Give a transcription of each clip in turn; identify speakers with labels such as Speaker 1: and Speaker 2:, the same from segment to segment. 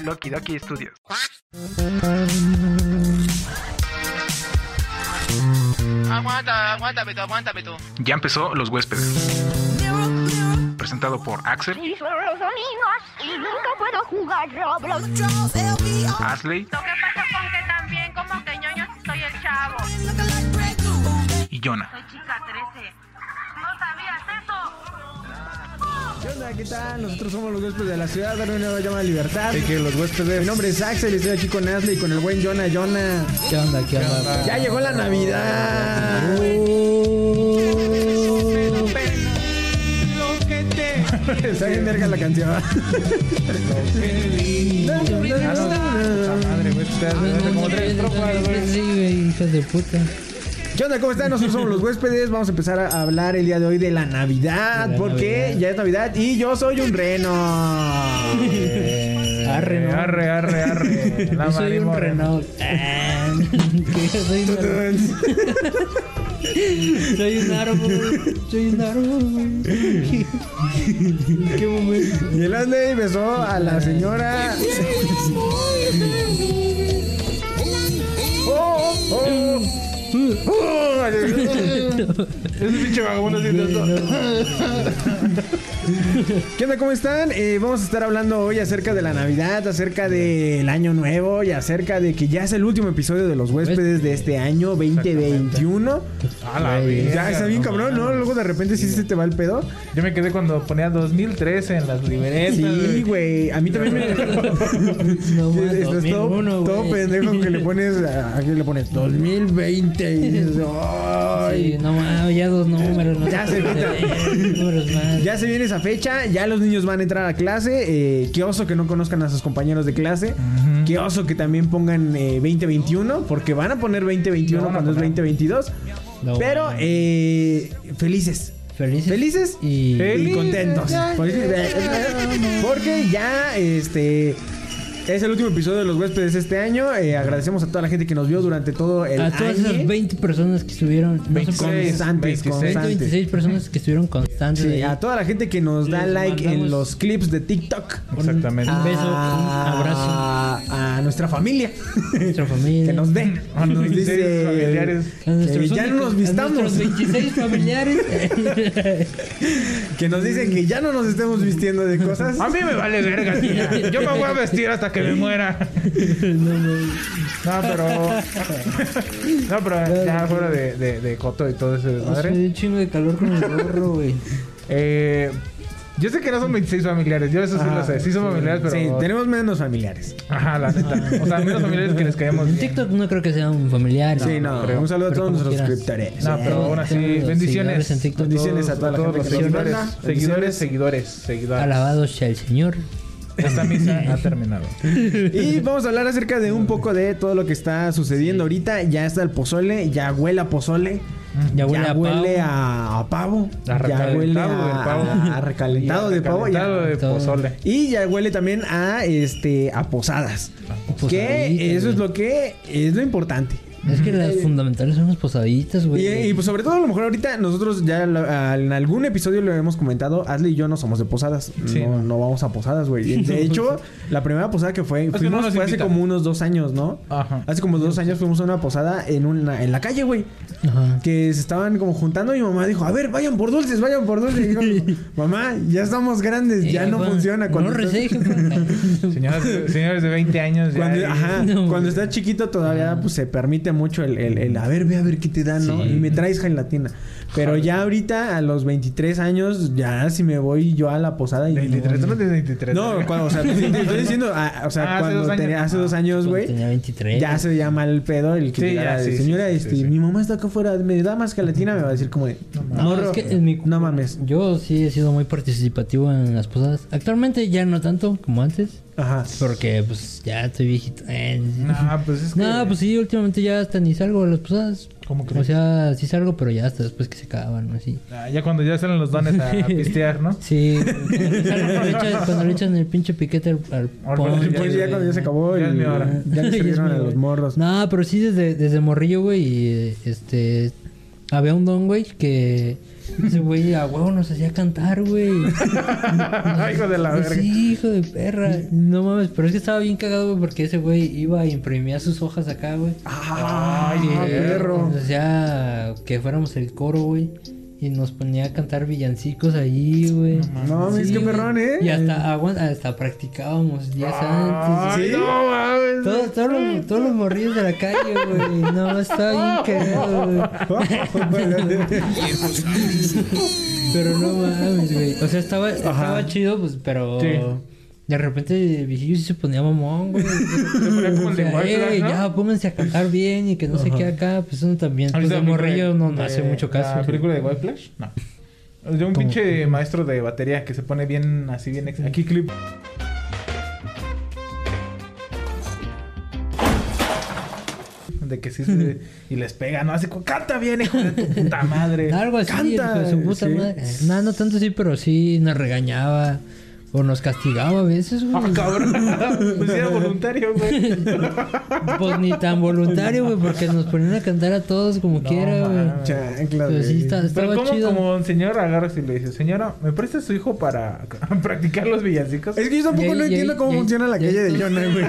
Speaker 1: Loki Doki Studios.
Speaker 2: Aguanta, aguántame tú, aguántame tú.
Speaker 1: Ya empezó Los Huéspedes. Presentado por Axel,
Speaker 3: Y son los domingos y nunca puedo jugar Roblox.
Speaker 1: Asley
Speaker 2: ¿Qué pasa con que también como que ñoño soy el chavo?
Speaker 1: y Jonah.
Speaker 2: Soy chica 13.
Speaker 4: ¿Qué onda? ¿Qué tal? Nosotros somos los huéspedes de la ciudad de una nueva llama Libertad. que los huéspedes. Mi nombre es Axel y estoy aquí con Ashley y con el buen Jonah. Jonah.
Speaker 5: ¿Qué onda? ¿Qué onda?
Speaker 4: Ya llegó la Navidad. Está bien verga la canción.
Speaker 5: Madre, güey, como tres estrofas, güey. Sí, güey, hijos de puta.
Speaker 4: ¿Qué onda? ¿Cómo están? Nosotros somos los huéspedes. Vamos a empezar a hablar el día de hoy de la Navidad.
Speaker 5: De la
Speaker 4: porque
Speaker 5: Navidad.
Speaker 4: ya es Navidad y yo soy un reno.
Speaker 5: Arre, ¿no?
Speaker 6: Arre, arre, arre. La
Speaker 5: Yo soy un yo soy un Soy un árbol. Soy un árbol. ¿Qué momento?
Speaker 4: Y el Ashley besó a la señora. ¡Oh! ¡Oh!
Speaker 6: Ese pinche vagabundo haciendo esto.
Speaker 4: ¿Qué onda? ¿Cómo están? Eh, vamos a estar hablando hoy acerca de la Navidad, acerca del Año Nuevo y acerca de que ya es el último episodio de los huéspedes de este año 2021.
Speaker 6: A la
Speaker 4: Ya está bien cabrón, ¿no? Luego de repente sí se te va el pedo.
Speaker 6: Yo me quedé cuando ponía 2013 en las libretas.
Speaker 4: Sí, güey. A mí también me.
Speaker 5: No más,
Speaker 4: Estás todo,
Speaker 5: 2001,
Speaker 4: todo pendejo que le pones. ¿A qué le pones? 2020. Y dices, ¡ay!
Speaker 5: Sí, no mames, ya dos números. No
Speaker 4: Ya se
Speaker 5: números más.
Speaker 4: Ya se viene esa fecha, ya los niños van a entrar a clase. Eh, qué oso que no conozcan a sus compañeros de clase.
Speaker 6: Ujú.
Speaker 4: Qué oso que también pongan eh, 2021, porque van a poner 2021
Speaker 6: Lo van a
Speaker 4: cuando es
Speaker 6: poner.
Speaker 4: 2022.
Speaker 5: No,
Speaker 4: Pero eh, felices.
Speaker 5: felices.
Speaker 4: Felices
Speaker 5: y.
Speaker 4: y
Speaker 6: Felices,
Speaker 4: contentos.
Speaker 6: ya.
Speaker 4: Porque ya este es el último episodio de los huéspedes este año. Eh, agradecemos a toda la gente que nos vio durante todo el
Speaker 5: A todas
Speaker 4: año.
Speaker 5: esas 20 personas que estuvieron. No sé por qué.
Speaker 4: Constantes,
Speaker 6: 26.
Speaker 5: 20,
Speaker 4: constantes.
Speaker 5: 26 personas que estuvieron constantes.
Speaker 4: Sí, a toda la gente que nos da
Speaker 5: Les
Speaker 4: like en los clips de TikTok.
Speaker 6: Exactamente.
Speaker 5: Un beso, un
Speaker 4: a, a nuestra familia.
Speaker 5: Nuestra familia.
Speaker 4: que nos ven.
Speaker 6: A los
Speaker 4: Nos
Speaker 6: 26
Speaker 4: dice
Speaker 6: familiares.
Speaker 5: A
Speaker 4: que ya no nos
Speaker 5: a
Speaker 4: vistamos.
Speaker 5: nuestros 26 familiares.
Speaker 4: Que nos dicen que ya no nos estemos vistiendo de cosas.
Speaker 6: A mí me vale verga, tía. Yo me voy a vestir hasta que me muera. No, pero. No, pero ya fuera de, de, de coto y todo ese
Speaker 5: Hace
Speaker 6: desmadre.
Speaker 5: un chingo de calor con el gorro, güey.
Speaker 6: Eh, yo sé que no son 26 familiares. Yo eso sí
Speaker 4: Ajá,
Speaker 6: lo sé. Sí son familiares, pero.
Speaker 4: Sí, tenemos menos familiares.
Speaker 6: Ajá, la neta. O sea, menos familiares que les caemos
Speaker 5: En. TikTok no creo que sea un familiar.
Speaker 4: sí, no.
Speaker 6: creo.
Speaker 4: Un saludo a todos nuestros suscriptores.
Speaker 6: No, pero aún así, bendiciones.
Speaker 5: seguidores en TikTok.
Speaker 4: Bendiciones a
Speaker 6: todos
Speaker 4: gente
Speaker 6: los
Speaker 4: que
Speaker 6: seguidores. Seguidores, seguidores, seguidores.
Speaker 5: Alabado sea el Señor.
Speaker 6: Esta misa ha terminado.
Speaker 4: Y vamos a hablar acerca de un poco de todo lo que está sucediendo ahorita. Ya está el pozole, ya huele a pozole.
Speaker 5: Ya huele a
Speaker 4: huele
Speaker 5: pavo.
Speaker 4: a, a pavo.
Speaker 6: A
Speaker 4: ya huele a,
Speaker 6: pavo.
Speaker 4: a recalentado de pavo. ya-
Speaker 6: de pozole.
Speaker 4: Y ya huele también a este a posadas. Que eso es lo que es lo importante.
Speaker 5: Es que las fundamentales son las posaditas, güey.
Speaker 4: Y, y, pues sobre todo a lo mejor ahorita nosotros ya lo- a- en algún episodio lo hemos comentado, Ashley y yo no somos de posadas,
Speaker 6: Sí.
Speaker 4: no, no vamos a posadas, güey. De hecho, la primera posada que fue,
Speaker 6: que no
Speaker 4: fuimos fue hace como unos dos años, ¿no?
Speaker 6: Ajá.
Speaker 4: Hace como dos años fuimos a una posada en una en la calle, güey.
Speaker 5: Ajá.
Speaker 4: Que se estaban como juntando y mi mamá dijo, a ver, vayan por dulces, vayan por dulces. Y dijo, mamá, ya estamos grandes, ya
Speaker 5: Eh,
Speaker 4: no funciona. Cuando
Speaker 5: No
Speaker 4: estás-.
Speaker 6: Señores, señores de 20 años ya.
Speaker 4: Cuando,
Speaker 6: eh,
Speaker 4: ajá,
Speaker 5: No,
Speaker 4: cuando estás chiquito todavía pues se permite mucho el, el- el, a ver, ve a ver qué te dan, ¿no?
Speaker 5: Sí.
Speaker 4: Y me traes gelatina. Pero ya ahorita a los 23 años, ya si me voy yo a la posada y...
Speaker 6: 23, tú no tienes 23.
Speaker 4: No, cuando, o sea, te estoy diciendo, ah, o sea,
Speaker 6: Ah, hace
Speaker 4: cuando
Speaker 6: dos años.
Speaker 4: tenía hace dos
Speaker 6: Ah,
Speaker 4: años, güey,
Speaker 5: Tenía 23.
Speaker 4: ya se llama el pedo el que
Speaker 6: Sí, ya,
Speaker 4: de,
Speaker 6: sí, sí,
Speaker 4: señora,
Speaker 6: sí,
Speaker 4: este,
Speaker 6: sí.
Speaker 4: mi mamá está acá afuera, me da más gelatina, me va a decir como de,
Speaker 5: No,
Speaker 4: "Morro,
Speaker 5: es que en mi...
Speaker 4: no mames.
Speaker 5: Yo sí he sido muy participativo en las posadas. Actualmente ya no tanto como antes.
Speaker 4: Ajá.
Speaker 5: Porque pues ya estoy viejito. Eh,
Speaker 6: No, pues es que.
Speaker 5: No, pues sí, últimamente ya hasta ni salgo a las posadas.
Speaker 6: ¿Cómo
Speaker 5: O
Speaker 6: crees?
Speaker 5: sea, sí salgo, pero ya hasta después que se acaban, así.
Speaker 6: Ah, ya cuando ya salen los dones a, pistear, ¿no?
Speaker 5: Sí, cuando le echan, cuando le echan el pinche piquete al, al
Speaker 6: Ahora,
Speaker 5: ponche,
Speaker 4: Pues ya cuando ya se acabó,
Speaker 6: Ya mi hora.
Speaker 4: ya
Speaker 5: Ya mi
Speaker 4: a
Speaker 5: hora.
Speaker 4: los morros.
Speaker 5: No, pero sí desde, desde morrillo, güey, y este... había un don, güey, que ese güey a huevo nos hacía cantar, güey.
Speaker 6: hijo de la verga.
Speaker 5: Sí, hijo de perra. No mames, pero es que estaba bien cagado, güey, porque ese güey iba y imprimía sus hojas acá, güey.
Speaker 6: Ay,
Speaker 5: Y,
Speaker 6: qué
Speaker 5: eh,
Speaker 6: perro.
Speaker 5: Nos hacía que fuéramos el coro, güey. Y nos ponía a cantar villancicos ahí, güey.
Speaker 4: No mames, qué
Speaker 5: güey.
Speaker 4: perrón, ¿eh?
Speaker 5: Y hasta, hasta practicábamos días antes.
Speaker 6: Ay,
Speaker 4: ¿Sí?
Speaker 6: no mames.
Speaker 5: Todos, todos, los, todos los morrillos de la calle, güey. No, estaba bien cagado, güey. Pero no mames, güey. O sea, estaba, estaba chido, pues, pero.
Speaker 6: Sí.
Speaker 5: De repente el viejillo sí se ponía mamón, güey. Se
Speaker 6: ponía como el de White Flag, ¿no?
Speaker 5: ya, pónganse a cantar bien y que no sé qué acá. Pues uno también, pues
Speaker 6: ¿Has
Speaker 5: de morrillo no, no hace mucho caso.
Speaker 6: ¿La película de White Flash? No. De un pinche maestro de batería que se pone bien, así bien... ex- Aquí clip. De que sí se... Y les pega, ¿no? Hace como, canta bien, hijo de tu puta madre.
Speaker 5: Algo así,
Speaker 4: Canta,
Speaker 5: hijo de su puta
Speaker 4: sí.
Speaker 5: madre. No, no tanto así, pero sí nos regañaba. O nos castigaba a veces, güey.
Speaker 6: Ah, cabrón. Pues era voluntario, güey.
Speaker 5: Pues ni tan voluntario, güey, porque nos ponían a cantar a todos como quiera, güey. Pero sí
Speaker 4: güey.
Speaker 5: está,
Speaker 6: Pero
Speaker 5: estaba
Speaker 6: como
Speaker 5: chido.
Speaker 6: como un señor agarras y le dice, señora, ¿me presta su hijo para practicar los villancicos?
Speaker 4: Es que yo tampoco no entiendo cómo funciona la calle de Jonah, güey.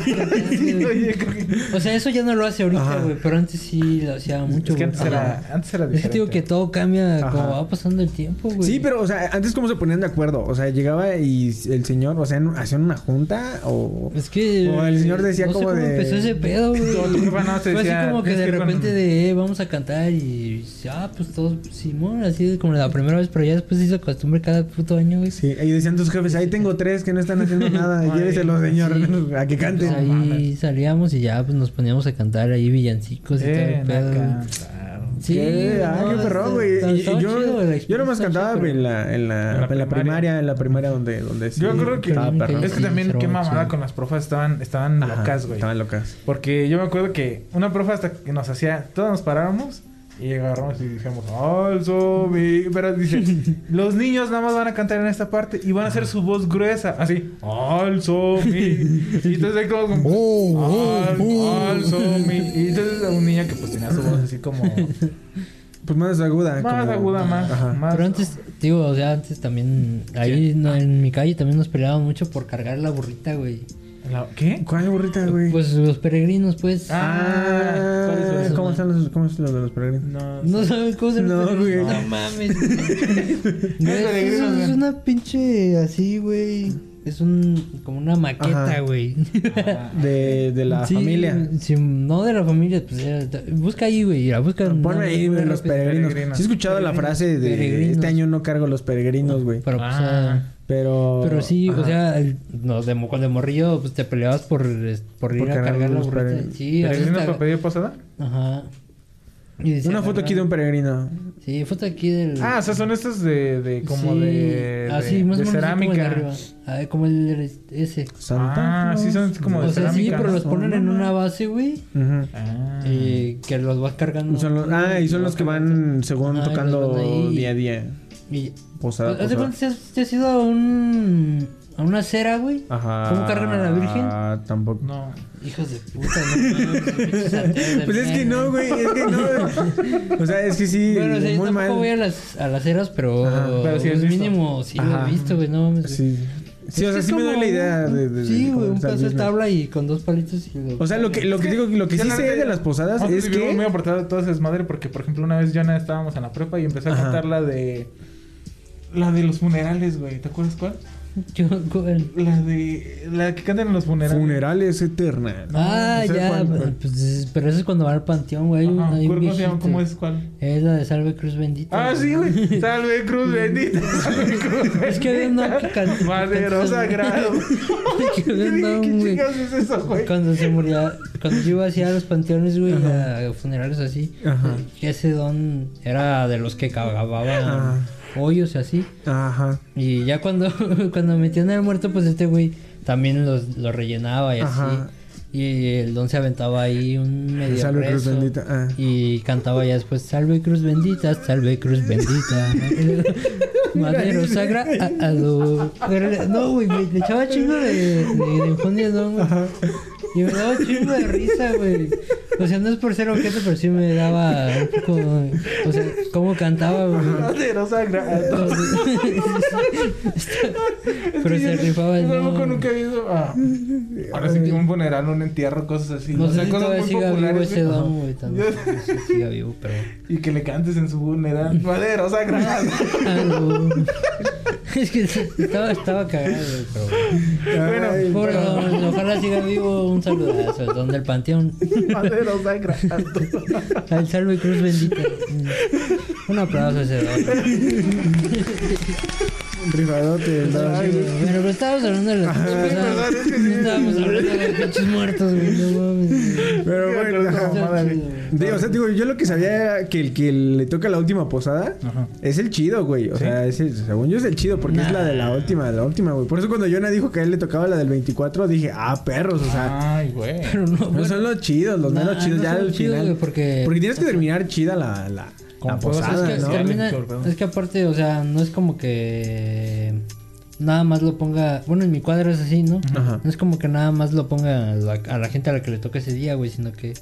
Speaker 5: O sea, eso ya no lo hace ahorita, güey, pero antes sí lo hacía mucho,
Speaker 6: Es que
Speaker 5: güey.
Speaker 6: antes era, antes era
Speaker 5: Es que
Speaker 6: diferente.
Speaker 5: te digo que todo cambia
Speaker 4: Ajá.
Speaker 5: como va pasando el tiempo, güey.
Speaker 4: Sí, pero, o sea, antes cómo se ponían de acuerdo. O sea, llegaba y el señor, o sea, hacían una junta o...
Speaker 5: Es que.
Speaker 4: O el señor decía
Speaker 5: no sé
Speaker 4: como
Speaker 5: cómo
Speaker 4: de-
Speaker 5: empezó ese pedo, güey.
Speaker 6: Tu- tu jefa no te
Speaker 5: Fue
Speaker 6: decía,
Speaker 5: así como que
Speaker 6: "Tienes
Speaker 5: de
Speaker 6: con-
Speaker 5: repente de, eh, vamos a cantar y. Ah, pues todos, Simón, así como la primera vez, pero ya después se hizo costumbre cada puto año, güey.
Speaker 4: Sí, ahí decían tus jefes, ahí tengo tres que no están haciendo nada.
Speaker 6: Ay,
Speaker 4: Lléveselos, señor,
Speaker 5: sí.
Speaker 4: a que
Speaker 5: Pues
Speaker 4: canten.
Speaker 5: ahí salíamos y ya pues nos poníamos a cantar ahí villancicos y todo
Speaker 6: Eh,
Speaker 5: el pedo. güey.
Speaker 6: claro.
Speaker 5: Sí.
Speaker 4: Ah,
Speaker 5: no,
Speaker 4: qué
Speaker 5: está-
Speaker 4: güey. Yo, yo nomás cantaba en la, en la,
Speaker 6: En la
Speaker 4: en la
Speaker 6: primaria.
Speaker 4: primaria, en la primaria donde, donde sí.
Speaker 6: Yo creo que
Speaker 4: estaba perrón.
Speaker 6: es que también qué mamada con las profas estaban estaban
Speaker 4: Ajá,
Speaker 6: locas, güey.
Speaker 4: Estaban locas.
Speaker 6: Porque yo me acuerdo que una profa hasta que nos hacía, todos nos paráramos y agarramos y dijimos, also mi... Pero dice, los niños nada más van a cantar en esta parte y van a hacer su voz gruesa, así, also mi. Y entonces hay como, como
Speaker 5: Oh,
Speaker 6: "Al- also mi. Y entonces un niño que pues tenía su voz así como
Speaker 4: Pues más aguda.
Speaker 6: más
Speaker 4: como-
Speaker 6: aguda, más,
Speaker 4: Ajá.
Speaker 6: más.
Speaker 5: Pero antes, digo, o sea, antes también, ahí no, en mi calle también nos peleaban mucho por cargar la burrita, güey.
Speaker 6: La- ¿Qué?
Speaker 4: ¿Cuál burrita, güey?
Speaker 5: Pues los peregrinos, pues.
Speaker 6: Ah, ¿cuál es eso?
Speaker 4: ¿cómo están los, cómo es lo de los peregrinos?
Speaker 6: No,
Speaker 5: No sabes cómo se
Speaker 4: No, güey.
Speaker 5: No mames. güey. No, es, una pinche así, güey. Es un como una maqueta, güey.
Speaker 4: De, de la
Speaker 5: Sí,
Speaker 4: familia.
Speaker 5: sí, no de la familia, pues ya, busca ahí, güey. la Busca.
Speaker 4: Ponme
Speaker 5: no,
Speaker 4: ahí, güey, los peregrinos.
Speaker 6: Peregrinos.
Speaker 4: Sí he escuchado la frase de
Speaker 5: Peregrinos.
Speaker 4: este año no cargo los peregrinos, güey.
Speaker 5: Pero, pues,
Speaker 6: Ah.
Speaker 5: ah,
Speaker 4: Pero...
Speaker 5: pero sí,
Speaker 4: Ajá.
Speaker 5: o sea, el- no, de, mo- de morrillo, pues te peleabas por, por ir a
Speaker 4: cargar
Speaker 5: la
Speaker 4: peregrinos.
Speaker 5: Sí,
Speaker 6: ¿Peregrinos para pedir posada?
Speaker 5: Ajá.
Speaker 4: Una foto aquí de un peregrino.
Speaker 5: Sí, foto aquí del.
Speaker 6: Ah, o sea, son estos de, de como
Speaker 5: Sí.
Speaker 6: de,
Speaker 5: Ah,
Speaker 6: de,
Speaker 5: sí, más
Speaker 6: de
Speaker 5: o menos así como el de
Speaker 6: cerámica.
Speaker 5: arriba. Ah, como el ese.
Speaker 4: Santa
Speaker 6: Ah, sí, son como de
Speaker 5: O sea, sí,
Speaker 6: cerámica.
Speaker 5: pero los ponen en una base, güey.
Speaker 4: Ujú.
Speaker 6: Ah.
Speaker 5: Y que los vas cargando.
Speaker 4: Son los- ah, y son los que van según tocando
Speaker 5: van
Speaker 4: día a día.
Speaker 5: Y.
Speaker 4: Posada,
Speaker 5: ¿Haz de
Speaker 4: posada.
Speaker 5: cuenta si has, si has ido a un. a una cera, güey?
Speaker 4: Ajá.
Speaker 5: ¿Cómo cargan a la Virgen?
Speaker 4: Ah, tampoco.
Speaker 6: No.
Speaker 5: Hijos de puta, no
Speaker 4: Pues es que no, güey, es que no. O sea, es que sí,
Speaker 5: Bueno, o sea, yo
Speaker 4: muy
Speaker 5: tampoco
Speaker 4: mal.
Speaker 5: voy a las, a las ceras, pero,
Speaker 6: Ajá, pero sí
Speaker 5: pues, mínimo sí lo he visto, güey, no mames.
Speaker 4: Sí. Sí, o sea,
Speaker 5: Es
Speaker 4: sí me doy
Speaker 5: como
Speaker 4: la idea de, de- de
Speaker 5: Sí, güey, un pedazo de tabla y con dos palitos y lo...
Speaker 4: O sea, lo que, lo que digo, lo que sí sé de las posadas es
Speaker 6: vivimos muy
Speaker 4: que.
Speaker 6: apartado de todo ese desmadre porque, por ejemplo, una vez Jonah estábamos en la prepa y empezó a
Speaker 4: Ajá.
Speaker 6: cantar la de... La de los funerales, güey. ¿Te acuerdas cuál? La de... La que cantan en los funerales.
Speaker 4: Funerales eternas.
Speaker 5: ah,
Speaker 6: no sé
Speaker 5: ya,
Speaker 6: cuál,
Speaker 5: pues, pues, pero eso es cuando va al panteón, güey.
Speaker 6: Ajá,
Speaker 5: hay un
Speaker 6: ¿Cómo es cuál?
Speaker 5: Es la de Salve Cruz Bendita.
Speaker 6: Ah, sí, güey. Salve Cruz bendita. Salve Cruz bendita.
Speaker 5: Es que había una que cantó.
Speaker 6: Madero sagrado.
Speaker 5: que había una,
Speaker 6: ¿Qué
Speaker 5: güey.
Speaker 6: es eso, güey?
Speaker 5: Cuando se moría, cuando yo iba hacia los panteones, güey, a funerales así,
Speaker 4: Ajá.
Speaker 5: ese don era de los que cavaban
Speaker 4: Ajá.
Speaker 5: Hoyos y así.
Speaker 4: Ajá.
Speaker 5: Y ya cuando, cuando metían al muerto, pues este güey también los, lo rellenaba y así. Y el don se aventaba ahí un medio
Speaker 4: Salve Cruz bendita. Ah.
Speaker 5: Y cantaba ya después, salve cruz bendita, salve cruz bendita. Madero sagra a, a lo... No, güey, me- le echaba chingo de, de, de infundia, ¿no, güey? Y me daba chingo de risa, güey. O sea, no es por ser objeto, pero sí me daba un poco. O sea, cómo cantaba, güey.
Speaker 6: Poderosa grado.
Speaker 5: Pero se rifaba el
Speaker 6: Yo
Speaker 5: no.
Speaker 6: tampoco nunca he ido a... Ahora sí que un funeral, un entierro, cosas así.
Speaker 5: No
Speaker 6: o
Speaker 5: sé si
Speaker 6: cosas muy
Speaker 5: siga vivo ese don, güey. También. No siga vivo, pero.
Speaker 6: Y que le cantes en su funeral. Poderosa grado.
Speaker 5: Algo. Es que estaba, estaba cagado, pero.
Speaker 6: Bueno,
Speaker 5: Pobre don, ojalá siga vivo. Un saludazo, el don del panteón.
Speaker 6: Poderosa grado.
Speaker 5: Al salve cruz bendita. Un aplauso a ese.
Speaker 4: Rifadote, ¿no?
Speaker 6: Ay, güey.
Speaker 5: Pero estábamos hablando de las
Speaker 6: Sí, perdón, es que sí.
Speaker 5: No estábamos hablando de los pinches muertos, güey. No mames.
Speaker 4: Pero bueno, ajá.
Speaker 6: no, mamada, güey.
Speaker 4: Digo, o sea, digo, yo lo que sabía era que el que le toca la última posada
Speaker 6: Ajá.
Speaker 4: es el chido, güey. O
Speaker 6: ¿Sí?
Speaker 4: sea, es el- según yo es el chido porque es la de la última, la última, güey. Por eso cuando Jonah dijo que a él le tocaba la del 24, dije, ah, perros, o sea.
Speaker 6: Ay, güey.
Speaker 5: Pero no,
Speaker 4: No
Speaker 5: bueno,
Speaker 4: son los chidos, los
Speaker 5: Nah,
Speaker 4: menos chidos
Speaker 5: no
Speaker 4: ya
Speaker 5: son
Speaker 4: al
Speaker 5: chidos,
Speaker 4: final.
Speaker 5: güey, porque-
Speaker 4: Porque tienes que terminar chida la, la,
Speaker 6: Como
Speaker 4: la posada,
Speaker 5: es que
Speaker 4: ¿no?
Speaker 5: termina-
Speaker 6: Perdón.
Speaker 5: es que aparte, o sea, no es como que nada más lo ponga. Bueno, en mi cuadro es así, ¿no?
Speaker 4: Ajá.
Speaker 5: No es como que nada más lo ponga a la, a la gente a la que le toca ese día, güey, sino que.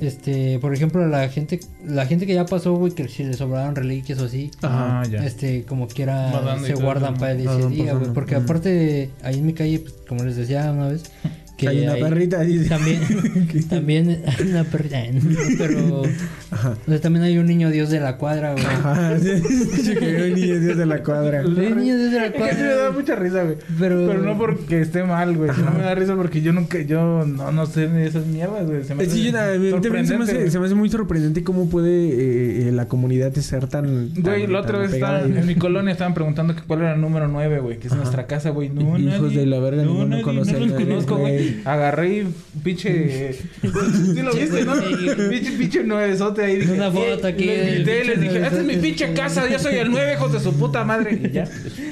Speaker 5: Este, por ejemplo, la gente, la gente que ya pasó, güey, que si le sobraron reliquias o así,
Speaker 6: Ah, ya.
Speaker 5: este, como quiera, se guardan para ese día, güey. Porque aparte, ahí en mi calle, pues, como les decía una vez, que
Speaker 4: hay una perrita ahí.
Speaker 5: También, también hay una perrita, pero
Speaker 4: Ajá.
Speaker 5: o sea, también hay un niño dios de la cuadra, güey.
Speaker 4: Ajá, sí, sí, que hay niños Dios de la cuadra.
Speaker 5: Hay niños dios de la
Speaker 6: Es que me da
Speaker 5: cuadra.
Speaker 6: mucha risa, güey.
Speaker 5: Pero,
Speaker 6: Pero no porque esté mal, güey. No me da risa porque yo nunca, yo no, no sé de esas mierdas, güey. Se me
Speaker 4: yo, también se hace, se me hace muy sorprendente cómo puede eh, eh, la comunidad ser tan.
Speaker 6: Güey, la otra vez
Speaker 4: y-
Speaker 6: en mi colonia estaban preguntando que cuál era el número 9, güey, que es
Speaker 4: Ajá.
Speaker 6: nuestra casa, güey. No,
Speaker 4: Hijos
Speaker 6: nadie-
Speaker 4: de la verga, ninguno
Speaker 6: nadie,
Speaker 4: conoce
Speaker 6: no los conozco,
Speaker 4: güey.
Speaker 6: Agarré y pinche... ¿Sí lo viste, no? Pinche, pinche nuevesote ahí. Dije,
Speaker 5: Una foto
Speaker 6: "Eh",
Speaker 5: aquí
Speaker 6: Les
Speaker 5: del
Speaker 6: grité, les dije, esta es mi pinche casa, yo soy el 9, hijos de su puta madre. Y ya.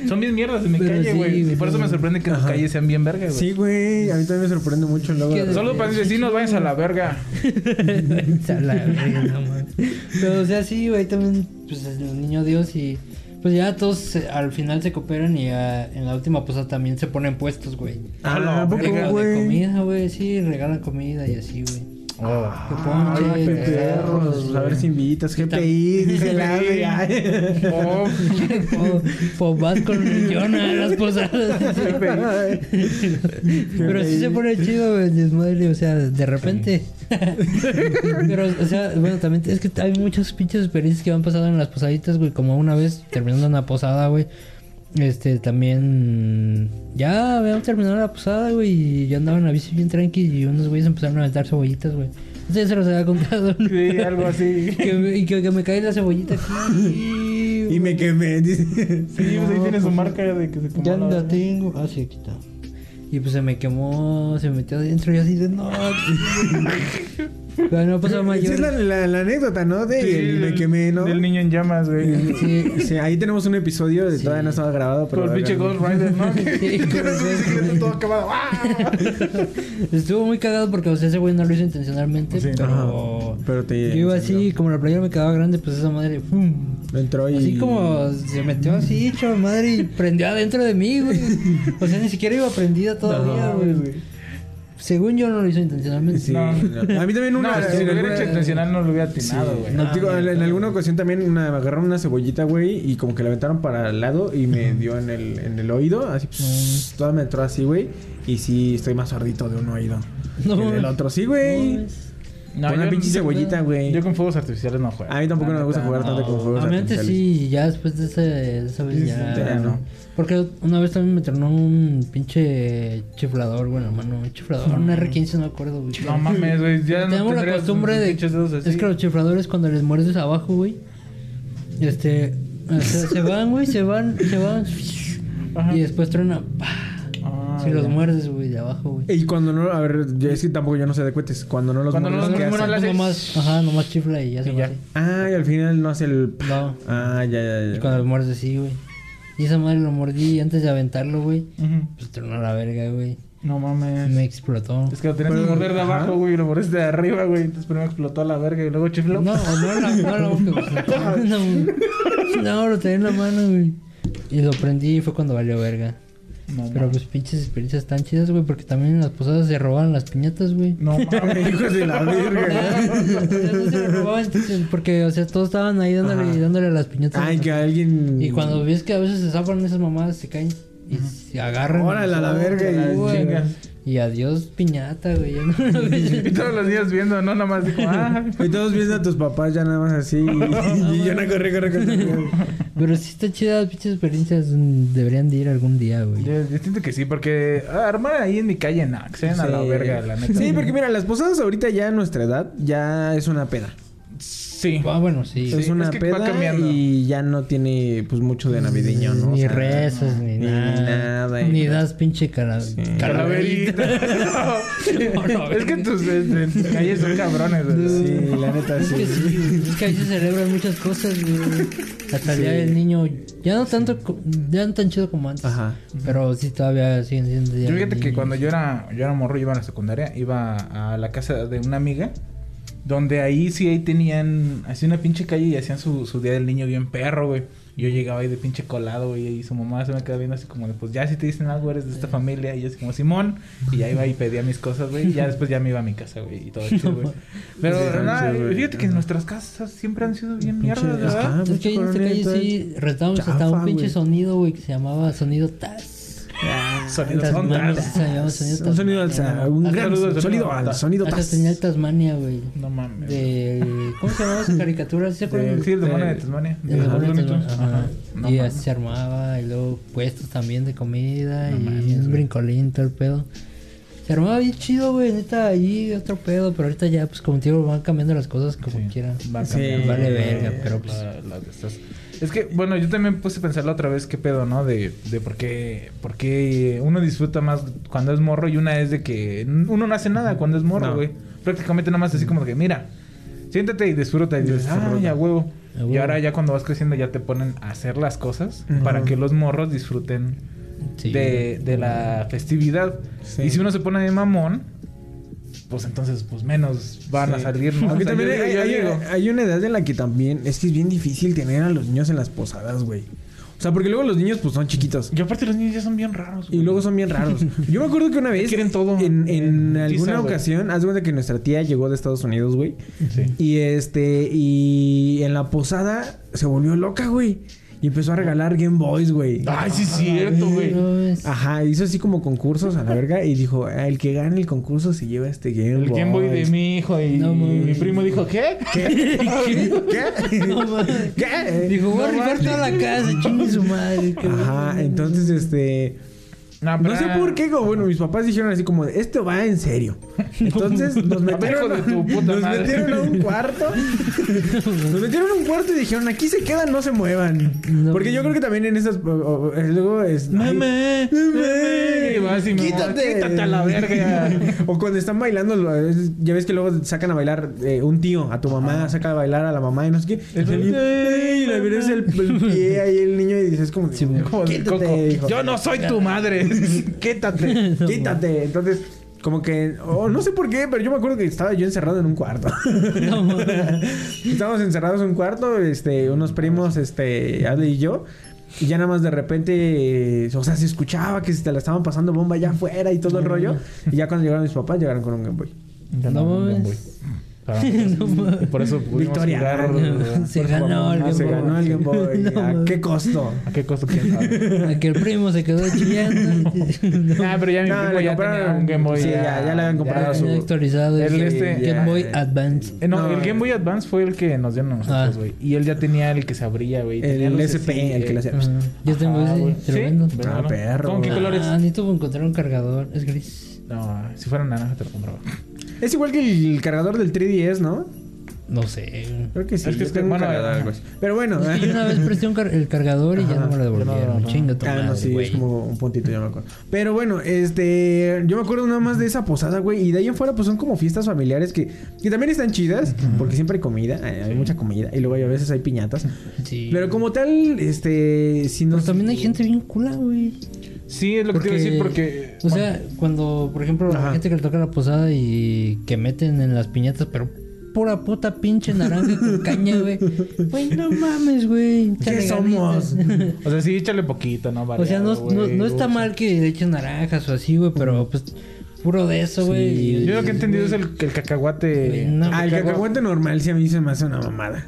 Speaker 6: Son bien mierdas de mi
Speaker 5: Pero
Speaker 6: calle, güey. y por eso me sorprende que
Speaker 4: Ajá.
Speaker 6: calles sean bien verga, güey.
Speaker 4: Sí, güey. A mí también me sorprende mucho el logo.
Speaker 6: Solo para mis vecinos, váyanse a la verga.
Speaker 5: A la verga, no. Pero, o sea, sí, güey, también, pues, es el niño Dios y... Pues ya todos se- al final se cooperan y en la última posada también se ponen puestos, güey.
Speaker 4: Ah,
Speaker 6: la
Speaker 4: ¿a poco,
Speaker 6: verga,
Speaker 5: De
Speaker 4: güey?
Speaker 5: comida, güey, sí, regalan comida y así, güey.
Speaker 6: Oh.
Speaker 4: Ay,
Speaker 5: ponche,
Speaker 4: qué perros. A ver si invitas. GPI, dice ave.
Speaker 6: Oh.
Speaker 5: O, o vas con el Jonah a las posadas. Pero sí se pone chido, el desmadre, o sea, de repente. Pero, o sea, bueno, también es que hay muchas pinches experiencias que me han pasado en las posaditas, güey. Como una vez terminando una posada, güey. Este, también. Ya habíamos terminado la posada, güey. Y yo andaba en la bici bien tranqui. Y unos güeyes empezaron a aventar cebollitas, güey. Eso ya se los había contado. ¿no?
Speaker 6: Sí, algo así.
Speaker 5: Que, me- y que, que me cae la cebollita aquí.
Speaker 4: Y me quemé.
Speaker 6: Sí, pues ahí tiene su marca de que se comió
Speaker 5: Ya
Speaker 6: la-
Speaker 5: la tengo. Ah, sí, aquí está. Y pues se me quemó, se me metió adentro y así de no. Pero no pasó
Speaker 4: Esa es la, la- la anécdota, ¿no? De
Speaker 6: Sí,
Speaker 4: el me
Speaker 6: del-
Speaker 4: quemé, ¿no?
Speaker 6: Del niño en llamas, güey.
Speaker 5: Sí,
Speaker 4: Sí, ahí tenemos un episodio. de
Speaker 5: Sí.
Speaker 4: Todavía no estaba grabado, pero.
Speaker 6: Con el pinche Ghost Rider, ¿no?
Speaker 5: Sí,
Speaker 6: todo. ¡Ah!
Speaker 5: Estuvo muy cagado porque o sea, ese güey no lo hizo intencionalmente,
Speaker 6: Sí.
Speaker 5: pero
Speaker 4: Ajá. Pero te.
Speaker 5: yo iba así, como la playera me quedaba grande, pues esa madre, ¡pum!
Speaker 4: Entró y.
Speaker 5: Así como se metió así, hecho madre, y prendió adentro de mí, güey. O sea, ni siquiera iba prendida todavía,
Speaker 6: No,
Speaker 5: güey.
Speaker 6: güey.
Speaker 5: Según yo no lo hizo intencionalmente.
Speaker 4: Sí.
Speaker 6: No.
Speaker 4: no. A mí también una.
Speaker 6: No, si
Speaker 4: en
Speaker 6: lo hubiera hecho intencional no lo hubiera atinado,
Speaker 4: Sí.
Speaker 6: güey.
Speaker 4: No,
Speaker 5: Ah,
Speaker 4: digo, en, alguna ocasión también una, me agarraron una cebollita, güey, y como que la aventaron para el lado y me dio en el, en el oído, así, pss, toda me entró así, güey. Y sí, estoy más sordito de un oído.
Speaker 5: No,
Speaker 4: que del otro, sí, güey.
Speaker 5: No,
Speaker 6: No,
Speaker 4: Con una
Speaker 6: yo-
Speaker 4: pinche cebollita, güey.
Speaker 6: Yo con fuegos artificiales no juego.
Speaker 4: A mí tampoco no me gusta jugar
Speaker 6: no.
Speaker 4: tanto con fuegos artificiales.
Speaker 5: sí, ya después de, ese, de esa vez
Speaker 6: Sí,
Speaker 5: ya,
Speaker 6: sí,
Speaker 4: ya no.
Speaker 5: Porque una vez también me tronó un pinche chiflador, bueno, hermano, un chiflador, un R15, no me acuerdo, güey.
Speaker 6: No mames, güey. Ya no
Speaker 5: Tenemos la
Speaker 6: tendrías
Speaker 5: costumbre de... Es que los chifladores cuando les muerdes abajo, güey, este... o sea, se van, güey, se van, se van...
Speaker 6: Ajá.
Speaker 5: Y después truena... ¡pah!
Speaker 6: Ah,
Speaker 5: si los muerdes, güey, de abajo, güey.
Speaker 4: Y cuando no, a ver, yo es que tampoco yo no sé de cohetes. Cuando no los
Speaker 6: Cuando no
Speaker 4: muerdes,
Speaker 6: los
Speaker 4: ¿qué
Speaker 6: muerdes,
Speaker 4: hace?
Speaker 6: le hace-
Speaker 5: Nomás, ajá, nomás chifla y ya se
Speaker 6: Y
Speaker 5: va.
Speaker 6: ya.
Speaker 5: así.
Speaker 4: Ah, y al final no hace el.
Speaker 5: No,
Speaker 4: Ah, ya, ya,
Speaker 5: y
Speaker 4: ya.
Speaker 5: cuando los muerdes así, güey. Y esa madre lo mordí antes de aventarlo, güey. Pues tronó la verga, güey.
Speaker 6: No mames.
Speaker 5: Me explotó.
Speaker 6: Es que lo tenías que morder de abajo, güey, y lo mordiste de arriba, güey. Entonces primero explotó a la verga y luego chifló.
Speaker 5: No, no no la boca, güey. No, no, lo tenía en la mano, güey. Y lo prendí y fue cuando valió verga.
Speaker 6: No,
Speaker 5: Pero pues pinches experiencias tan chidas, güey, porque también en las posadas se robaban las piñatas, güey.
Speaker 6: No mames.
Speaker 4: Hijos de la verga.
Speaker 5: no se robaban, entonces, porque, o sea, todos estaban ahí dándole,
Speaker 4: Ajá.
Speaker 5: dándole a las piñatas.
Speaker 4: Ay, que alguien.
Speaker 5: Y cuando ves que a veces se zafan esas mamadas, se caen y se agarran.
Speaker 4: Órale, a la verga, y-
Speaker 6: chinga.
Speaker 5: Y adiós, piñata, güey. no-
Speaker 6: Y todos los días viendo, ¿no? Nada más digo, ah.
Speaker 4: Y todos viendo a tus papás ya nada más así. Y, yo no corre, corre, corre.
Speaker 5: Pero sí está chida, las pinches experiencias. mm, Deberían de ir algún día, güey.
Speaker 6: Yo, yo siento que sí, porque ah, armar ahí en mi calle, no, que se a la verga, la neta.
Speaker 4: Sí, porque mira, las posadas ahorita ya a nuestra edad ya es una peda.
Speaker 6: Sí.
Speaker 5: Ah, bueno, sí.
Speaker 4: es una
Speaker 6: es que va
Speaker 4: peda
Speaker 6: cambiando.
Speaker 4: y ya no tiene pues mucho de navideño, ¿no?
Speaker 5: Ni
Speaker 4: O sea,
Speaker 5: rezas, ni,
Speaker 4: ni
Speaker 5: nada.
Speaker 4: nada,
Speaker 5: Ni das pinche cara... calaverita.
Speaker 6: Calaverita. es que tus, eh, tus calles son cabrones, güey.
Speaker 4: Sí, la neta
Speaker 5: Es que,
Speaker 4: sí.
Speaker 5: sí, es que ahí se celebran muchas cosas, güey. Hasta el día del niño, ya no tanto, ya no tan chido como antes.
Speaker 4: Ajá.
Speaker 5: Pero sí todavía siguen siendo
Speaker 6: Yo fíjate que cuando yo era, yo era morro, iba a la secundaria, iba a la casa de una amiga, donde ahí sí ahí tenían, así una pinche calle y hacían su, su día del niño bien perro, güey. Y Yo llegaba ahí de pinche colado, güey, y su mamá se me quedaba viendo así como de, pues ya si te dicen algo eres de esta familia, y yo así como Simón, y ya iba y pedía mis cosas, güey, y ya después ya me iba a mi casa, güey, y todo chido, güey. Pero
Speaker 4: Sí,
Speaker 6: nada,
Speaker 4: sí, güey.
Speaker 6: fíjate que nuestras casas siempre han sido bien mierda,
Speaker 4: Pinche-
Speaker 6: ¿verdad?
Speaker 4: Ajá.
Speaker 5: Es que ahí en esta calle sí rentábamos hasta un pinche
Speaker 4: güey.
Speaker 5: sonido, güey, que se llamaba Sonido Taz. Sonido
Speaker 4: Un sonido al
Speaker 5: Tasmania.
Speaker 4: sa- un gran sonido
Speaker 6: sonido
Speaker 4: al
Speaker 6: Taz.
Speaker 4: sonido Taz.
Speaker 5: tenía el Tasmania, güey.
Speaker 6: No mames.
Speaker 5: De... ¿Cómo se llamaba esa caricatura? ¿Sí se acuerdan?
Speaker 6: De- sí, el demonio
Speaker 4: de-
Speaker 6: de Tasmania.
Speaker 5: El
Speaker 6: De
Speaker 5: demonio. Tasmania, y así se armaba, y luego puestos también de comida,
Speaker 6: No
Speaker 5: y un brincolín, todo el pedo. Se armaba bien chido, güey, neta, ahí otro pedo, pero ahorita ya, pues como te digo, van cambiando las cosas como
Speaker 6: Sí,
Speaker 5: quieran.
Speaker 6: va
Speaker 4: Sí,
Speaker 6: cambiando.
Speaker 5: vale verga, pero pues-
Speaker 6: La- la de estas- Es que, bueno, yo también puse a pensar la otra vez qué pedo, ¿no? De, de por qué, por qué uno disfruta más cuando es morro y una es de que uno no hace nada cuando es morro,
Speaker 4: No.
Speaker 6: güey. Prácticamente nada más así como de que, mira, siéntate y disfruta y dices, ah, ya huevo. Y ahora ya cuando vas creciendo ya te ponen a hacer las cosas para que los morros disfruten
Speaker 5: Sí.
Speaker 6: de, de la festividad.
Speaker 4: Sí.
Speaker 6: Y si uno se pone de mamón, pues entonces pues menos van a salir, ¿no?
Speaker 4: Aunque
Speaker 6: O sea,
Speaker 4: también
Speaker 6: yo-
Speaker 4: hay,
Speaker 6: yo
Speaker 4: hay-
Speaker 6: digo-
Speaker 4: hay una edad en la que también es que es bien difícil tener a los niños en las posadas, güey. O sea, porque luego los niños pues son chiquitos.
Speaker 6: Y aparte los niños ya son bien raros.
Speaker 4: Y luego son bien raros. Yo me acuerdo que una vez.
Speaker 6: Quieren todo
Speaker 4: En, en
Speaker 6: en
Speaker 4: alguna ocasión, haz de cuenta que nuestra tía llegó de Estados Unidos, güey.
Speaker 6: Sí.
Speaker 4: Y este. Y en la posada se volvió loca, güey. Y empezó a regalar Game Boys, güey.
Speaker 6: Ay, sí es cierto, güey.
Speaker 4: Ajá, hizo así como concursos a la verga y dijo, "Ah, el que gane el concurso se lleva este Game
Speaker 6: El
Speaker 4: Boy.
Speaker 6: Game Boy de mi hijo y
Speaker 5: No
Speaker 6: mi primo dijo, ¿qué?
Speaker 4: ¿Qué? ¿Qué?
Speaker 5: No mames.
Speaker 4: ¿Qué?
Speaker 5: Dijo, voy a
Speaker 6: No
Speaker 5: rifar
Speaker 6: mames.
Speaker 5: toda la casa, chingue su madre. qué
Speaker 4: Ajá, entonces este...
Speaker 6: No,
Speaker 4: No sé por qué, como, bueno, mis papás dijeron así como, esto va en serio. Entonces nos metieron,
Speaker 6: puta
Speaker 4: nos metieron a un cuarto. nos metieron a un cuarto y dijeron, aquí se quedan, no se muevan.
Speaker 5: No.
Speaker 4: Porque yo creo que también en esas... o- luego es...
Speaker 6: Me
Speaker 4: Quítate.
Speaker 6: Quítate a la verga.
Speaker 4: o cuando están bailando, ya ves que luego sacan a bailar eh, un tío, a tu mamá, saca a bailar a la mamá y no sé qué.
Speaker 6: El-
Speaker 4: Y le ves el, el pie ahí el niño y dices como...
Speaker 5: Sí,
Speaker 6: Como
Speaker 4: quítate,
Speaker 6: Coco.
Speaker 4: hijo".
Speaker 6: Yo no soy tu madre. Quítate.
Speaker 4: Quítate. Entonces, como que, o no sé por qué, pero yo me acuerdo que estaba yo encerrado en un cuarto.
Speaker 5: No.
Speaker 4: Estábamos encerrados en un cuarto, este, unos primos, este, Ale y yo. Y ya nada más de repente, o sea, se escuchaba que se te la estaban pasando bomba allá afuera y todo el rollo. Y ya cuando llegaron mis papás, llegaron con un Game Boy.
Speaker 5: No
Speaker 6: no,
Speaker 5: mames.
Speaker 6: Y por eso pudimos
Speaker 4: Victoria.
Speaker 6: jugar.
Speaker 5: Se ganó el
Speaker 4: Ah,
Speaker 5: Game
Speaker 4: se
Speaker 5: Boy.
Speaker 4: ganó el Game Boy.
Speaker 5: No,
Speaker 4: ¿A qué costo?
Speaker 6: ¿A qué costo quién sabe?
Speaker 5: A que el primo se quedó chillando.
Speaker 6: Ah, pero ya mi
Speaker 4: No,
Speaker 6: primo ya
Speaker 4: compraron-
Speaker 6: tenía un Game Boy.
Speaker 4: sí, ya- ya le habían comprado
Speaker 5: Ya
Speaker 4: su-
Speaker 5: actualizado
Speaker 6: El este-
Speaker 5: Game Boy Advance.
Speaker 6: Eh, no,
Speaker 4: No,
Speaker 6: el Game Boy Advance fue el que nos dieron a nosotros,
Speaker 5: Ah.
Speaker 6: güey. Y él ya tenía el que se abría, güey.
Speaker 4: El SP,
Speaker 6: sí,
Speaker 4: el que le
Speaker 6: eh.
Speaker 4: hacía.
Speaker 5: Ajá. Yo tengo ese,
Speaker 6: güey.
Speaker 5: te lo
Speaker 6: ¿Sí?
Speaker 5: vendo.
Speaker 4: Ah,
Speaker 6: no.
Speaker 4: perro.
Speaker 6: ¿Con qué colores?
Speaker 5: Ah, necesito encontrar un cargador. Es gris.
Speaker 6: No, si fuera naranja te lo compraba.
Speaker 4: Es igual que el cargador del 3DS, ¿no?
Speaker 5: No sé.
Speaker 4: Creo que sí.
Speaker 6: Es que
Speaker 4: yo
Speaker 6: es que, bueno,
Speaker 4: cargador,
Speaker 6: ajá.
Speaker 4: algo así. Pero bueno.
Speaker 5: Es que yo una vez presté un car- el cargador y ya no me lo devolvieron.
Speaker 6: no, no.
Speaker 5: Chinga tu
Speaker 4: Ah, no,
Speaker 5: madre,
Speaker 4: sí,
Speaker 5: güey.
Speaker 4: es como un puntito, ya me acuerdo. Pero bueno, este. Yo me acuerdo nada más de esa posada, güey. Y de ahí en fuera, pues son como fiestas familiares que, que también están chidas, porque siempre hay comida, hay, hay mucha comida. Y luego hay- a veces hay piñatas.
Speaker 5: Sí.
Speaker 4: Pero como tal, este. Si
Speaker 5: Pero
Speaker 4: nos.
Speaker 5: también hay gente bien cula, güey.
Speaker 6: Sí, es lo que te iba a decir porque...
Speaker 5: O sea, cuando, por ejemplo,
Speaker 4: Ajá.
Speaker 5: la gente que le toca la posada y que meten en las piñatas, pero pura puta pinche naranja con caña, güey. Güey, no mames, güey.
Speaker 4: ¿Qué somos?
Speaker 6: O sea, sí, échale poquito, ¿no?
Speaker 5: O sea, no,
Speaker 6: Variado,
Speaker 5: no, no está mal que le echen naranjas o así, güey, pero pues puro de eso, güey.
Speaker 4: Sí.
Speaker 6: Yo lo que he entendido es el, el cacahuate.
Speaker 5: No,
Speaker 4: Ah, el cacahuate normal sí a mí se me hace una mamada.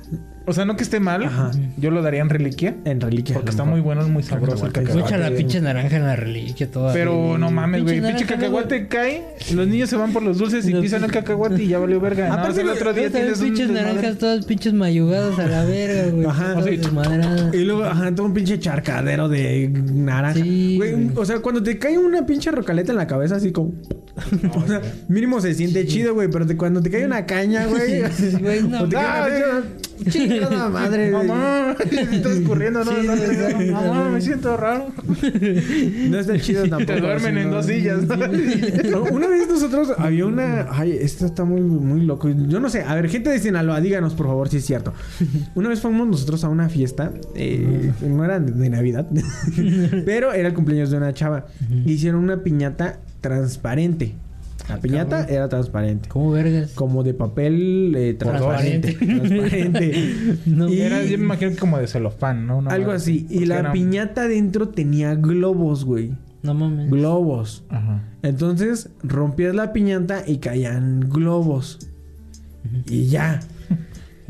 Speaker 6: O sea, no que esté mal.
Speaker 4: Ajá.
Speaker 6: Yo lo daría en reliquia.
Speaker 4: En reliquia.
Speaker 6: Porque está
Speaker 4: mejor.
Speaker 6: muy bueno, es muy sabroso el
Speaker 4: Cacahuate.
Speaker 5: Echa la pinche naranja en la reliquia toda.
Speaker 6: Pero no mames, güey. Pinche cacahuate cae. Los niños se van por los dulces y pisan el cacahuate y ya valió verga.
Speaker 4: Aparte,
Speaker 6: el otro día tienes un
Speaker 5: pinches
Speaker 6: desmadre.
Speaker 5: naranjas todas pinches mayugadas a la verga, güey.
Speaker 4: Ajá.
Speaker 5: Todas
Speaker 6: Sí.
Speaker 5: desmadradas.
Speaker 4: Y luego, ajá, todo un pinche charcadero de naranja.
Speaker 5: Sí,
Speaker 4: Güey, o sea, cuando te cae una pinche rocaleta en la cabeza, así como. o sea, mínimo se siente chido, güey. Pero te- cuando te cae una caña, güey.
Speaker 5: Güey, no,
Speaker 4: Chingada madre.
Speaker 6: Mamá, estás escurriendo, ¿no?
Speaker 5: Sí.
Speaker 6: Mamá, me siento raro.
Speaker 4: No está chido tampoco.
Speaker 6: te duermen en dos sillas.
Speaker 4: Una vez nosotros había una. Ay, esto está muy, muy loco. Yo no sé. A ver, gente de Sinaloa, díganos por favor si es cierto. Una vez fuimos nosotros a una fiesta. eh, no era de Navidad, pero era el cumpleaños de una chava. Hicieron una piñata transparente. La piñata era transparente.
Speaker 5: ¿Cómo vergas?
Speaker 4: Como de papel eh, transparente. Transparente.
Speaker 5: No,
Speaker 4: Y-
Speaker 6: Era, yo me imagino que como de celofán, ¿no? Una
Speaker 4: Algo así. Y la
Speaker 6: era-
Speaker 4: piñata dentro tenía globos, güey.
Speaker 5: No mames.
Speaker 4: Globos.
Speaker 6: Ajá.
Speaker 4: Entonces rompías la piñata y caían globos. Y ya.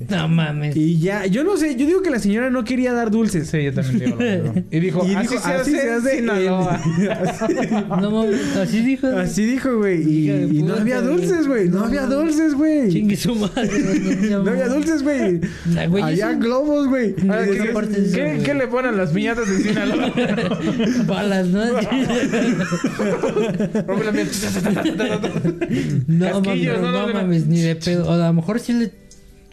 Speaker 5: No mames.
Speaker 4: Y ya. Yo no sé, yo digo que la señora no quería dar dulces.
Speaker 6: Sí, yo también digo lo mismo. Y dijo,
Speaker 4: Y
Speaker 6: así,
Speaker 4: dijo,
Speaker 6: se, hace en Sinaloa.
Speaker 4: en-
Speaker 5: No mames. Así dijo.
Speaker 4: Así dijo, güey. Y, no había dulces, güey. No
Speaker 5: No
Speaker 4: había dulces, güey.
Speaker 5: Chingue su madre.
Speaker 4: No había dulces, güey. Había globos, güey.
Speaker 5: ¿Qué
Speaker 6: le ponen las piñatas de Sinaloa?
Speaker 5: Balas, ¿no?
Speaker 6: Rompe la piñata.
Speaker 5: no mames, no. mames, ni de pedo. O a lo mejor sí le.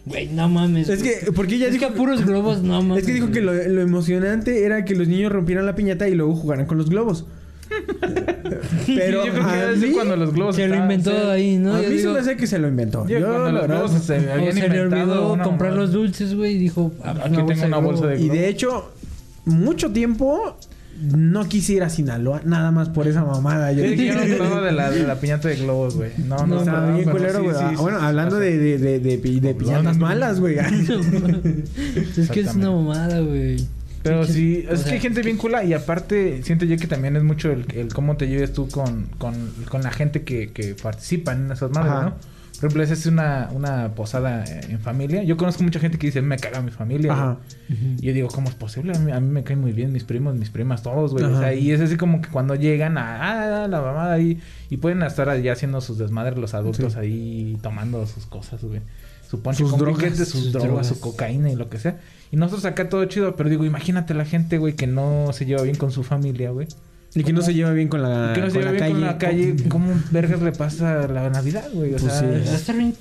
Speaker 5: Güey, no mames.
Speaker 4: Es que, porque ella
Speaker 5: Es que
Speaker 4: dijo.
Speaker 5: a puros globos, no mames.
Speaker 4: Es que dijo que lo, lo emocionante era que los niños rompieran la piñata y luego jugaran con los globos. Pero
Speaker 6: yo creo que
Speaker 4: a mí,
Speaker 6: cuando los globos
Speaker 5: Se lo inventó
Speaker 6: se-
Speaker 5: ahí, ¿no?
Speaker 4: a
Speaker 5: Yo
Speaker 4: mí se
Speaker 5: digo,
Speaker 4: me hace que se lo inventó.
Speaker 6: Yo,
Speaker 4: Yo,
Speaker 6: cuando los globos se habían
Speaker 5: se le olvidó comprar los dulces, güey, y dijo... ah,
Speaker 6: Aquí tengo una bolsa de
Speaker 4: Y
Speaker 6: globos.
Speaker 4: de hecho, mucho tiempo no quise ir a Sinaloa, nada más por esa mamada. Yo
Speaker 6: me acordaba de la, de la piñata de globos, güey. No, no,
Speaker 4: no, bien culero,
Speaker 6: sí,
Speaker 4: güey.
Speaker 6: sí, sí,
Speaker 4: bueno,
Speaker 6: sí,
Speaker 4: hablando
Speaker 6: sí.
Speaker 4: de, de, de, de, pi- de piñatas malas, güey.
Speaker 5: Es que es una mamada, güey.
Speaker 6: Pero sí,
Speaker 5: o
Speaker 6: es
Speaker 5: sea,
Speaker 6: que hay gente bien cula y aparte siento yo que también es mucho el, el cómo te lleves tú con, con, con la gente que, que participa en esas madres,
Speaker 4: Ajá.
Speaker 6: ¿no? Por ejemplo, esa es una, una posada eh, en familia. Yo conozco mucha gente que dice, me caga mi familia.
Speaker 4: Ajá.
Speaker 6: güey". Y yo digo, ¿cómo es posible? A mí, a mí me caen muy bien mis primos, mis primas, todos, güey. O sea, y es así como que cuando llegan a ah, la mamada ahí y pueden estar allá haciendo sus desmadres los adultos
Speaker 4: Sí.
Speaker 6: ahí tomando sus cosas, güey. Su ponche
Speaker 4: Sus
Speaker 6: con
Speaker 4: drogas,
Speaker 6: piquete, sus,
Speaker 5: sus
Speaker 6: drogas,
Speaker 5: drogas.
Speaker 6: su cocaína y lo que sea. Y nosotros acá todo chido, pero digo, imagínate la gente, güey, que no se lleva bien con su familia, güey.
Speaker 4: Y que no se lleva bien con la,
Speaker 6: que no se
Speaker 4: con
Speaker 6: lleva
Speaker 4: la
Speaker 6: bien
Speaker 4: calle.
Speaker 6: con la calle. ¿Cómo vergas le pasa la Navidad, güey? O
Speaker 4: Pues
Speaker 6: sea,
Speaker 4: sí.
Speaker 5: Va a estar bien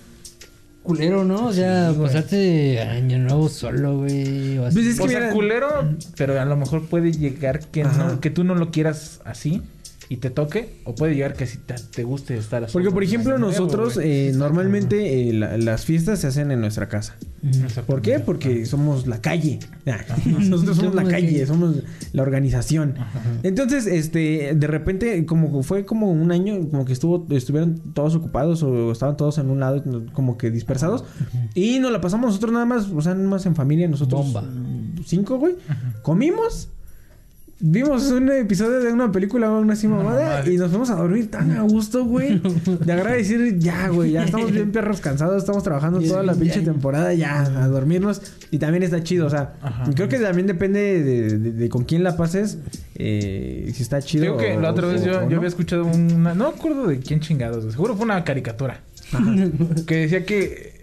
Speaker 5: culero, ¿no? O sea,
Speaker 6: Sí,
Speaker 5: pasarte año nuevo solo, güey. o así.
Speaker 4: Pues es que
Speaker 6: o sea, culero, pero a lo mejor puede llegar que, no, que tú no lo quieras así y te toque, o puede llegar que si te, te guste estar así.
Speaker 4: Porque, por ejemplo, nosotros eh, normalmente eh, la- las fiestas se hacen en nuestra casa. ¿Por qué? Porque somos la calle. Ah, Nosotros somos la calle, somos la organización. Entonces, este, de repente, como fue como un año, como que estuvo, estuvieron todos ocupados o estaban todos en un lado, como que dispersados. Y nos la pasamos nosotros nada más, o sea, nada más en familia, nosotros
Speaker 5: Bomba.
Speaker 4: cinco, güey. Comimos. Vimos un episodio de una película una así mamada y nos fuimos a dormir tan a gusto, güey. De agradecer, ya, güey, ya estamos bien perros cansados, estamos trabajando toda la pinche temporada, ya, a dormirnos. Y también está chido, o sea,
Speaker 6: Ajá.
Speaker 4: creo que también depende de, de- de con quién la pases, eh, si está chido.
Speaker 6: Digo que la otra vez
Speaker 4: o-
Speaker 6: yo,
Speaker 4: o
Speaker 6: yo había escuchado una... No me acuerdo de quién chingados. Seguro fue una caricatura. que decía que...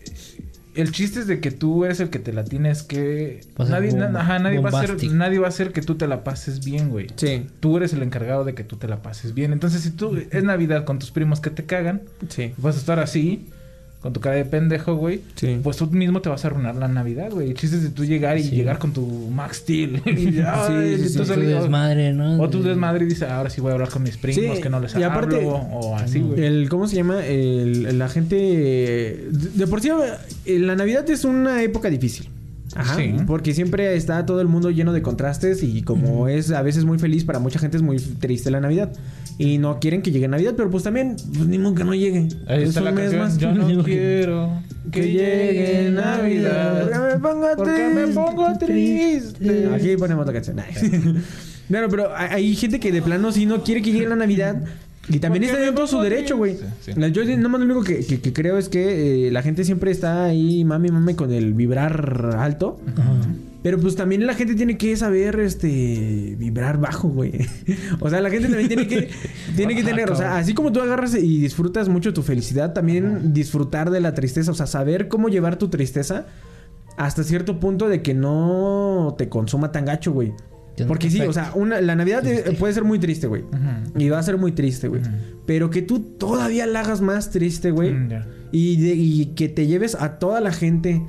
Speaker 6: El chiste es de que tú eres el que te la tienes que...
Speaker 5: Pasar
Speaker 6: Nadie, na- ajá, nadie, va a hacer, nadie va a hacer que tú te la pases bien, güey.
Speaker 4: Sí,
Speaker 6: Tú eres el encargado de que tú te la pases bien. Entonces, si tú es Navidad con tus primos que te cagan,
Speaker 4: sí,
Speaker 6: vas a estar así, con tu cara de pendejo, güey.
Speaker 4: sí.
Speaker 6: Pues tú mismo te vas a arruinar la Navidad, güey. El chiste es de tú llegar y
Speaker 5: Sí.
Speaker 6: llegar con tu Max Steel. y, ay,
Speaker 4: sí, sí,
Speaker 6: tú
Speaker 5: Tu
Speaker 6: solito-
Speaker 5: desmadre, ¿no?
Speaker 6: o tu desmadre y dices, ahora sí voy a hablar con mis primos,
Speaker 4: Sí,
Speaker 6: que no les
Speaker 4: y aparte-
Speaker 6: hablo. O así, güey.
Speaker 4: El, ¿Cómo se llama? El, la gente... De, por sí, eh, la Navidad es una época difícil. Ajá.
Speaker 6: Sí.
Speaker 4: Porque siempre está todo el mundo lleno de contrastes y como es a veces muy feliz, para mucha gente es muy triste la Navidad. Y no quieren que llegue Navidad, pero pues también, pues ni modo que no llegue.
Speaker 6: Ahí
Speaker 4: es
Speaker 6: está
Speaker 4: un
Speaker 6: la
Speaker 4: mes
Speaker 6: canción.
Speaker 4: más.
Speaker 6: Yo no quiero Que llegue Navidad.
Speaker 4: Porque me pongo
Speaker 6: Porque me
Speaker 4: triste.
Speaker 6: pongo triste.
Speaker 4: Aquí ponemos la canción. Claro, pero hay gente que de plano sí no quiere que llegue la Navidad. Y también está
Speaker 6: me
Speaker 4: en todo su derecho, güey.
Speaker 6: Sí.
Speaker 4: La- Yo nada más lo único que, que- que creo es que eh, la gente siempre está ahí, mami, mami, con el vibrar alto. Pero pues también la gente tiene que saber, este, vibrar bajo, güey. o sea, la gente también tiene que, tiene que tener, o sea, así como tú agarras y disfrutas mucho tu felicidad, también disfrutar de la tristeza, o sea, saber cómo llevar tu tristeza hasta cierto punto de que no te consuma tan gacho, güey. Porque sí, o sea, una, la Navidad puede ser muy triste, güey. Y va a ser muy triste, güey. Pero que tú todavía la hagas más triste, güey.
Speaker 6: Mm,
Speaker 4: y, de- y que te lleves a toda la gente.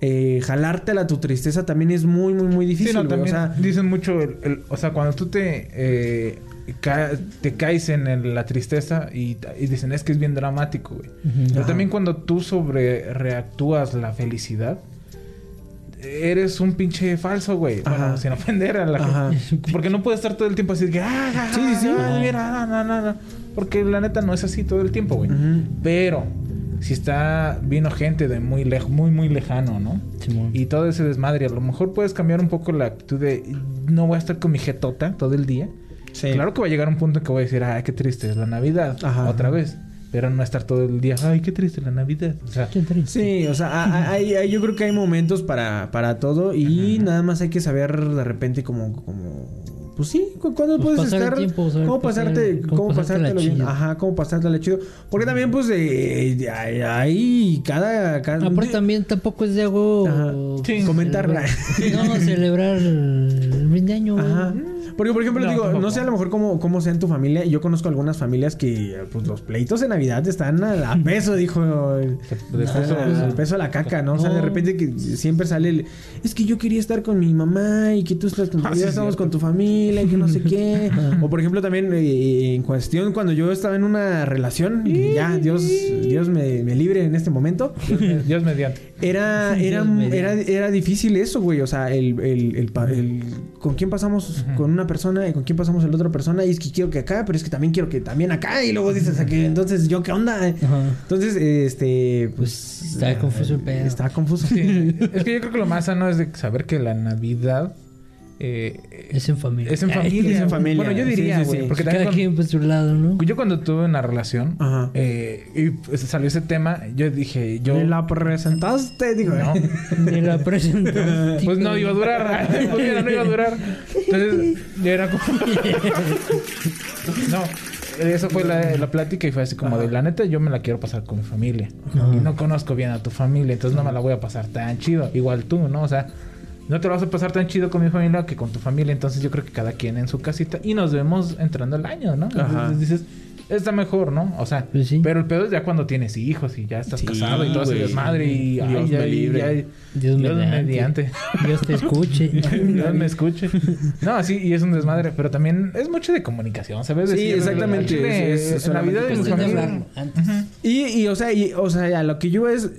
Speaker 4: Eh, jalártela tu tristeza también es muy, muy, muy difícil,
Speaker 6: Sí, no,
Speaker 4: güey.
Speaker 6: también
Speaker 4: O sea,
Speaker 6: dicen mucho, el, el- o sea, cuando tú te, eh, ca- te caes en el- la tristeza y, y dicen es que es bien dramático, güey. Pero también cuando tú sobre reactúas la felicidad, eres un pinche falso, güey. Bueno, sin ofender a la
Speaker 4: Ajá.
Speaker 6: gente. Porque no puedes estar todo el tiempo así que, ah, ah,
Speaker 4: Sí, sí, sí.
Speaker 6: ah, mira, no, no, no. Porque la neta no es así todo el tiempo, güey. Pero si está vino gente de muy lejos, muy, muy lejano, ¿no?
Speaker 5: Simón.
Speaker 6: Y todo ese desmadre, a lo mejor puedes cambiar un poco la actitud de no voy a estar con mi jetota todo el día.
Speaker 4: sí.
Speaker 6: Claro que va a llegar un punto en que voy a decir, ay, qué triste es la Navidad,
Speaker 4: Ajá.
Speaker 6: otra vez. Pero no estar todo el día, ay, qué triste la Navidad. O sea,
Speaker 5: Qué triste.
Speaker 4: Sí, o sea, a- a- hay- hay- yo creo que hay momentos para, para todo y nada más hay que saber de repente como, como pues sí, cu- cuándo
Speaker 5: Pues
Speaker 4: puedes
Speaker 5: pasar el
Speaker 4: estar,
Speaker 5: tiempo, saber
Speaker 4: cómo
Speaker 5: pasar-
Speaker 4: pasarte,
Speaker 5: cómo
Speaker 4: cómo pasártelo bien, ajá, cómo pasártela chido, porque también pues eh, hay, hay cada, cada
Speaker 5: Aparte también tampoco es de algo...
Speaker 4: Ajá.
Speaker 6: Sí.
Speaker 4: comentar.
Speaker 5: No, celebrar el fin de año. güey.
Speaker 4: Porque, por ejemplo,
Speaker 6: No,
Speaker 4: digo,
Speaker 6: tampoco.
Speaker 4: no sé a lo mejor cómo, cómo sea en tu familia. Yo conozco algunas familias que, pues, los pleitos de Navidad están a, a peso, dijo. el-
Speaker 6: de
Speaker 4: a-
Speaker 6: peso-
Speaker 4: al peso de la caca, ¿no? O sea, de repente que siempre sale el... Es que yo quería estar con mi mamá y que tú estás con,
Speaker 6: Ah,
Speaker 4: ya
Speaker 6: sí,
Speaker 4: estamos con tu familia y que no sé qué. o, por ejemplo, también eh, en cuestión cuando yo estaba en una relación, que ya, Dios, Dios me, me libre en este momento.
Speaker 6: Dios, me- Dios mediante.
Speaker 4: Era, era, era, era difícil eso, güey. O sea, el, el, el- con quién pasamos con una persona y con quién pasamos con la otra persona. Y es que quiero que acá, pero es que también quiero que también acá. Y luego dices, que entonces, ¿yo qué onda? Entonces, este, pues...
Speaker 5: Está confuso el pedo.
Speaker 4: Está confuso.
Speaker 6: Sí. es que yo creo que lo más sano es de saber que la Navidad eh,
Speaker 5: Es en familia.
Speaker 6: es en familia.
Speaker 4: es en
Speaker 6: güey.
Speaker 4: familia.
Speaker 6: Bueno, yo diría,
Speaker 4: sí,
Speaker 6: güey.
Speaker 4: sí.
Speaker 6: Porque
Speaker 5: Cada
Speaker 6: también
Speaker 5: quien por su lado, ¿no?
Speaker 6: cuando- yo cuando tuve una relación
Speaker 4: Ajá.
Speaker 6: eh, y pues, salió ese tema, yo dije, yo...
Speaker 4: ¿Me la presentaste? Digo,
Speaker 6: No.
Speaker 5: Ni la presentaste.
Speaker 6: Pues no iba a durar. pues mira, no iba a durar. Entonces, ya era como. no. Eso fue la, la plática y fue así como de la neta yo me la quiero pasar con mi familia.
Speaker 5: Ajá.
Speaker 6: Y no conozco bien a tu familia, entonces no me la voy a pasar tan chido. Igual tú, ¿no? O sea, no te lo vas a pasar tan chido con mi familia que con tu familia. Entonces yo creo que cada quien en su casita. Y nos vemos entrando el año, ¿no?
Speaker 4: Ajá.
Speaker 6: Entonces dices, está mejor, ¿no? O sea,
Speaker 5: Pues sí.
Speaker 6: pero el pedo es ya cuando tienes hijos y ya estás
Speaker 4: Sí,
Speaker 6: casado y todo ese
Speaker 4: güey.
Speaker 6: desmadre y
Speaker 4: Dios
Speaker 6: ay,
Speaker 4: me
Speaker 6: ay,
Speaker 4: libre.
Speaker 6: ay,
Speaker 5: Dios mediante.
Speaker 6: mediante.
Speaker 5: Dios te escuche.
Speaker 6: Dios me escuche. No, sí, y es un desmadre, pero también es mucho de comunicación, ¿sabes?
Speaker 4: Sí, exactamente,
Speaker 6: al
Speaker 4: es- es
Speaker 6: en
Speaker 4: solamente
Speaker 6: en mi
Speaker 5: de
Speaker 6: familia-
Speaker 5: antes.
Speaker 4: Y, y, o sea, y, o sea, a lo que yo es,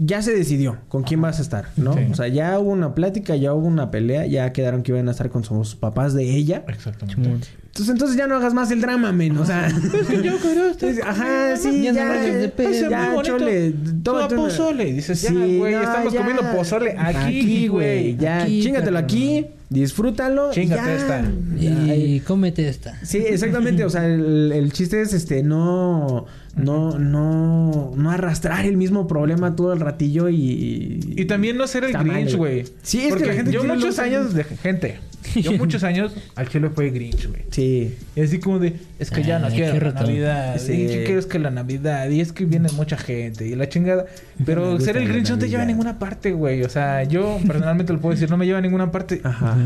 Speaker 4: ya se decidió con quién vas a estar, ¿no?
Speaker 6: Sí.
Speaker 4: O sea, ya hubo una plática, ya hubo una pelea, ya quedaron que iban a estar con sus papás de ella.
Speaker 6: Exactamente.
Speaker 4: Entonces, entonces ya no hagas más el drama, men. O sea,
Speaker 6: yo quiero estar
Speaker 4: es- ajá, sí,
Speaker 5: Ya
Speaker 4: ya,
Speaker 5: de
Speaker 4: ya, chole,
Speaker 6: todo, pozole. Y dices, ya,
Speaker 4: Sí,
Speaker 6: güey,
Speaker 4: no,
Speaker 6: estamos
Speaker 4: ya.
Speaker 6: comiendo pozole aquí, güey.
Speaker 4: Ya,
Speaker 5: Aquí,
Speaker 4: chingatelo aquí, disfrútalo. y
Speaker 6: Chíngate
Speaker 4: ya.
Speaker 6: esta.
Speaker 4: Ya,
Speaker 5: Y cómete esta.
Speaker 4: Sí, exactamente. O sea, el, el chiste es este no, no, no, no arrastrar el mismo problema todo el ratillo y.
Speaker 6: Y también no ser el Grinch,
Speaker 4: güey. Sí, es que
Speaker 6: Porque
Speaker 4: la gente
Speaker 6: yo muchos años de gente. Yo muchos años al chile fue Grinch, güey.
Speaker 4: Sí.
Speaker 6: Y así como de, es que ya no
Speaker 5: Ay,
Speaker 6: quiero la. Navidad.
Speaker 4: Sí.
Speaker 6: Y que quiero es que la Navidad. Y es que viene mucha gente. Y la chingada. Pero ser el Grinch no te lleva a ninguna parte, güey. O sea, yo personalmente lo puedo decir, no me lleva a ninguna parte.
Speaker 4: Ajá.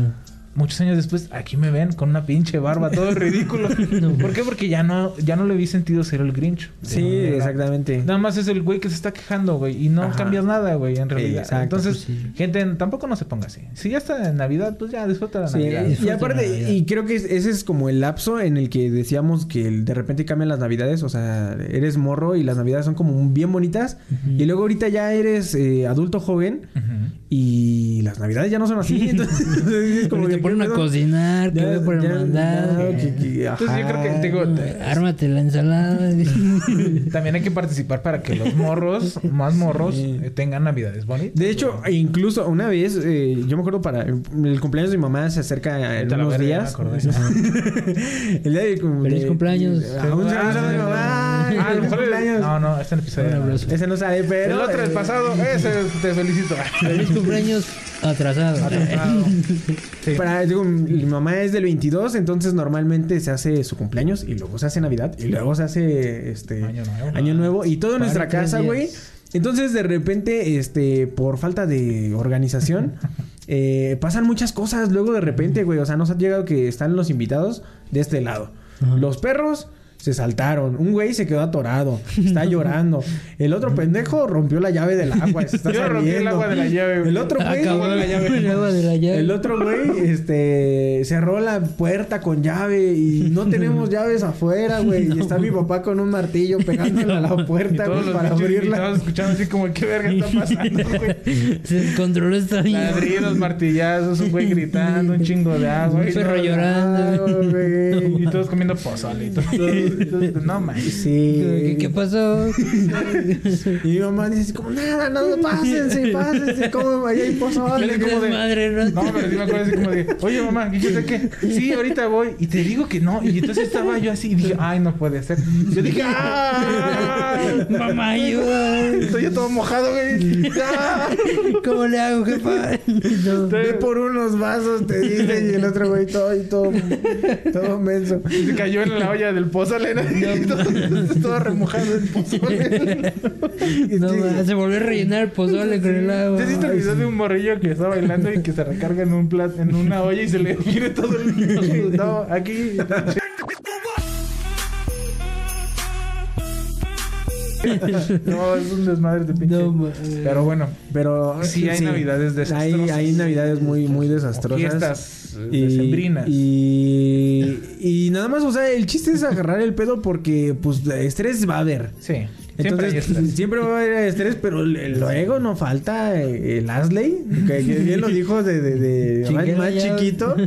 Speaker 6: Muchos años después, aquí me ven con una pinche barba, todo ridículo. ¿Por qué? Porque ya no, ya no le vi sentido ser el Grinch.
Speaker 4: Sí, exactamente.
Speaker 6: Nada más es el güey que se está quejando, güey. Y no
Speaker 4: Ajá.
Speaker 6: cambias nada, güey, en realidad.
Speaker 4: Exacto,
Speaker 6: Entonces,
Speaker 5: pues sí.
Speaker 6: gente, tampoco no se ponga así. Si ya está en Navidad, pues ya disfruta la
Speaker 4: Sí,
Speaker 6: Navidad.
Speaker 4: y aparte,
Speaker 5: Navidad.
Speaker 4: y creo que es- ese es como el lapso en el que decíamos que de repente cambian las navidades, o sea, eres morro y las navidades son como bien bonitas, y luego ahorita ya eres eh, adulto joven. Y las navidades ya no son así. Entonces, es
Speaker 5: Como
Speaker 4: que,
Speaker 5: ponen
Speaker 4: ¿qué
Speaker 5: a cocinar, que ve por el
Speaker 4: ya-
Speaker 5: mandado.
Speaker 4: ya, que- que-
Speaker 6: Entonces yo creo que digo,
Speaker 5: Ármate la ensalada.
Speaker 6: también hay que participar para que los morros, más morros,
Speaker 4: Sí.
Speaker 6: eh, tengan navidades bonitas.
Speaker 4: De hecho, incluso una vez, eh, yo me acuerdo para el cumpleaños de mi mamá se acerca en unos días. el día de cum-
Speaker 5: Feliz cumpleaños.
Speaker 4: Ah, un saludo a mi mamá.
Speaker 6: Ah, el-
Speaker 4: cumpleaños.
Speaker 6: No, no, este episodio.
Speaker 4: Ese no sale, pero.
Speaker 6: El otro, el
Speaker 4: eh,
Speaker 6: pasado, ese te felicito.
Speaker 5: Feliz cumpleaños atrasado.
Speaker 6: Atrasado. Sí.
Speaker 4: Para, digo, mi mamá es del 22, entonces normalmente se hace su cumpleaños y luego se hace Navidad y luego se hace este
Speaker 6: Año Nuevo.
Speaker 4: Año Nuevo y todo en nuestra casa, güey. Entonces de repente, este, por falta de organización, eh, pasan muchas cosas. Luego de repente, güey, o sea, nos ha llegado que están los invitados de este lado.
Speaker 5: Ajá.
Speaker 4: Los perros se saltaron. Un güey se quedó atorado. Está llorando. El otro pendejo rompió la llave del agua. Se está
Speaker 6: Yo rompí el agua de la llave, güey.
Speaker 4: El otro güey...
Speaker 5: Acabó
Speaker 6: de la llave.
Speaker 5: el agua de la llave.
Speaker 4: El otro güey, este, cerró la puerta con llave y no tenemos llaves afuera, güey. Y está mi papá con un martillo pegándole a la
Speaker 6: Y
Speaker 4: puerta,
Speaker 6: todos
Speaker 4: güey,
Speaker 6: los
Speaker 4: para abrirla.
Speaker 6: escuchando así como, ¿qué verga está pasando, güey?
Speaker 5: Se descontroló esta.
Speaker 6: Ladridos, martillazos, un güey gritando, un chingo de agua.
Speaker 5: Un
Speaker 6: y
Speaker 5: perro llorando.
Speaker 6: Y todos comiendo pozole y todo. Entonces, no mames.
Speaker 4: Sí.
Speaker 5: ¿Qué, qué pasó?
Speaker 4: Y mi mamá dice así como, nada, no, pásense, pásense, como ahí hay pozole.
Speaker 6: Así como de-
Speaker 5: Madre, ¿no?
Speaker 6: No, pero sí me acuerdo así como de, oye mamá, ¿qué qué qué? Sí, ahorita voy. Y te digo que no. Y entonces estaba yo así y dije, ay, no puede ser. Yo dije, ¡ah!
Speaker 5: Mamá, ayuda.
Speaker 6: Estoy yo todo mojado, güey. ¡Ah!
Speaker 5: ¿Cómo le hago, jefa? No.
Speaker 4: Ve por unos vasos, te dice, y el otro güey todo, y todo, todo menso.
Speaker 6: Y se cayó en la olla del pozole, ¿no? Y todo, todo remojado el pozole.
Speaker 5: No, se volvió a rellenar el pozole con el agua.
Speaker 6: ¿Te hiciste el video de un morrillo que está bailando y que se recarga en un plato, en una olla y se le viene todo el... No, aquí... No, es un desmadre de pinche.
Speaker 5: No, ma.
Speaker 6: Pero bueno,
Speaker 4: Pero
Speaker 6: Sí, hay navidades
Speaker 4: Hay,
Speaker 6: desastrosas.
Speaker 4: hay navidades muy, muy desastrosas.
Speaker 6: fiestas
Speaker 4: Y,
Speaker 6: decembrinas.
Speaker 4: y, y nada más, o sea, el chiste es agarrar el pedo porque, pues, estrés va a haber.
Speaker 6: Sí, siempre hay
Speaker 4: Entonces,
Speaker 6: estrés.
Speaker 4: siempre va a haber estrés, pero luego no falta eh, el Asley, que, bien lo dijo de, de, de más chiquito.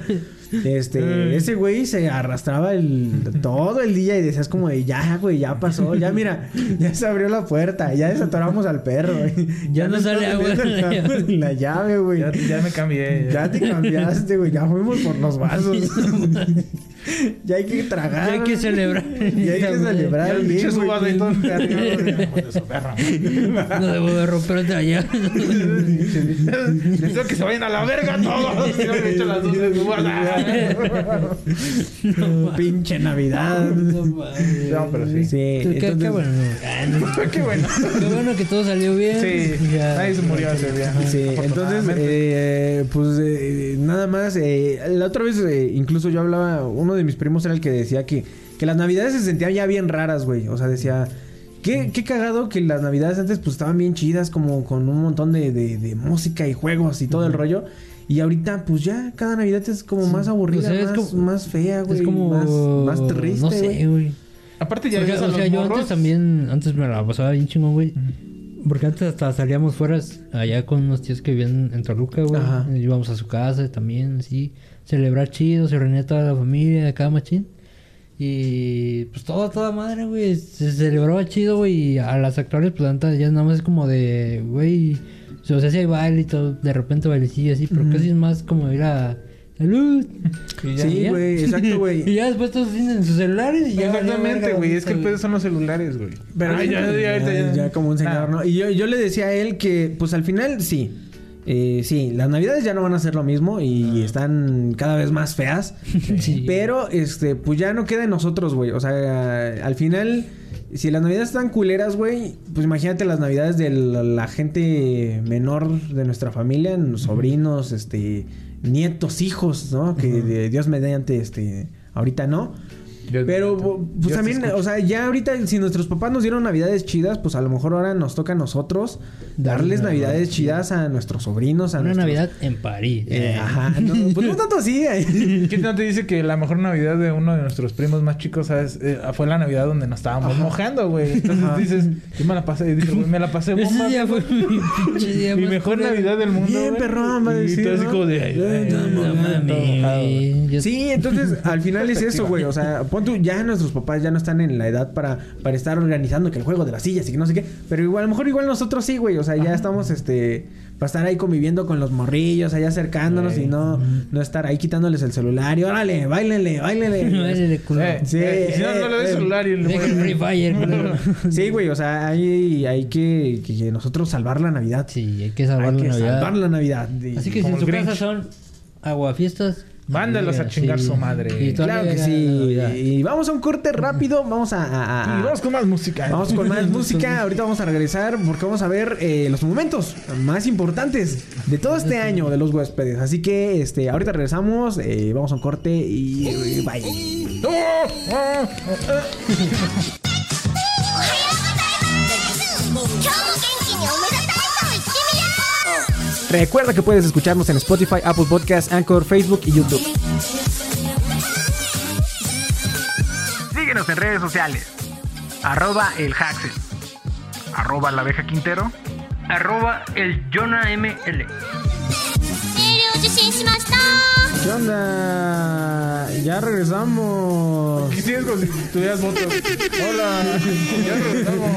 Speaker 4: Este,
Speaker 6: Mm.
Speaker 4: ese güey se arrastraba el, todo el día y decías como de ya, güey, ya pasó, ya mira, ya se abrió la puerta, ya desatoramos al perro, güey.
Speaker 5: Ya no sale agua la llave.
Speaker 4: la llave, güey.
Speaker 6: Ya, ya me cambié.
Speaker 4: Ya te cambiaste, güey. Ya fuimos por los vasos. ya hay que tragar.
Speaker 5: Ya hay que celebrar.
Speaker 4: Ya hay que celebrar.
Speaker 6: Ya el
Speaker 4: bien, güey.
Speaker 6: suba de todo el perro. de su perro.
Speaker 5: No debo de romper otra llave.
Speaker 6: Deseo que se vayan a la verga todos. Ya me he hecho las dos de
Speaker 4: Pinche Navidad.
Speaker 5: No,
Speaker 6: pero sí.
Speaker 4: Sí,
Speaker 5: Qué, qué
Speaker 4: entonces-
Speaker 5: bueno. No.
Speaker 6: Qué bueno.
Speaker 5: Qué bueno que todo salió bien.
Speaker 6: Sí,
Speaker 5: Ya.
Speaker 6: nadie se murió ese día.
Speaker 4: Sí, entonces, eh, pues eh, nada más. eh, la otra vez, eh, incluso yo hablaba, uno de mis primos era el que decía que, que las navidades se sentían ya bien raras, güey. O sea, decía, qué, qué cagado que las navidades antes pues estaban bien chidas, como con un montón de, de- de música y juegos y todo el rollo. Y ahorita, pues ya, cada navidad es como más aburrida,
Speaker 5: O sea, es
Speaker 4: más,
Speaker 5: como-
Speaker 4: más fea, güey.
Speaker 5: Es como.
Speaker 4: Más, más triste,
Speaker 5: No
Speaker 4: güey.
Speaker 5: sé, güey.
Speaker 6: Aparte ya
Speaker 5: O sea,
Speaker 6: ves a
Speaker 5: o
Speaker 6: los
Speaker 5: sea, yo antes también. Antes me la pasaba bien chingón, güey. Porque antes hasta salíamos fuera allá con unos tíos que vivían en Toluca, güey.
Speaker 4: Ajá.
Speaker 5: Y Íbamos a su casa también, así. Celebrar chido, se reunía toda la familia de cada machín. Y pues toda, toda madre, güey. Se celebraba chido, güey. Y a las actuales, pues antes ya nada más es como de, güey. O sea, sí hay baile y todo, de repente bailecillo así, pero casi es más como ir a. ¡Salud! Y ya,
Speaker 4: Sí,
Speaker 5: y
Speaker 4: güey, exacto,
Speaker 5: y
Speaker 4: güey.
Speaker 5: ya después todos tienen sus celulares y
Speaker 6: Exactamente, güey. Es que el pedo son los celulares, güey.
Speaker 4: Pero
Speaker 6: Ay,
Speaker 4: ya,
Speaker 6: ya, ya, ahorita
Speaker 4: ya, ya como un señor,
Speaker 6: Nah.
Speaker 4: ¿no? Y yo, yo le decía a él que, pues al final, sí. Eh, sí, las navidades ya no van a ser lo mismo y están cada vez más feas.
Speaker 5: Sí.
Speaker 4: Pero, este, pues ya no queda en nosotros, güey. O sea, al final, si las navidades están culeras, güey, pues imagínate las navidades de la, la gente menor de nuestra familia, sobrinos, este, nietos, hijos, ¿no? Que de Dios mediante, este, ahorita no. Pero, pues también, o sea, ya ahorita, si nuestros papás nos dieron navidades chidas, pues a lo mejor ahora nos toca a nosotros darles
Speaker 5: Darle
Speaker 4: navidades chidas a nuestros sobrinos, a
Speaker 5: Una
Speaker 4: nuestros-
Speaker 5: Navidad en París.
Speaker 4: Eh, ajá, no, pues no tanto así. eh.
Speaker 6: ¿Quién no te dice que la mejor Navidad de uno de nuestros primos más chicos ¿sabes? Eh, fue la Navidad donde nos estábamos mojando, güey? Entonces
Speaker 4: Ajá.
Speaker 6: dices, yo me la pasé, y dije, güey, me la pasé bomba.
Speaker 5: Ese día fue mi
Speaker 6: mejor. Navidad del mundo.
Speaker 4: Bien perrón, va a
Speaker 6: Y
Speaker 4: decir,
Speaker 6: tú así
Speaker 4: ¿no?
Speaker 6: como de, ay, ay.
Speaker 5: Yo-
Speaker 4: Sí, entonces al final es eso, güey. O sea, pon tú, ya nuestros papás ya no están en la edad para, para estar organizando que el juego de las sillas y que no sé qué. Pero igual, a lo mejor igual nosotros sí, güey. O sea, ya estamos, este, para estar ahí conviviendo con los morrillos, allá acercándonos y no, no estar ahí quitándoles el celular. Y órale, báilenle, báilenle.
Speaker 5: Culo.
Speaker 6: Eh,
Speaker 4: Sí,
Speaker 6: eh, y si no, no le doy
Speaker 4: eh,
Speaker 6: celular y
Speaker 5: el Free Fire, culero.
Speaker 4: Sí, güey, o sea, hay, hay que, que- que nosotros salvar la Navidad.
Speaker 5: Sí, hay que salvar
Speaker 4: hay
Speaker 5: la
Speaker 4: que
Speaker 5: Navidad.
Speaker 4: salvar la Navidad. Y-
Speaker 5: Así que si en su casa son aguafiestas...
Speaker 6: Mándalos a chingar
Speaker 5: sí.
Speaker 6: su madre.
Speaker 5: Y
Speaker 4: Claro que sí. Y vamos a un corte rápido. Vamos a- a- a,
Speaker 6: Y vamos con más música.
Speaker 4: Vamos con más música. Ahorita vamos a regresar porque vamos a ver eh, los momentos más importantes de todo este año de los huéspedes. Así que este, ahorita regresamos. eh, vamos a un corte y, y bye. Recuerda que puedes escucharnos en Spotify, Apple Podcasts, Anchor, Facebook y YouTube.
Speaker 1: Síguenos en redes sociales. Arroba el Haxel. Arroba la abeja Quintero.
Speaker 5: Arroba el Jonah ML.
Speaker 4: ¿Qué onda? Ya regresamos.
Speaker 6: ¿Qué sigues como si tuvieras votos? Hola. ya regresamos.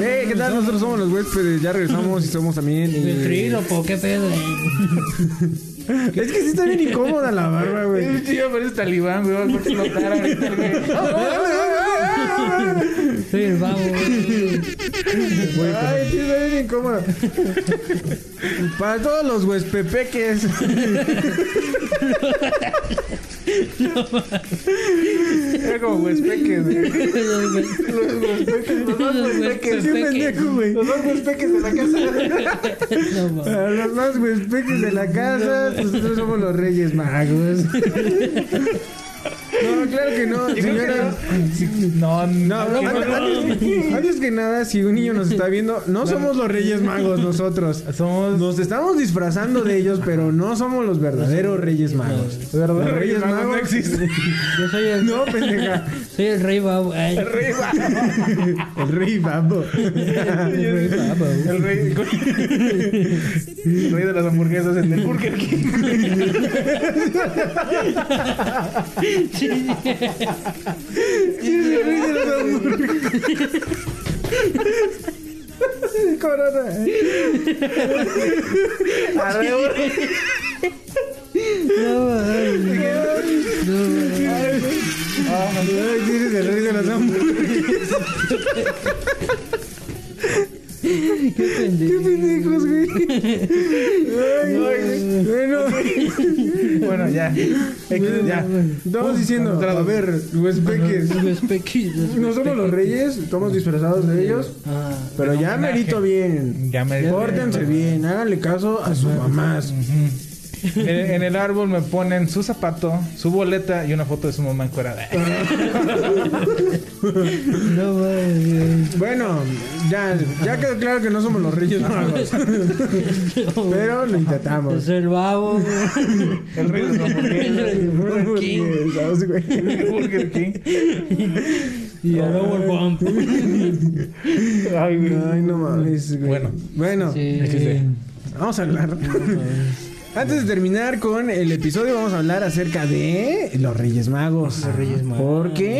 Speaker 4: Hey, ¿qué tal? Nosotros somos los huéspedes. Ya regresamos y somos también. y-
Speaker 5: Ventrilo, ¿qué pedo?
Speaker 4: Es que sí está bien incómoda la barba, güey.
Speaker 6: Eh, tío, parece talibán, güey. Va a explotar ahorita, güey.
Speaker 5: El babo.
Speaker 4: Ay, sí, está bien incómoda. Para todos los huespepeques.
Speaker 6: Era como huespeques, güey. Los huespeques, los dos huespeques.
Speaker 4: Qué pendejo, güey.
Speaker 6: Los dos huespeques de la casa.
Speaker 5: No, mames.
Speaker 4: A los más huespeques de la casa, nosotros somos los reyes magos. No, claro que no, señora.
Speaker 6: no. No,
Speaker 4: No, antes, que nada, si un niño nos está viendo, no somos los Reyes Magos nosotros.
Speaker 6: Somos
Speaker 4: Nos estamos disfrazando de ellos, pero no somos los verdaderos Reyes Magos.
Speaker 6: ¿Verdad?
Speaker 4: Los
Speaker 6: Reyes Magos no existen.
Speaker 5: Yo soy el,
Speaker 4: No, pendeja.
Speaker 5: soy el rey babo. Ay,
Speaker 6: El rey va.
Speaker 4: El Rey Babo.
Speaker 5: el rey babo.
Speaker 6: El rey. El rey de las hamburguesas en el Burger King.
Speaker 4: Sí, es el Rey de los hamburguesas. Corona.
Speaker 6: Arreo.
Speaker 5: No, mames. No, mames.
Speaker 4: Ay,
Speaker 5: Qué
Speaker 4: Qué
Speaker 5: pendejo.
Speaker 4: pendejos, güey. Ay, bueno.
Speaker 6: Bueno, ya. X, ya.
Speaker 4: Estamos diciendo, a ver, huespeques.
Speaker 5: Los.
Speaker 4: No somos los reyes, estamos disfrazados de ellos.
Speaker 5: Ah,
Speaker 4: Pero ya merito bien.
Speaker 6: Ya merito
Speaker 4: Pórtense bien, háganle caso a sus mamás.
Speaker 6: En, en el árbol me ponen su zapato, su boleta y una foto de su mamá encuerada.
Speaker 5: no.
Speaker 4: Bueno, ya, ya quedó claro que no somos los reyes magos. Pero lo intentamos.
Speaker 5: Es el babo.
Speaker 6: El rey de
Speaker 5: Burger King.
Speaker 6: Burger King.
Speaker 5: Y Lower Bump.
Speaker 6: Ay,
Speaker 4: no mames.
Speaker 6: Bueno.
Speaker 4: Bueno,
Speaker 5: Sí.
Speaker 4: vamos a hablar. Antes de terminar con el episodio, vamos a hablar acerca de los Reyes Magos.
Speaker 5: Los Reyes Magos.
Speaker 4: Porque,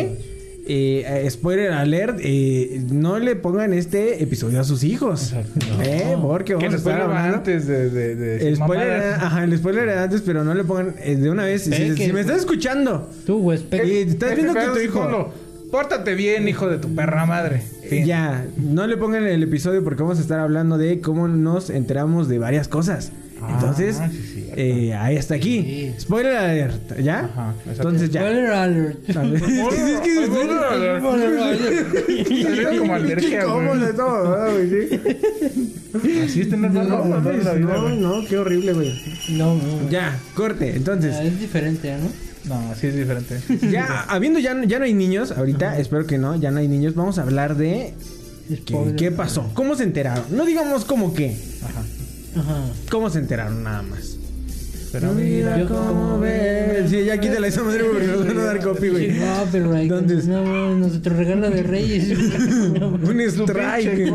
Speaker 4: eh, eh, spoiler alert, eh, no le pongan este episodio a sus hijos. ¿Eh? Porque
Speaker 6: Que
Speaker 4: vamos a estar hablando.
Speaker 6: antes de, de, de
Speaker 4: El spoiler, era, ajá, el spoiler era antes, pero no le pongan eh, de una vez. Si, si me estás escuchando,
Speaker 5: Tú, güey,
Speaker 4: y estás viendo que tu hijo.
Speaker 6: Ponlo, Pórtate bien, hijo de tu perra madre. Fin.
Speaker 4: Ya, no le pongan el episodio porque vamos a estar hablando de cómo nos enteramos de varias cosas.
Speaker 6: Ah,
Speaker 4: Entonces,
Speaker 6: sí,
Speaker 4: eh, ahí está aquí.
Speaker 5: Sí.
Speaker 4: Spoiler alert, ¿ya?
Speaker 6: Ajá.
Speaker 4: Entonces ya.
Speaker 5: Spoiler alert.
Speaker 6: Como alergia,
Speaker 4: ¿Cómo
Speaker 6: güey.
Speaker 4: de todo, ¿verdad, güey? Sí.
Speaker 6: Así es tener razón,
Speaker 4: No,
Speaker 6: ¿no? La vida,
Speaker 4: no, no, qué horrible, güey.
Speaker 5: No, no.
Speaker 4: Ya, corte. Entonces,
Speaker 5: Ah, Es diferente, ¿no?
Speaker 6: No, sí es diferente.
Speaker 4: ya, habiendo ya, ya no hay niños, ahorita, espero que no, ya no hay niños, vamos a hablar de qué,
Speaker 5: Spoiler.
Speaker 4: qué pasó, cómo se enteraron. No digamos cómo qué,
Speaker 6: Ajá.
Speaker 5: Ajá.
Speaker 4: cómo se enteraron nada más.
Speaker 6: Pero
Speaker 4: Mira
Speaker 5: yo-
Speaker 4: cómo ves. Sí, ya quítala esa madre porque nos van a dar copy, güey.
Speaker 5: No, pero like,
Speaker 4: ¿Dónde es?
Speaker 5: no, güey, nosotros regala de Reyes.
Speaker 4: Un strike.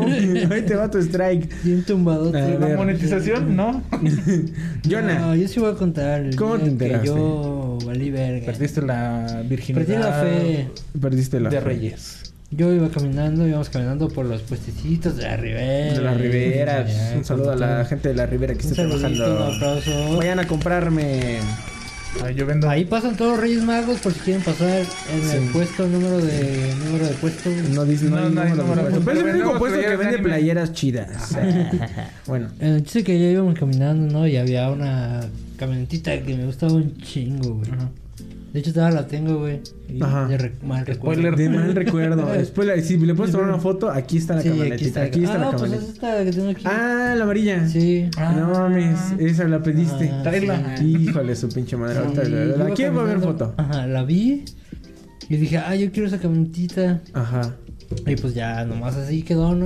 Speaker 4: Ahí te va tu strike.
Speaker 5: Bien tumbadote.
Speaker 4: A
Speaker 6: La
Speaker 4: ver.
Speaker 6: monetización, no.
Speaker 4: Jonah,
Speaker 5: No, yo sí voy a contar. el
Speaker 4: ¿Cómo te enteraste?
Speaker 5: Que yo valí verga.
Speaker 6: Perdiste la virginidad.
Speaker 5: Perdí la fe.
Speaker 4: perdiste la
Speaker 6: De
Speaker 4: fe.
Speaker 6: Reyes.
Speaker 5: Yo iba caminando, íbamos caminando por los puestecitos de la Ribera.
Speaker 4: De la Ribera. Un saludo a la gente de la Ribera que
Speaker 5: Un
Speaker 4: está
Speaker 5: saludito, un
Speaker 4: trabajando.
Speaker 5: aplauso.
Speaker 4: Vayan a comprarme.
Speaker 6: Ay, yo vendo.
Speaker 5: Ahí pasan todos los Reyes Magos por si quieren pasar en el
Speaker 4: Sí.
Speaker 5: puesto, número de número de puesto.
Speaker 4: No dice no,
Speaker 6: No,
Speaker 4: hay
Speaker 6: no hay
Speaker 4: número de
Speaker 6: número.
Speaker 4: puesto. Pero es el único puesto que vende playeras chidas. bueno.
Speaker 5: Eh, dice que ya íbamos caminando, ¿no? Y había una camionetita que me gustaba un chingo, güey.
Speaker 6: Ajá.
Speaker 5: De hecho, todavía la tengo, güey. Y
Speaker 4: Ajá.
Speaker 5: De re- mal recuerdo.
Speaker 4: De mal recuerdo. Spoiler, si le puedes tomar una foto, aquí está la
Speaker 5: Sí,
Speaker 4: camionetita. Aquí está,
Speaker 5: ah,
Speaker 4: la
Speaker 5: pues es
Speaker 4: camioneta.
Speaker 5: esta que tengo aquí.
Speaker 4: Ah, la amarilla.
Speaker 5: Sí.
Speaker 4: No mames, esa la pediste.
Speaker 5: Ah,
Speaker 6: Tráela.
Speaker 4: Híjole, su pinche madre. Ahorita
Speaker 5: Sí,
Speaker 4: la- haber
Speaker 5: caminando.
Speaker 4: foto.
Speaker 5: Ajá, la vi. Y dije, ah, yo quiero esa camionetita.
Speaker 4: Ajá.
Speaker 5: Y pues ya, nomás así quedó, ¿no?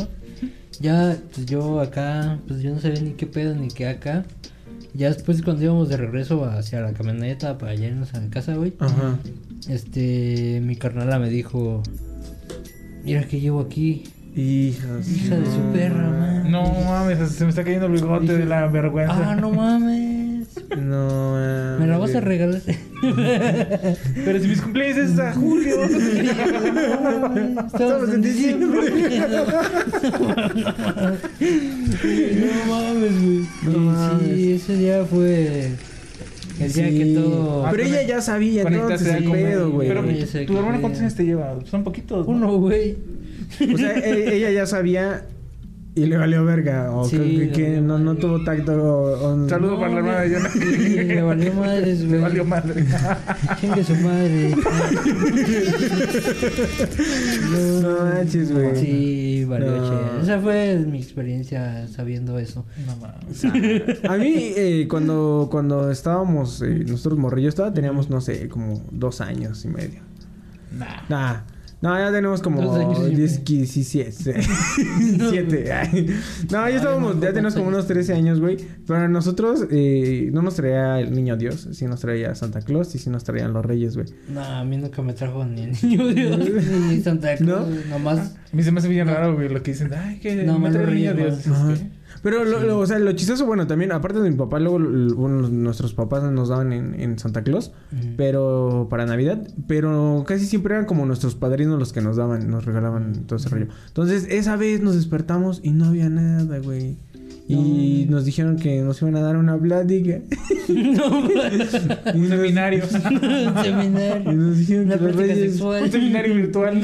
Speaker 5: Ya, pues yo acá, pues yo no sabía ni qué pedo ni qué acá. Ya después cuando íbamos de regreso hacia la camioneta para irnos a la casa, güey.
Speaker 4: Ajá.
Speaker 5: Este, mi carnala me dijo, mira que llevo aquí.
Speaker 4: Hijas.
Speaker 5: Hija de su perra, man.
Speaker 6: No mames, se me está cayendo el bigote de la vergüenza.
Speaker 5: Ah, no mames.
Speaker 4: No.
Speaker 5: Me la vas a regalar.
Speaker 6: Pero si mis cumpleaños es a julio.
Speaker 5: Estamos en diciembre. no mames, güey.
Speaker 4: No mames.
Speaker 5: Sí, ese día fue el día
Speaker 4: Sí.
Speaker 5: que todo.
Speaker 4: Pero ella ya sabía entonces el pedo, güey.
Speaker 6: Pero tu
Speaker 5: qué
Speaker 6: hermana cuántos años te lleva? Son poquitos. ¿no?
Speaker 5: Uno, güey.
Speaker 4: O sea, e- ella ya sabía y le valió verga. O
Speaker 5: Sí,
Speaker 4: que,
Speaker 5: le
Speaker 4: que
Speaker 5: valió
Speaker 4: no, no
Speaker 5: madre.
Speaker 4: tuvo tacto. O, o-
Speaker 6: Saludo
Speaker 5: No,
Speaker 6: para la hermana de Jonah.
Speaker 5: Sí, le valió madres, güey.
Speaker 6: Le valió madre.
Speaker 5: Chingue su madre.
Speaker 4: No manches, güey.
Speaker 5: Sí, valió
Speaker 4: No.
Speaker 5: che. Esa fue mi experiencia sabiendo eso.
Speaker 6: No mames.
Speaker 4: A mí, eh, cuando, cuando estábamos, eh, nosotros morrillos, todavía teníamos, no sé, como dos años y medio.
Speaker 6: Nah.
Speaker 4: Nah. No, ya tenemos como
Speaker 5: Dos años y
Speaker 4: 10,
Speaker 5: medio.
Speaker 4: 17. Siete. Ay. No, ya estábamos, ya tenemos como unos 13 años, güey. Pero a nosotros eh, no nos traía el niño Dios, sí nos traía Santa Claus y sí nos traían los reyes, güey.
Speaker 5: No, a mí nunca me trajo ni el niño Dios ni Santa Claus.
Speaker 4: ¿No?
Speaker 5: Nomás.
Speaker 6: A mí se me hace bien raro, güey, lo que dicen. Ay, que
Speaker 5: No,
Speaker 6: me trae el niño Dios.
Speaker 4: Pero, lo, lo- o sea, lo chistoso, bueno, también, aparte de mi papá, luego bueno, nuestros papás nos daban en, en Santa Claus, pero para Navidad, pero casi siempre eran como nuestros padrinos los que nos daban, nos regalaban todo ese rollo. Entonces, esa vez nos despertamos y no había nada, güey. Y nos dijeron que nos iban a dar una plática.
Speaker 5: No,
Speaker 6: Un
Speaker 4: nos-
Speaker 6: seminario.
Speaker 5: un
Speaker 4: Y
Speaker 5: seminario.
Speaker 4: nos dijeron
Speaker 5: Una
Speaker 4: que los
Speaker 5: práctica
Speaker 4: reyes,
Speaker 6: Un seminario virtual.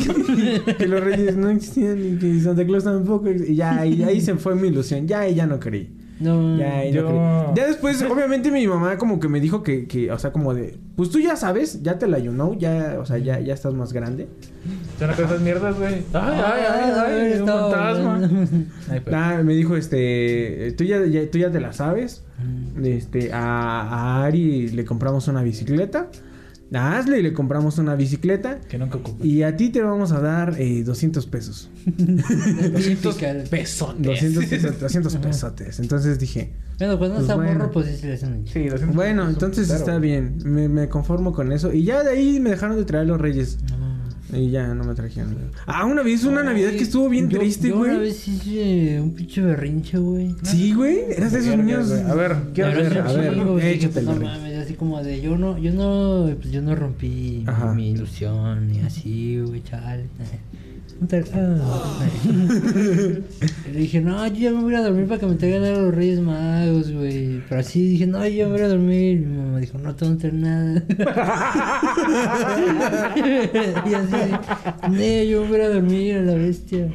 Speaker 4: que los reyes no existían y que Santa Claus tampoco. Y ya, y ahí se fue mi ilusión. Ya, y ya no creí.
Speaker 5: No.
Speaker 4: Ya,
Speaker 6: Yo-
Speaker 4: no. Ya después, obviamente, mi mamá como que me dijo que, que, o sea, como de, pues tú ya sabes, ya te la you know, ya, o sea, ya, ya estás más grande.
Speaker 6: Son esas mierdas, güey. Ay, ay, ay, ay. Un fantasma.
Speaker 4: me dijo, este, tú ya, ya- tú ya te la sabes. Este, a, a Ari le compramos una bicicleta. A Ashley le compramos una bicicleta.
Speaker 6: Que nunca ocupé.
Speaker 4: Y a ti te vamos a dar eh, 200 pesos.
Speaker 5: Típica.
Speaker 6: pesos.
Speaker 4: 200 pesos, 200 pesotes. Entonces dije,
Speaker 5: Bueno, cuando
Speaker 4: Pues
Speaker 5: está
Speaker 4: bueno.
Speaker 5: morro, pues sí se le hacen un
Speaker 6: Sí, 200
Speaker 4: bueno,
Speaker 6: pesos.
Speaker 4: entonces
Speaker 6: Claro.
Speaker 4: está bien. Me, me conformo con eso. Y ya de ahí me dejaron de traer los reyes.
Speaker 5: No.
Speaker 4: Y ya no me trajeron. Ah, una vez, una Navidad que estuvo bien
Speaker 5: Yo-
Speaker 4: triste,
Speaker 5: yo Una
Speaker 4: güey.
Speaker 5: vez hice un pinche berrinche, güey.
Speaker 4: Sí, güey. Eras de esos niños.
Speaker 6: A ver, quiero
Speaker 4: ver, a ver,
Speaker 5: digo, dije,
Speaker 4: échate el
Speaker 5: no mames, así como de yo no, yo no, pues yo no rompí mi-
Speaker 4: Ajá.
Speaker 5: mi ilusión ni así, güey, chale. Ah. Le dije, no, yo ya me voy a ir a dormir para que me traigan a los Reyes Magos, güey. Pero así dije, no, yo ya me voy a ir a dormir. Y mi mamá dijo, no te voy a traer nada. y así, ne, yo me voy a ir a dormir a la bestia.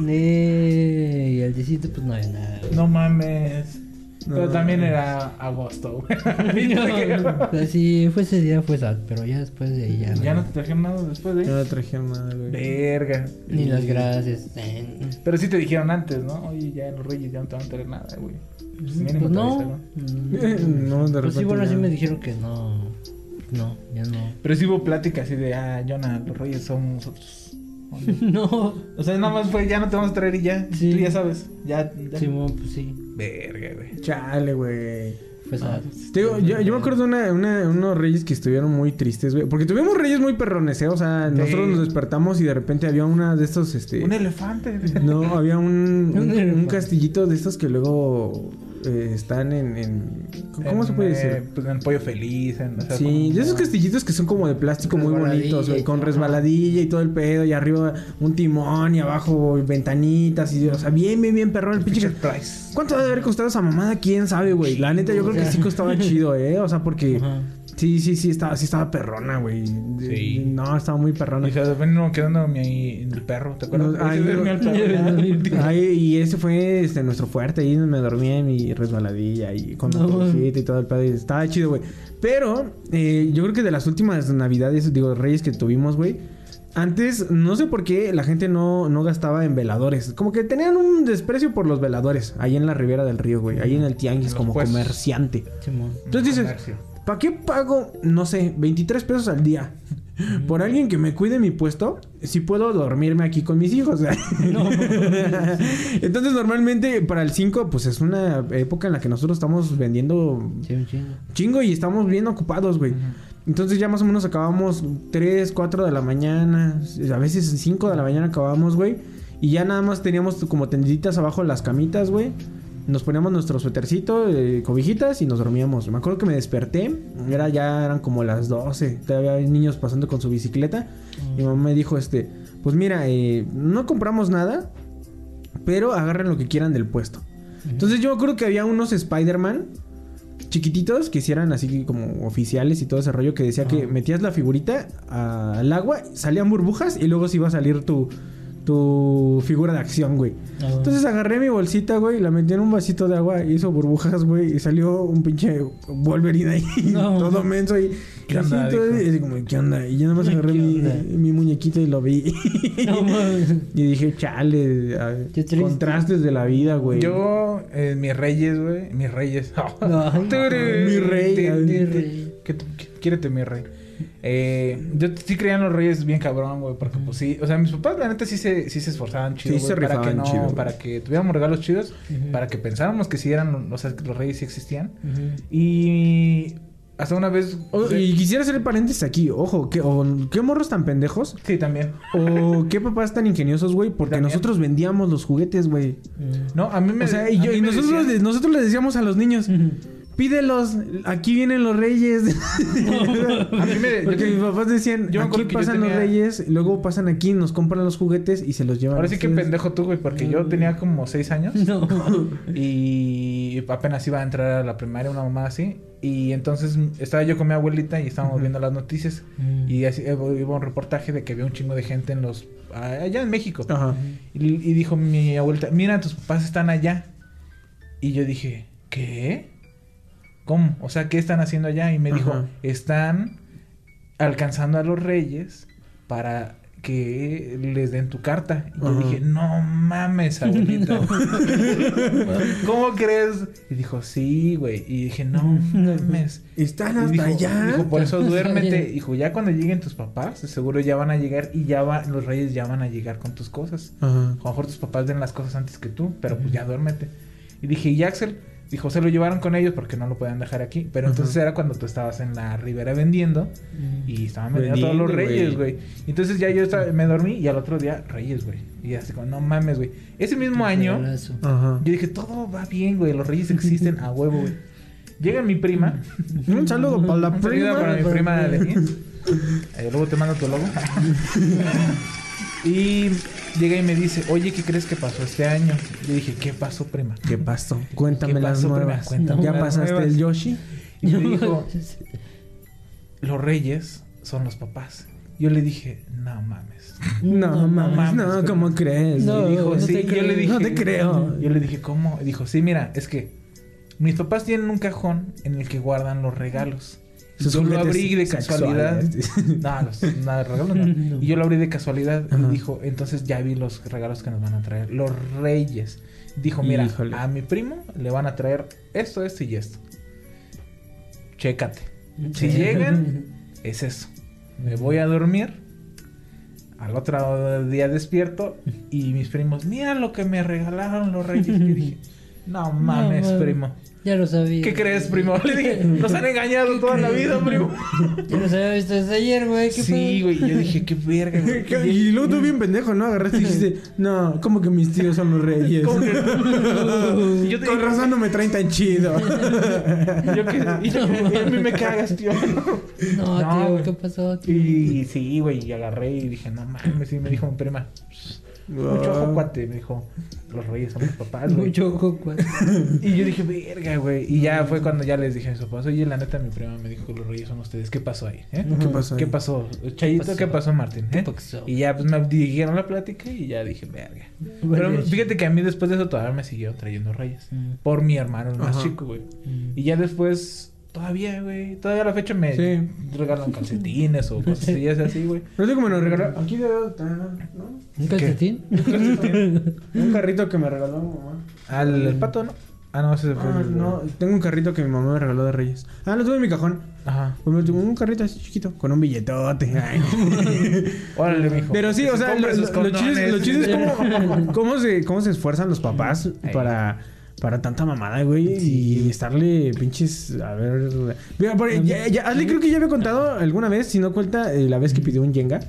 Speaker 5: Ne, y al día siguiente, pues no había nada. güey.
Speaker 6: No mames. Pero
Speaker 4: No.
Speaker 6: también era agosto, güey.
Speaker 5: No, pues sí, fue ese día fue sad, pero ya después de ahí ya.
Speaker 6: ya no te trajeron nada después de
Speaker 4: No
Speaker 6: ahí.
Speaker 4: me trajeron nada, güey.
Speaker 6: Verga.
Speaker 5: Ni las gracias. Eh,
Speaker 6: Pero sí te dijeron antes, ¿no? Oye, ya los reyes ya no te van a traer nada, güey. Pues mínimo
Speaker 5: Pues no.
Speaker 6: avisaron.
Speaker 5: Mm,
Speaker 4: No, de repente.
Speaker 5: Pues sí, bueno,
Speaker 4: ya.
Speaker 5: sí me dijeron que no. No, ya no.
Speaker 6: Pero sí hubo plática así de, ah, Jonah, los reyes son nosotros.
Speaker 5: No.
Speaker 6: O sea, nada más fue, ya no te vamos a traer y ya.
Speaker 5: Sí.
Speaker 6: Tú ya sabes. Ya. ya.
Speaker 5: Simón, pues sí.
Speaker 6: Verga, güey.
Speaker 4: Chale, güey.
Speaker 5: Fue sad.
Speaker 4: Te digo, yo, yo me acuerdo de una, una- unos reyes que estuvieron muy tristes, güey. Porque tuvimos reyes muy perrones, ¿eh? O sea,
Speaker 6: Sí.
Speaker 4: nosotros nos despertamos y de repente había una de estos, este...
Speaker 6: Un elefante.
Speaker 4: No, había un, un,
Speaker 5: Un
Speaker 4: un
Speaker 5: elefante.
Speaker 4: castillito de estos que luego eh, están en, en- ¿Cómo
Speaker 6: En,
Speaker 4: se puede
Speaker 6: eh,
Speaker 4: decir?
Speaker 6: Pues en pollo feliz. En, o sea,
Speaker 4: Sí,
Speaker 6: como-
Speaker 4: de esos castillitos que son como de plástico muy bonitos, güey, con resbaladilla y todo el pedo, y arriba un timón y abajo ventanitas, y o sea, bien, bien, bien perrón el pinche.
Speaker 6: Price.
Speaker 4: ¿Cuánto debe haber costado esa mamada? ¿Quién sabe, güey? La neta, yo creo que sí costaba chido, ¿eh? O sea, porque. Sí, sí, sí, estaba, sí estaba perrona, güey.
Speaker 6: Sí.
Speaker 4: No, estaba muy perrona.
Speaker 6: Y se ven quedando mi el perro, ¿te acuerdas?
Speaker 4: No,
Speaker 6: dormía perro.
Speaker 4: Ay, y ese fue este, nuestro fuerte. Ahí me dormí en mi resbaladilla y con la
Speaker 5: No,
Speaker 4: cobijita y todo el pedo. y Estaba chido, güey. Pero eh, yo creo que de las últimas navidades, digo, reyes que tuvimos, güey. Antes, no sé por qué la gente no, no gastaba en veladores. Como que tenían un desprecio por los veladores. Ahí en la ribera del río, güey. Ahí en el tianguis, como comerciante. Entonces dices,
Speaker 6: Comercio.
Speaker 4: ¿Para qué pago, no sé, 23 pesos al día? Por alguien que me cuide mi puesto, si puedo dormirme aquí con mis hijos. Entonces, normalmente para el 5, pues es una época en la que nosotros estamos vendiendo
Speaker 5: Sí, chingo.
Speaker 4: chingo y estamos bien ocupados, güey. Entonces ya más o menos acabamos 3, 4 de la mañana, a veces 5 de la mañana acabamos, güey. Y ya nada más teníamos como tendiditas abajo las camitas, güey. Nos poníamos nuestro suétercito, eh, cobijitas y nos dormíamos. Me acuerdo que me desperté, era ya eran como las 12, todavía hay niños pasando con su bicicleta. Mi mamá me dijo, este, pues mira, eh, no compramos nada, pero agarren lo que quieran del puesto. Entonces yo me acuerdo que había unos Spider-Man chiquititos que hicieran así como oficiales y todo ese rollo que decía que metías la figurita al agua, salían burbujas y luego se iba a salir tu, tu figura de acción, güey.
Speaker 5: Ah,
Speaker 4: Entonces agarré mi bolsita, güey, la metí en un vasito de agua, hizo burbujas, güey, y salió un pinche Wolverine ahí,
Speaker 5: No.
Speaker 4: todo menso ahí.
Speaker 6: ¿Qué
Speaker 4: Y así
Speaker 6: onda,
Speaker 4: todo- y así como, ¿qué onda? Y yo nada más agarré
Speaker 5: ¿Qué
Speaker 4: mi, mi muñequito y lo vi.
Speaker 5: No
Speaker 4: y dije, chale,
Speaker 5: Qué
Speaker 4: contrastes de la vida, güey.
Speaker 6: Yo, eh, mis reyes, güey. Mis reyes.
Speaker 4: Mi rey,
Speaker 5: mi rey.
Speaker 6: Quiérete, mi rey. Eh, yo sí creía en los reyes bien cabrón, güey. Porque, pues sí. O sea, mis papás, la neta, sí se, sí se esforzaban chido.
Speaker 4: Sí,
Speaker 6: güey,
Speaker 4: se
Speaker 6: para que no,
Speaker 4: chido.
Speaker 6: Para que tuviéramos regalos chidos. Para que pensáramos que sí eran. O sea, que los reyes sí existían. Y. Hasta una vez.
Speaker 4: O- y quisiera hacer el paréntesis aquí, ojo, ¿qué, o, ¿qué morros tan pendejos?
Speaker 6: Sí, también.
Speaker 4: O qué papás tan ingeniosos, güey, porque
Speaker 6: También.
Speaker 4: nosotros vendíamos los juguetes, güey.
Speaker 5: Mm.
Speaker 6: No, a mí me.
Speaker 4: O sea, y, yo- nosotros,
Speaker 6: decían-
Speaker 4: nosotros les decíamos a los niños, pídelos, aquí vienen los reyes.
Speaker 6: A mí me.
Speaker 4: Porque mis papás decían,
Speaker 6: yo me acuerdo
Speaker 4: aquí pasan los reyes, luego pasan aquí, nos compran los juguetes y se los llevan.
Speaker 6: Ahora sí que pendejo tú, güey, porque yo tenía como seis años.
Speaker 5: No.
Speaker 6: Y apenas iba a entrar a la primaria, una mamá así. Y entonces estaba yo con mi abuelita y estábamos viendo las noticias.
Speaker 5: Mm.
Speaker 6: Y así, eh, iba un reportaje de que había un chingo de gente en los... Allá en México.
Speaker 4: Ajá.
Speaker 6: Y, y dijo mi abuelita, mira, tus papás están allá. Y yo dije, ¿qué? ¿Cómo? O sea, ¿qué están haciendo allá? Y me dijo, están alcanzando a los reyes para que les den tu carta. Y yo
Speaker 4: Ajá.
Speaker 6: dije, no mames, abuelita. ¿Cómo crees? Y dijo, sí, güey. Y dije, no mames.
Speaker 4: Están hasta
Speaker 6: dijo,
Speaker 4: allá.
Speaker 6: dijo, por eso duérmete. Dijo, ya cuando lleguen tus papás, seguro ya van a llegar y ya va, los reyes ya van a llegar con tus cosas.
Speaker 4: Ajá.
Speaker 6: A lo mejor tus papás den las cosas antes que tú, pero pues ya duérmete. Y dije, ¿y Axel? Dijo, se lo llevaron con ellos porque no lo podían dejar aquí. Pero entonces era cuando tú estabas en la ribera vendiendo y estaban vendiendo todos los
Speaker 4: Vendiendo,
Speaker 6: reyes,
Speaker 4: güey.
Speaker 6: Entonces ya yo estaba- me dormí y al otro día, reyes, güey. Y así como, no mames, güey. Ese mismo año, yo dije, todo va bien, güey. Los reyes existen a huevo, güey. Llega mi prima.
Speaker 4: Un saludo para la
Speaker 6: Un saludo
Speaker 4: prima.
Speaker 6: para mi prima Denise. Eh, luego te mando tu logo. y llega y me dice, oye, ¿qué crees que pasó este año? Yo dije, ¿qué pasó, prima?
Speaker 4: ¿Qué pasó? Cuéntame
Speaker 6: ¿Qué
Speaker 4: las
Speaker 6: pasó,
Speaker 4: nuevas.
Speaker 6: Cuéntame
Speaker 4: ¿Ya
Speaker 6: las
Speaker 4: pasaste
Speaker 6: nuevas.
Speaker 4: el Yoshi?
Speaker 6: Y me dijo, los reyes son los papás. Yo le dije, no mames.
Speaker 4: No, mames,
Speaker 6: mames,
Speaker 4: no,
Speaker 6: pero-
Speaker 4: ¿cómo crees?
Speaker 5: No,
Speaker 6: y dijo,
Speaker 5: no
Speaker 6: sí, yo
Speaker 5: creo.
Speaker 6: le dije,
Speaker 4: No te creo.
Speaker 6: Yo le dije, ¿cómo? Y dijo, sí, mira, es que Mis papás tienen un cajón en el que guardan los regalos. Yo lo abrí de casualidad. No, los, nada de regalos no. Y yo lo abrí de casualidad.
Speaker 4: Ajá.
Speaker 6: Y dijo, entonces ya vi los regalos que nos van a traer. Los reyes. Dijo, mira,
Speaker 4: Híjole.
Speaker 6: a mi primo le van a traer esto, esto y esto. Chécate. Si llegan, es eso. Me voy a dormir. Al otro día despierto y mis primos, mira lo que me regalaron los reyes. Y dije, no mames, primo.
Speaker 5: Ya lo sabía.
Speaker 6: ¿Qué crees, primo? Le dije, nos han engañado toda la vida, primo.
Speaker 5: Ya los había visto desde ayer, güey. ¿Qué
Speaker 6: Sí, güey. Yo dije, qué verga, güey.
Speaker 4: Y luego tú bien pendejo, ¿no? Agarraste y dijiste, no, ¿cómo que mis tíos son los reyes?
Speaker 6: ¿Cómo que- Y yo te
Speaker 4: Con
Speaker 6: digo,
Speaker 4: razón no me traen tan chido.
Speaker 6: yo que, y yo y a mí me cagas, tío.
Speaker 5: No,
Speaker 6: No,
Speaker 5: tío,
Speaker 6: güey.
Speaker 5: ¿qué pasó, tío?
Speaker 6: Y sí, güey, y agarré y dije, no mames, y me dijo mi prima, mucho ojo, cuate, me dijo, los reyes son mis papás, güey.
Speaker 5: Mucho ojo, cuate.
Speaker 6: Y yo dije, verga, güey. Y ya fue cuando ya les dije a mis papás, oye, la neta, mi prima me dijo que los reyes son ustedes. ¿Qué pasó ahí? eh?
Speaker 4: ¿Qué pasó ahí?
Speaker 6: ¿Qué pasó? Chayito,
Speaker 5: pasó?
Speaker 6: ¿qué pasó, Martín? eh?
Speaker 5: pasó?
Speaker 6: Y ya, pues me dijeron la plática y ya dije, verga. Pero fíjate que a mí después de eso todavía me siguió trayendo reyes.
Speaker 5: Mm.
Speaker 6: Por mi hermano, el más
Speaker 4: Ajá.
Speaker 6: chico, güey.
Speaker 5: Mm.
Speaker 6: Y ya después, todavía, güey. Todavía a la fecha me
Speaker 4: Sí.
Speaker 6: regalan calcetines o cosas así, así, güey.
Speaker 4: No sé cómo nos regaló. Aquí debe estar, ¿no?
Speaker 5: ¿Un calcetín?
Speaker 4: Un carrito que me regaló mi mamá.
Speaker 6: Al el pato, ¿no? Ah, no, ese fue.
Speaker 4: Ah,
Speaker 6: el-
Speaker 4: no, tengo un carrito que mi mamá me regaló de Reyes. Ah, lo tuve en mi cajón.
Speaker 6: Ajá.
Speaker 4: Pues me tuvo un carrito así chiquito, con un billetote. Ay.
Speaker 6: Órale, mijo.
Speaker 4: Pero sí,
Speaker 6: Que
Speaker 4: o
Speaker 6: se
Speaker 4: sea, lo, lo- chido es, lo
Speaker 6: condones.
Speaker 4: chido es cómo, cómo se, cómo se esfuerzan los papás
Speaker 6: Ahí.
Speaker 4: para, para tanta mamada, güey. Y estarle pinches. A ver. Mira, por- ya, ya, Ashley creo que ya había contado alguna vez, si no cuenta, eh, la vez que pidió un Jenga.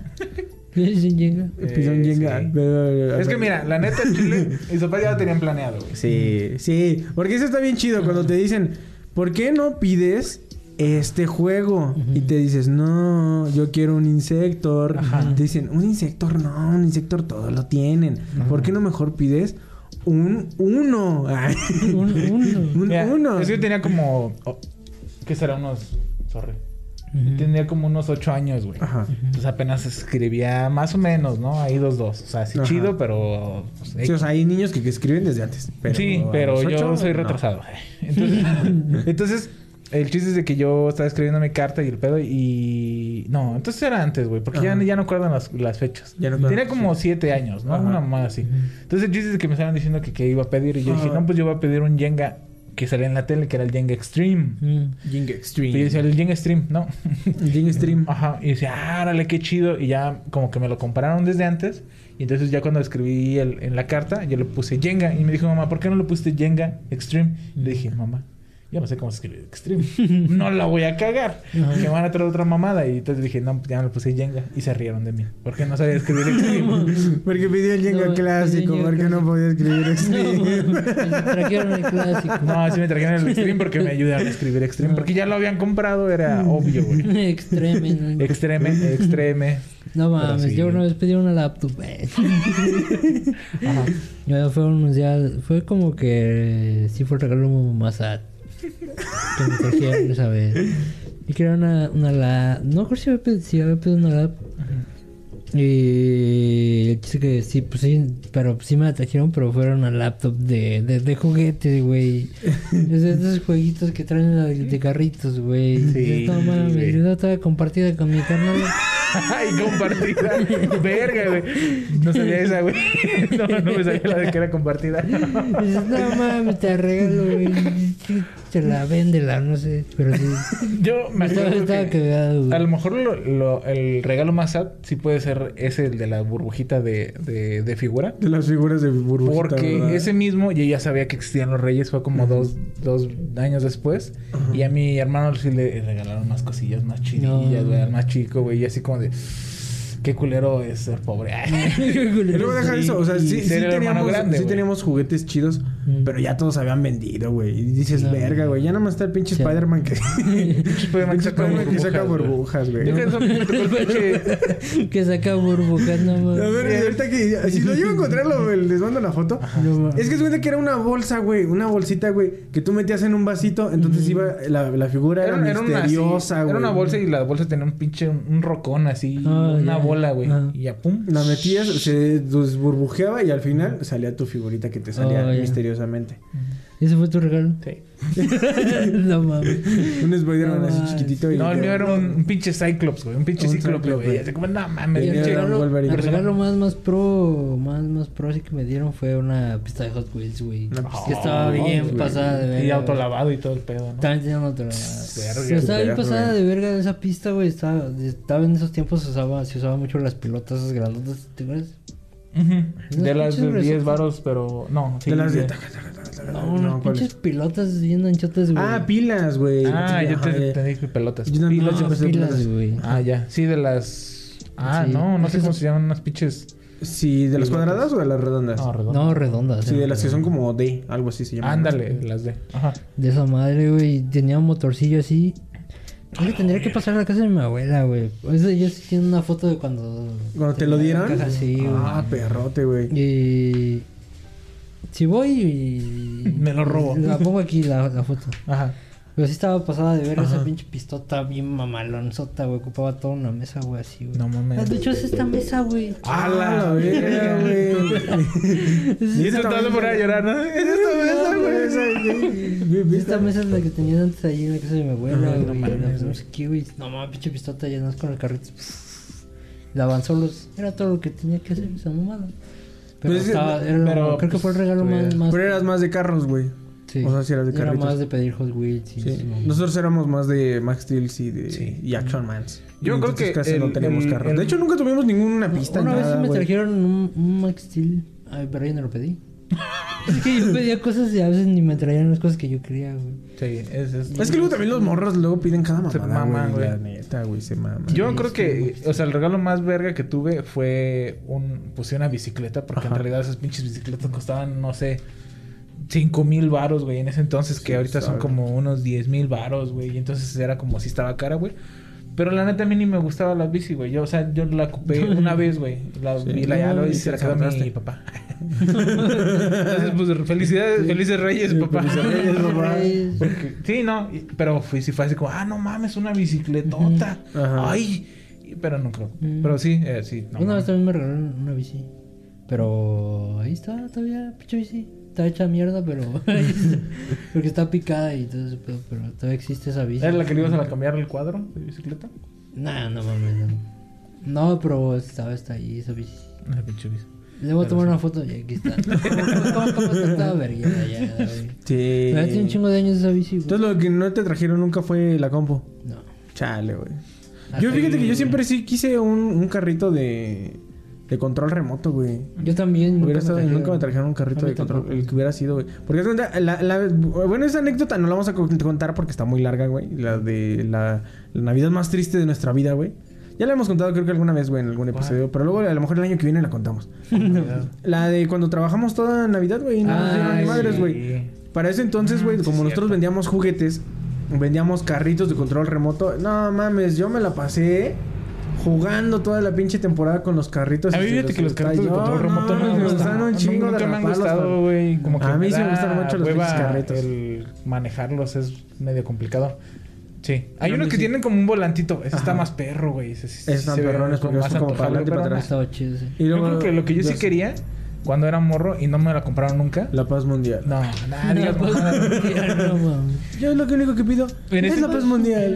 Speaker 5: Llega.
Speaker 4: pidió un
Speaker 6: Eh,
Speaker 4: Jenga.
Speaker 6: sí.
Speaker 4: pero-
Speaker 6: Es que mira, la neta, Chile y su papá ya lo tenían planeado, güey.
Speaker 4: Sí, sí. Porque eso está bien chido cuando te dicen, ¿por qué no pides este juego? Y te dices, no, yo quiero un insector.
Speaker 6: Ajá.
Speaker 4: Te dicen, un insector, no, un insector todo lo tienen. ¿Por qué no mejor pides un uno? Ay,
Speaker 5: Un uno.
Speaker 4: un
Speaker 6: Mira,
Speaker 4: uno.
Speaker 6: Es que yo tenía como. oh, ¿Qué será? Unos. Sorry.
Speaker 5: Ujú.
Speaker 6: Tenía como unos ocho años, güey.
Speaker 4: Ajá.
Speaker 6: Entonces apenas escribía más o menos, ¿no? Ahí dos, dos. O sea, sí
Speaker 4: Ajá.
Speaker 6: chido, pero. pues,
Speaker 4: Sí, o sea, hay niños que, que escriben desde antes. Pero
Speaker 6: sí, pero yo
Speaker 4: ocho,
Speaker 6: soy
Speaker 4: no.
Speaker 6: retrasado. Entonces, entonces, el chiste es de que yo estaba escribiendo mi carta y el pedo y... No, entonces era antes, güey, porque ya, ya no acuerdan las, las fechas.
Speaker 4: Ya no
Speaker 6: Tenía como siete años, ¿no?
Speaker 4: Ajá.
Speaker 6: Una mamada así. Entonces el chiste es que me estaban diciendo que, que iba a pedir y yo dije, no, pues yo voy a pedir un Jenga que salía en la tele, que era el Jenga Extreme.
Speaker 5: Mm.
Speaker 4: Jenga
Speaker 6: Y yo
Speaker 4: Extreme.
Speaker 6: decía, el Jenga Extreme, no.
Speaker 4: Jenga Stream.
Speaker 6: Ajá, y decía, ah, órale, qué chido. Y ya como que me lo compraron desde antes. Y entonces ya cuando escribí el- en la carta, yo le puse Jenga. Y me dijo, mamá, ¿por qué no le pusiste Jenga Extreme? Y le dije, mamá, yo no sé cómo se escribe Extreme. no la voy a cagar.
Speaker 5: Ajá.
Speaker 6: Que me van a traer otra mamada. Y entonces dije, no, ya me le puse Jenga. Y se rieron de mí. Porque no sabía escribir Extreme.
Speaker 4: Porque pidió el Jenga
Speaker 5: No,
Speaker 4: clásico, porque no podía escribir Extreme.
Speaker 5: No, trajeron el clásico.
Speaker 6: no, sí me trajeron el Extreme porque me ayudaron a escribir Extreme. Porque ya lo habían comprado, era obvio, güey.
Speaker 5: Extreme. ¿no?
Speaker 6: Extreme, extreme.
Speaker 5: No mames,
Speaker 6: sí.
Speaker 5: yo una vez pedí una laptop.
Speaker 6: Ajá.
Speaker 5: Fue como que sí fue el regalo más sad que me trajeron esa vez. Y que era una, una la, no recuerdo si había pedido, si había pedido una lap. Y el chiste que sí, pues sí, pero sí me la trajeron, pero fueron una laptop de, de, de juguetes, güey. Es de esos jueguitos que traen de, de carritos, güey.
Speaker 6: Sí,
Speaker 5: no mames, yo estaba compartida con mi carnal.
Speaker 6: Ay, compartida. Verga, güey. No sabía esa, güey. No, no me sabía la de que era compartida.
Speaker 5: No mames, te regalo, güey. Te la véndela, no sé. Pero sí.
Speaker 6: Yo me
Speaker 5: Estaba, estaba
Speaker 6: que
Speaker 5: cagado, güey.
Speaker 6: a lo mejor lo, lo- el regalo más sad sí puede ser ese el de la burbujita de, de, de figura.
Speaker 4: De las figuras de burbujita.
Speaker 6: Porque
Speaker 4: ¿verdad?
Speaker 6: ese mismo, yo ya sabía que existían los reyes, fue como dos, dos años después. Y a mi hermano sí le regalaron más cosillas, más chidillas,
Speaker 5: No.
Speaker 6: más chico, güey. Y así como de, qué culero es ser pobre.
Speaker 4: Y luego deja
Speaker 6: Sí,
Speaker 4: eso, o sea, sí, teníamos,
Speaker 6: grande,
Speaker 4: sí
Speaker 6: güey.
Speaker 4: teníamos juguetes chidos,
Speaker 5: Mm.
Speaker 4: pero ya todos habían vendido, güey. Y dices,
Speaker 5: No.
Speaker 4: verga, güey, ya nada más está el pinche
Speaker 5: Sí.
Speaker 4: Spider-Man que...
Speaker 6: Spider-Man que saca
Speaker 4: Spider-Man que saca
Speaker 6: burbujas,
Speaker 4: güey.
Speaker 6: Que
Speaker 5: saca burbujas, no
Speaker 4: A
Speaker 5: mames.
Speaker 4: ver, y ahorita que... Si lo llevo a encontrar, lo- les mando la foto. Es que es cuenta que era una bolsa, güey. Una bolsita, güey. Que tú metías en un vasito. Entonces iba... La, figura era, misteriosa, güey.
Speaker 6: era una bolsa y la bolsa tenía un pinche, un, rocón así,
Speaker 5: Ah,
Speaker 6: una
Speaker 5: ya.
Speaker 6: Bola, güey.
Speaker 5: Ah.
Speaker 6: Y ya, pum.
Speaker 4: La metías, se desburbujeaba y al final salía tu figurita que te salía
Speaker 5: Oh, ya.
Speaker 4: curiosamente.
Speaker 5: ¿Ese fue tu regalo?
Speaker 6: Sí.
Speaker 5: no mames.
Speaker 4: Un Spider-Man
Speaker 5: No,
Speaker 4: así
Speaker 5: mames.
Speaker 4: chiquitito. y-
Speaker 6: No, el mío era un, un pinche Cyclops, güey. Un pinche
Speaker 4: Un
Speaker 6: Cíclope. güey. Así como, no mames,
Speaker 5: Y el regalo, el regalo más, más pro, más, más pro sí que me dieron fue una pista de Hot Wheels, güey.
Speaker 4: Una
Speaker 5: que estaba bien pasada de verga.
Speaker 6: Y autolavado y todo el pedo, ¿no?
Speaker 5: También tenía Pero estaba bien pasada de verga esa pista, güey. Estaba, estaba en esos tiempos se usaba, se usaba mucho las pilotas esas grandotas, ¿te acuerdas?
Speaker 6: De las de
Speaker 5: pinches
Speaker 6: 10
Speaker 5: resortes.
Speaker 6: varos, pero no. sí,
Speaker 4: De las de...
Speaker 6: de-
Speaker 4: taca, taca, taca, taca,
Speaker 5: No,
Speaker 4: ¿cuál
Speaker 5: pinches
Speaker 4: es?
Speaker 5: pilotas bien anchotas, güey.
Speaker 4: Ah, pilas, güey.
Speaker 6: Ah, yo te,
Speaker 4: ya.
Speaker 6: te dije pelotas.
Speaker 4: Yo
Speaker 6: Pilas,
Speaker 5: no, pilas, güey.
Speaker 6: Ah, ya. Sí, de las. Ah,
Speaker 5: Sí.
Speaker 6: no, no sé cómo se llaman unas pinches.
Speaker 4: Sí, ¿de las cuadradas o de las redondas?
Speaker 6: No, redondas.
Speaker 5: No, redondas.
Speaker 4: Sí, de las que son como D, algo así se llama.
Speaker 6: Ándale, las de. Ajá.
Speaker 5: De esa madre, güey. Tenía un motorcillo así. Creo que tendría que pasar a la casa de mi abuela, güey. Eso ya sí tiene una foto de cuando...
Speaker 4: Cuando te lo
Speaker 5: la
Speaker 4: dieron.
Speaker 5: caja, sí, güey.
Speaker 4: Ah, perrote, güey.
Speaker 5: Y... Si voy y...
Speaker 6: Me lo robo.
Speaker 5: La pongo aquí, la, la foto.
Speaker 6: Ajá.
Speaker 5: Pero sí estaba pasada de ver esa
Speaker 4: Ajá.
Speaker 5: pinche pistota bien mamalonzota, güey. Ocupaba toda una mesa, güey, así, güey.
Speaker 6: No mames.
Speaker 5: Ah, De hecho, es esta mesa, güey.
Speaker 6: ¡A
Speaker 4: la
Speaker 6: la
Speaker 4: verga, güey.
Speaker 6: Y eso estaba por ahí llorar, ¿no? Es esta mesa, güey.
Speaker 5: Esta mesa es la que tenía antes ahí en la casa de mi abuela, güey.
Speaker 6: no
Speaker 5: la-
Speaker 6: mames,
Speaker 5: no
Speaker 6: güey.
Speaker 5: sé qué, güey. No mames, pinche pistota es con el carrito. Daban solos. Era todo lo que tenía que hacer esa mamada. Pero,
Speaker 4: Pues
Speaker 5: estaba, era lo-
Speaker 6: pero,
Speaker 5: creo que fue el
Speaker 6: pues,
Speaker 5: regalo más, más.
Speaker 4: Pero eras más de carros, güey.
Speaker 5: sí.
Speaker 4: o sea, sí eras de
Speaker 5: Era
Speaker 4: carritos.
Speaker 5: más de pedir Hot Wheels
Speaker 4: Sí. Nosotros éramos más de Max Steel y, de,
Speaker 6: Sí.
Speaker 4: y Action Mans.
Speaker 6: Yo
Speaker 4: Y
Speaker 6: creo que
Speaker 4: casi
Speaker 6: el-
Speaker 4: no teníamos
Speaker 6: el-
Speaker 4: carros.
Speaker 6: el-
Speaker 4: De hecho, nunca tuvimos ninguna pista.
Speaker 5: Una vez
Speaker 4: nada,
Speaker 5: sí me trajeron un, un Max Steel. Ay, pero yo no lo pedí. es que yo pedía cosas y a veces ni me traían las cosas que yo quería, güey.
Speaker 6: Sí, es, es.
Speaker 4: Es que luego también los morros luego piden cada
Speaker 6: Se
Speaker 4: mamada,
Speaker 6: maman,
Speaker 4: güey. La neta, güey, se maman.
Speaker 6: Yo
Speaker 4: Sí,
Speaker 6: creo que,
Speaker 4: güey.
Speaker 6: o sea, el regalo más verga que tuve fue un, sí, una bicicleta, porque
Speaker 4: Ajá.
Speaker 6: en realidad esas pinches bicicletas costaban, no sé, 5 mil varos, güey, en ese entonces, que ahorita son como unos 10 mil varos, güey, y entonces era como si estaba cara, güey. Pero la neta a mí ni me gustaba la bici, güey. Yo, o sea, yo la ocupé una vez, güey. La
Speaker 4: Sí.
Speaker 6: vi la ya
Speaker 4: No,
Speaker 6: y
Speaker 4: y
Speaker 6: se la quedó mi
Speaker 4: saltaste.
Speaker 6: papá. Entonces, pues felicidades, felices reyes,
Speaker 4: Sí,
Speaker 6: papá.
Speaker 4: felices reyes, papá.
Speaker 6: Porque- sí, no, y- pero fui, sí fue así como, ah, no mames, una bicicletota.
Speaker 4: Ajá.
Speaker 6: Ay, y- pero no creo.
Speaker 5: Mm.
Speaker 6: Pero sí, eh, sí. No,
Speaker 5: Una
Speaker 6: mames.
Speaker 5: vez también me regalaron una bici. Pero ahí está, todavía, pinche bici. Está hecha mierda, pero. Porque está picada y todo eso, pero, pero todavía existe esa bici.
Speaker 6: ¿Era la que le ibas a cambiar el cuadro de bicicleta?
Speaker 5: Nah, no mames, no. No, pero estaba está ahí esa bici.
Speaker 6: Pinche bici.
Speaker 5: Le voy a tomar
Speaker 6: sí.
Speaker 5: una foto y aquí está. ¿Cómo, está verguera ya?
Speaker 4: Sí.
Speaker 5: Ya tiene un chingo de años esa bici, güey.
Speaker 4: Entonces lo que no te trajeron nunca fue la compu.
Speaker 5: No.
Speaker 4: Chale, güey. Yo fíjate que yo siempre sí quise un, un carrito de, de control remoto, güey.
Speaker 5: Yo también.
Speaker 4: Hubiera
Speaker 5: nunca
Speaker 4: estado-
Speaker 5: me trajeron.
Speaker 4: nunca me trajeron un carrito de control,
Speaker 5: tampoco.
Speaker 4: el que hubiera sido, güey. Porque la, la- bueno, esa anécdota no la vamos a co- contar porque está muy larga, güey. La de la, la Navidad más triste de nuestra vida, güey. Ya la hemos contado creo que alguna vez, güey, en algún episodio. Pero luego a lo mejor el año que viene la contamos. La de cuando trabajamos toda Navidad, güey. No nos dieron ni
Speaker 6: Ay,
Speaker 4: madres, güey. Para ese entonces, güey,
Speaker 6: Mm, sí,
Speaker 4: como nosotros
Speaker 6: cierto.
Speaker 4: vendíamos juguetes, vendíamos carritos de control remoto. No mames, yo me la pasé jugando toda la pinche temporada con los carritos.
Speaker 6: A mí fíjate que los carritos de control remoto no,
Speaker 4: me
Speaker 6: gustan.
Speaker 4: un chingo de
Speaker 6: me han gustado, güey. Como que
Speaker 4: A mí sí me gustan mucho los pinches carritos.
Speaker 6: El manejarlos es medio complicado. Sí. Hay unos que
Speaker 4: sí.
Speaker 6: tienen como un volantito. Ese está más perro, güey. Ese
Speaker 4: Están perrones
Speaker 6: como
Speaker 4: porque son como para adelante y para atrás.
Speaker 6: Yo creo que lo que yo sí quería cuando era morro y no me la compraron nunca.
Speaker 4: La paz mundial.
Speaker 6: No, digas
Speaker 5: pues,
Speaker 6: mamadas.
Speaker 5: ya, no mames.
Speaker 4: Yo lo que único que pido es la paz mundial.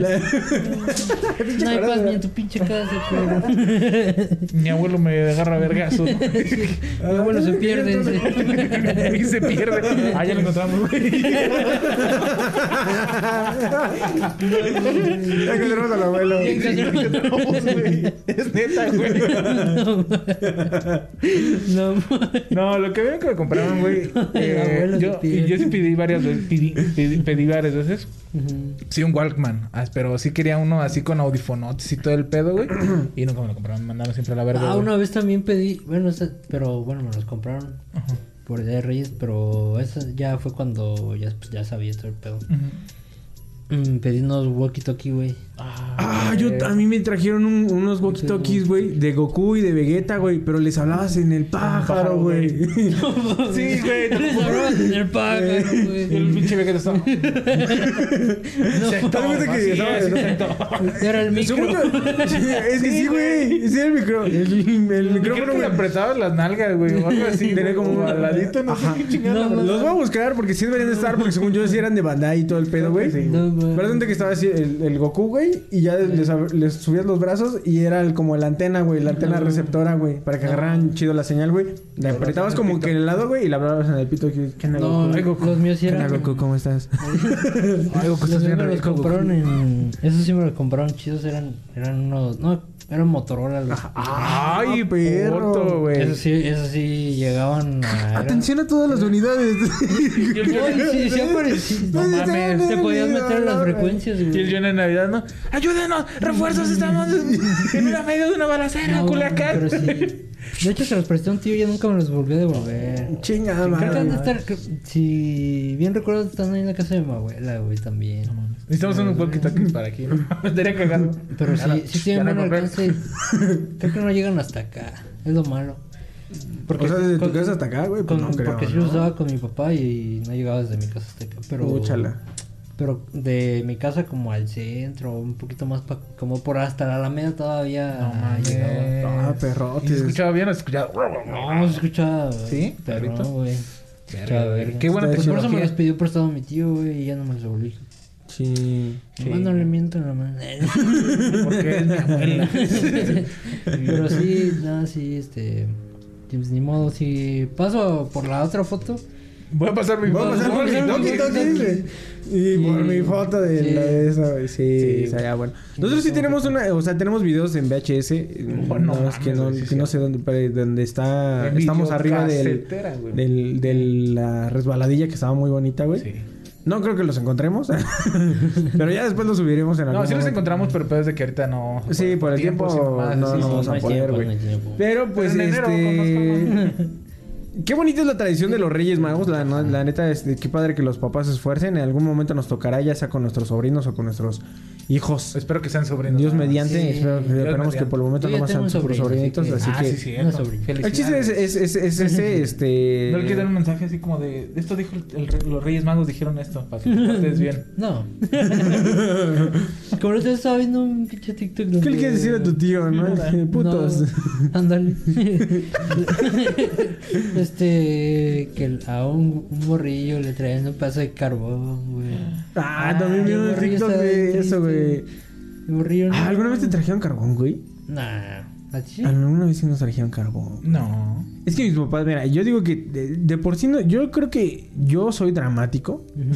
Speaker 5: No hay paz ni en tu pinche casa, pero.
Speaker 6: Mi abuelo me agarra a vergazos.
Speaker 5: Mi abuelo se pierde.
Speaker 6: y se pierde. Ah, ya lo encontramos, güey.
Speaker 4: Ya encontramos al abuelo.
Speaker 6: Encontramos, güey. Es neta, güey.
Speaker 5: No.
Speaker 6: No, lo que veo que me compraron, güey. eh, yo, yo sí pedí varias veces. Pedí, pedí, pedí varias veces. Sí, un Walkman. Ah, pero sí quería uno así con audifonotes y todo el pedo, güey. Y nunca me lo compraron. Me mandaron siempre a la verga.
Speaker 5: Ah,
Speaker 6: güey.
Speaker 5: una vez también pedí. Bueno, esa- pero bueno, me los compraron
Speaker 6: Ajá.
Speaker 5: por Día de Reyes, pero esa ya fue cuando ya, pues, ya sabía todo el pedo. Mm, pedí unos walkie-talkie, güey.
Speaker 6: Ah,
Speaker 4: yo, a mí me trajeron un- unos walkie-talkies, güey, de Goku y de Vegeta, güey, pero les hablabas en el pájaro, güey.
Speaker 6: Sí, güey.
Speaker 5: Les hablabas en el pájaro, güey.
Speaker 6: el pinche Vegeta estaba.
Speaker 4: Cuenta que.
Speaker 5: Era el micro.
Speaker 4: Es que sí, güey. Sí, el micro. El, el micrófono, güey.
Speaker 6: apretabas las nalgas, güey, o algo así.
Speaker 4: Tenía como un
Speaker 6: al ladito, no
Speaker 4: Ajá.
Speaker 6: sé qué chingada.
Speaker 5: No,
Speaker 6: la
Speaker 4: Los voy a buscar porque sí deberían de estar, porque según yo sí eran de Bandai y todo el pedo, güey.
Speaker 5: No.
Speaker 4: Pero que estaba así el Goku, güey, y ya les, subías los brazos y era el- como la antena, güey, la antena receptora, güey, para que agarraran chido la señal, güey. Le apretabas como que en el lado, güey, y le hablabas en el pito. que- ¿Qué onda,
Speaker 5: No,
Speaker 4: Goku?
Speaker 6: Ay, Goku.
Speaker 5: los míos sí
Speaker 4: ¿Qué onda,
Speaker 5: eran.
Speaker 4: Goku? ¿Cómo estás?
Speaker 6: Ay, Goku,
Speaker 5: Los míos me los compraron en. Esos sí me los compraron chidos. Eran, eran unos. No, eran Motorola. Los...
Speaker 6: Ay,
Speaker 4: perro.
Speaker 6: perro, güey.
Speaker 5: Esos sí, esos sí llegaban a.
Speaker 4: Atención a todas las unidades.
Speaker 5: Sí, sí aparecía.
Speaker 6: No mames.
Speaker 5: Te podías meter en las frecuencias, güey.
Speaker 6: John en Navidad, ¿no? ¡Ayúdenos! ¡Refuerzos! Estamos en medio de una balacera,
Speaker 5: No,
Speaker 6: Culiacán.
Speaker 5: Pero sí. De hecho, se los presté a un tío y ya nunca me los volvió a devolver.
Speaker 4: Chingada
Speaker 5: Creo que
Speaker 4: madre.
Speaker 5: estar. Si bien recuerdo, están ahí en la casa de mi abuela, güey, también.
Speaker 6: Necesitamos unos walkie-talkies para aquí, estaría cagando.
Speaker 5: Pero
Speaker 6: Ya la-
Speaker 5: sí, sí
Speaker 6: ya
Speaker 5: tienen buen alcance. Creo que no llegan hasta acá. Es lo malo.
Speaker 4: O sea, desde tu
Speaker 5: con-
Speaker 4: casa hasta acá, güey, pues
Speaker 5: con-
Speaker 4: no creo,
Speaker 5: Porque sí
Speaker 4: ¿no?
Speaker 5: usaba con mi papá y no llegaba desde mi casa hasta acá. Pero,
Speaker 4: Úchala.
Speaker 5: Pero de mi casa como al centro, un poquito más pa- como por hasta la Alameda todavía
Speaker 6: No
Speaker 5: llegaba.
Speaker 4: Ah, perrotes.
Speaker 6: ¿Y se escuchaba bien o se escuchaba?
Speaker 5: No, se escuchaba.
Speaker 6: ¿Sí?
Speaker 5: No, güey.
Speaker 6: Qué buena
Speaker 5: Pues Por eso me los pidió prestado mi tío, güey, y ya no me los devolví.
Speaker 4: Sí.
Speaker 6: Sí.
Speaker 5: No le miento en la mano.
Speaker 6: Porque es mi abuela.
Speaker 5: Pero sí, nada, sí, este. Pues ni modo, si paso por la otra foto.
Speaker 6: Voy a pasar mi
Speaker 4: a hacer
Speaker 6: voy
Speaker 4: walkie
Speaker 6: pasar mi
Speaker 4: güey. Y por mi foto de la de esa, güey. Sí, estaría bueno. Nosotros sí tenemos una, o sea, tenemos videos en VHS. No, es que no, sé dónde, donde está, estamos arriba del, del, de la resbaladilla que estaba muy bonita, güey.
Speaker 6: Sí.
Speaker 4: No creo que los encontremos, pero ya después los subiremos en algún
Speaker 6: No, sí los
Speaker 4: momento.
Speaker 6: encontramos, pero peor es de que ahorita no.
Speaker 4: Sí, por el tiempo,
Speaker 6: mamás,
Speaker 4: no,
Speaker 6: sí,
Speaker 4: no
Speaker 6: sí,
Speaker 4: vamos
Speaker 5: no
Speaker 4: a poder,
Speaker 5: tiempo,
Speaker 4: güey.
Speaker 5: tiempo.
Speaker 4: Pero pues
Speaker 6: Pero en enero,
Speaker 4: este... Qué bonita es la tradición de los Reyes Magos, la, neta, este, qué padre que los papás se esfuercen. En algún momento nos tocará, ya sea con nuestros sobrinos o con nuestros hijos.
Speaker 6: Espero que sean sobrinos.
Speaker 4: Dios
Speaker 6: ¿no?
Speaker 4: mediante,
Speaker 5: Sí,
Speaker 4: espero-
Speaker 5: Dios
Speaker 4: esperemos que por el momento nomás
Speaker 5: tengo
Speaker 4: sean sobrinitos,
Speaker 5: así
Speaker 4: así
Speaker 5: que-
Speaker 6: Ah,
Speaker 4: que...
Speaker 6: sí, sí.
Speaker 4: El chiste es, es, es, es ese, este...
Speaker 6: No le quiero dar un mensaje así como de. Esto dijo el, el- los Reyes Magos dijeron esto. Para que bien.
Speaker 5: No. Como ahorita estaba viendo un pinche TikTok.
Speaker 4: ¿Qué le quieres decir a tu tío, no? Putos.
Speaker 5: No, ándale. este. Que a un, un morrillo le traían un pedazo de carbón, güey.
Speaker 4: Ah, también vi un
Speaker 5: morrillo
Speaker 4: TikTok de eso, güey.
Speaker 5: Morrillo.
Speaker 4: Ah,
Speaker 5: no-
Speaker 4: ¿Alguna vez te trajeron carbón, güey?
Speaker 5: Nah. ¿A ti sí?
Speaker 4: Alguna vez sí nos trajeron carbón.
Speaker 6: No.
Speaker 4: Es que mis papás, mira, yo digo que de, de por sí no, yo creo que yo soy dramático
Speaker 5: Ujú.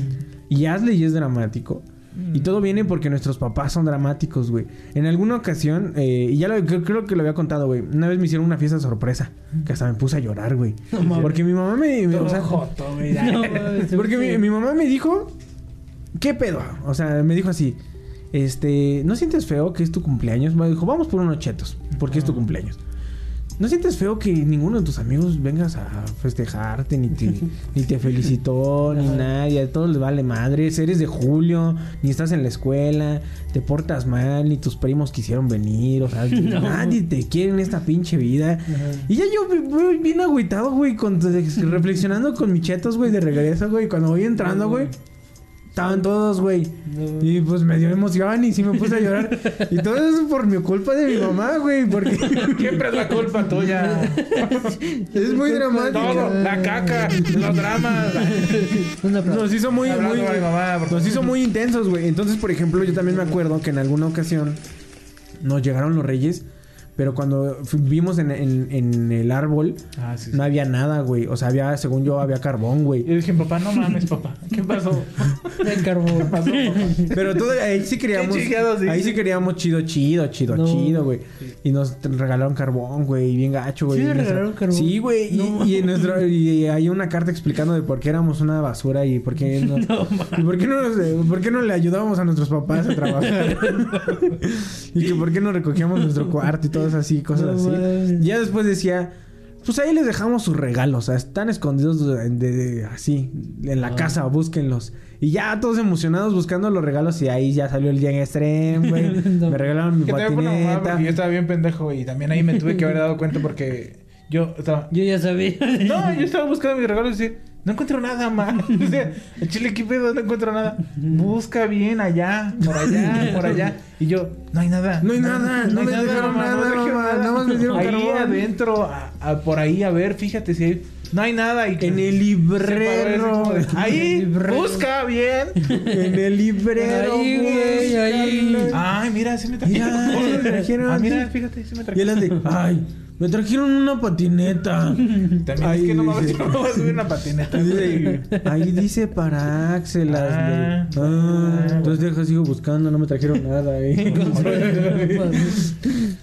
Speaker 4: y Asley es dramático. Y todo viene porque nuestros papás son dramáticos, güey. En alguna ocasión, eh, y ya lo, creo, creo que lo había contado, güey. Una vez me hicieron una fiesta sorpresa. Que hasta me puse a llorar, güey. porque mi mamá me... me- o sea,
Speaker 6: Joto, güey.
Speaker 5: No, mames,
Speaker 4: porque mi, mi mamá me dijo... ¿Qué pedo? O sea, me dijo así... Este... ¿No sientes feo que es tu cumpleaños? Me dijo, vamos por unos chetos. Porque es tu cumpleaños. ¿No sientes feo que ninguno de tus amigos vengas a festejarte, ni te, ni te felicitó, ni nadie? A todos les vale madres. Eres de julio, ni estás en la escuela, te portas mal, ni tus primos quisieron venir. O sea, nadie te quiere en esta pinche vida. Y ya yo bien agüitado, güey, con, reflexionando con mis chetos, güey, de regreso, güey. Cuando voy entrando, güey. Estaban todos, güey.
Speaker 5: No.
Speaker 4: Y pues me dio emoción y sí me puse a llorar. y todo eso por mi culpa de mi mamá, güey. Porque
Speaker 6: Siempre es la culpa tuya.
Speaker 4: es muy dramático.
Speaker 6: Todo. La caca. Los dramas.
Speaker 4: Nos hizo muy, muy,
Speaker 6: mi mamá,
Speaker 4: nos hizo muy intensos, güey. Entonces, por ejemplo, yo también me acuerdo que en alguna ocasión nos llegaron los reyes, pero cuando vimos en, en- en el árbol,
Speaker 6: Ah, sí. sí.
Speaker 4: no había nada, güey. O sea, había, según yo, había carbón, güey.
Speaker 6: Y dije, papá, no mames, papá. ¿Qué pasó?
Speaker 5: El carbón.
Speaker 4: Pero todo, ahí sí queríamos. Ahí sí queríamos chido, chido, chido,
Speaker 5: No.
Speaker 4: chido, güey. Y nos regalaron carbón, güey, bien gacho, güey.
Speaker 5: ¿Sí
Speaker 4: Y nuestra-
Speaker 5: regalaron carbón?
Speaker 4: Sí, güey. y-
Speaker 5: No.
Speaker 4: y, en nuestro, y hay una carta explicando de por qué éramos una basura y por qué no. y por qué no, nos- por qué no le ayudábamos a nuestros papás a trabajar. y que por qué no recogíamos nuestro cuarto y todas así, cosas
Speaker 5: No
Speaker 4: así. Ya después decía. Pues ahí les dejamos sus regalos. O sea, están escondidos de, de- así, en la
Speaker 5: Ah.
Speaker 4: casa, búsquenlos. Y ya todos emocionados buscando los regalos. Y ahí ya salió el día en extreme, güey.
Speaker 5: No.
Speaker 4: Me regalaron mi patineta.
Speaker 6: yo estaba bien pendejo y también ahí me tuve que haber dado cuenta porque yo estaba...
Speaker 5: Yo ya sabía.
Speaker 6: No, yo estaba buscando mis regalos y decía, no encuentro nada, man. O sea, el chile, ¿qué pedo? No encuentro nada. Busca bien allá, por allá, por allá. Y yo, no hay nada.
Speaker 4: No hay nada, no
Speaker 6: hay
Speaker 4: me
Speaker 6: mamá,
Speaker 4: nada,
Speaker 6: me dejaron
Speaker 4: mamá, nada más me dieron
Speaker 6: Ahí
Speaker 4: carbón.
Speaker 6: adentro, a- a- por ahí, a ver, fíjate si hay... No hay nada. Y
Speaker 4: En el
Speaker 6: Se
Speaker 4: librero.
Speaker 6: de, Ahí,
Speaker 5: Librero.
Speaker 6: busca bien.
Speaker 4: en el librero,
Speaker 5: Ahí, güey, ahí.
Speaker 6: Ay, mira, sí me trajeron.
Speaker 4: Mira, trajeron.
Speaker 6: Ah, mira, fíjate, sí me
Speaker 4: Y él
Speaker 6: trajeron.
Speaker 4: ay, me trajeron una patineta.
Speaker 6: También
Speaker 4: Ahí
Speaker 6: es que no me
Speaker 4: dice.
Speaker 6: no voy a subir una patineta.
Speaker 4: Dice, ahí dice para Axel.
Speaker 6: Ah.
Speaker 4: Ah, ah, entonces deja, sigo buscando, no me trajeron nada. eh.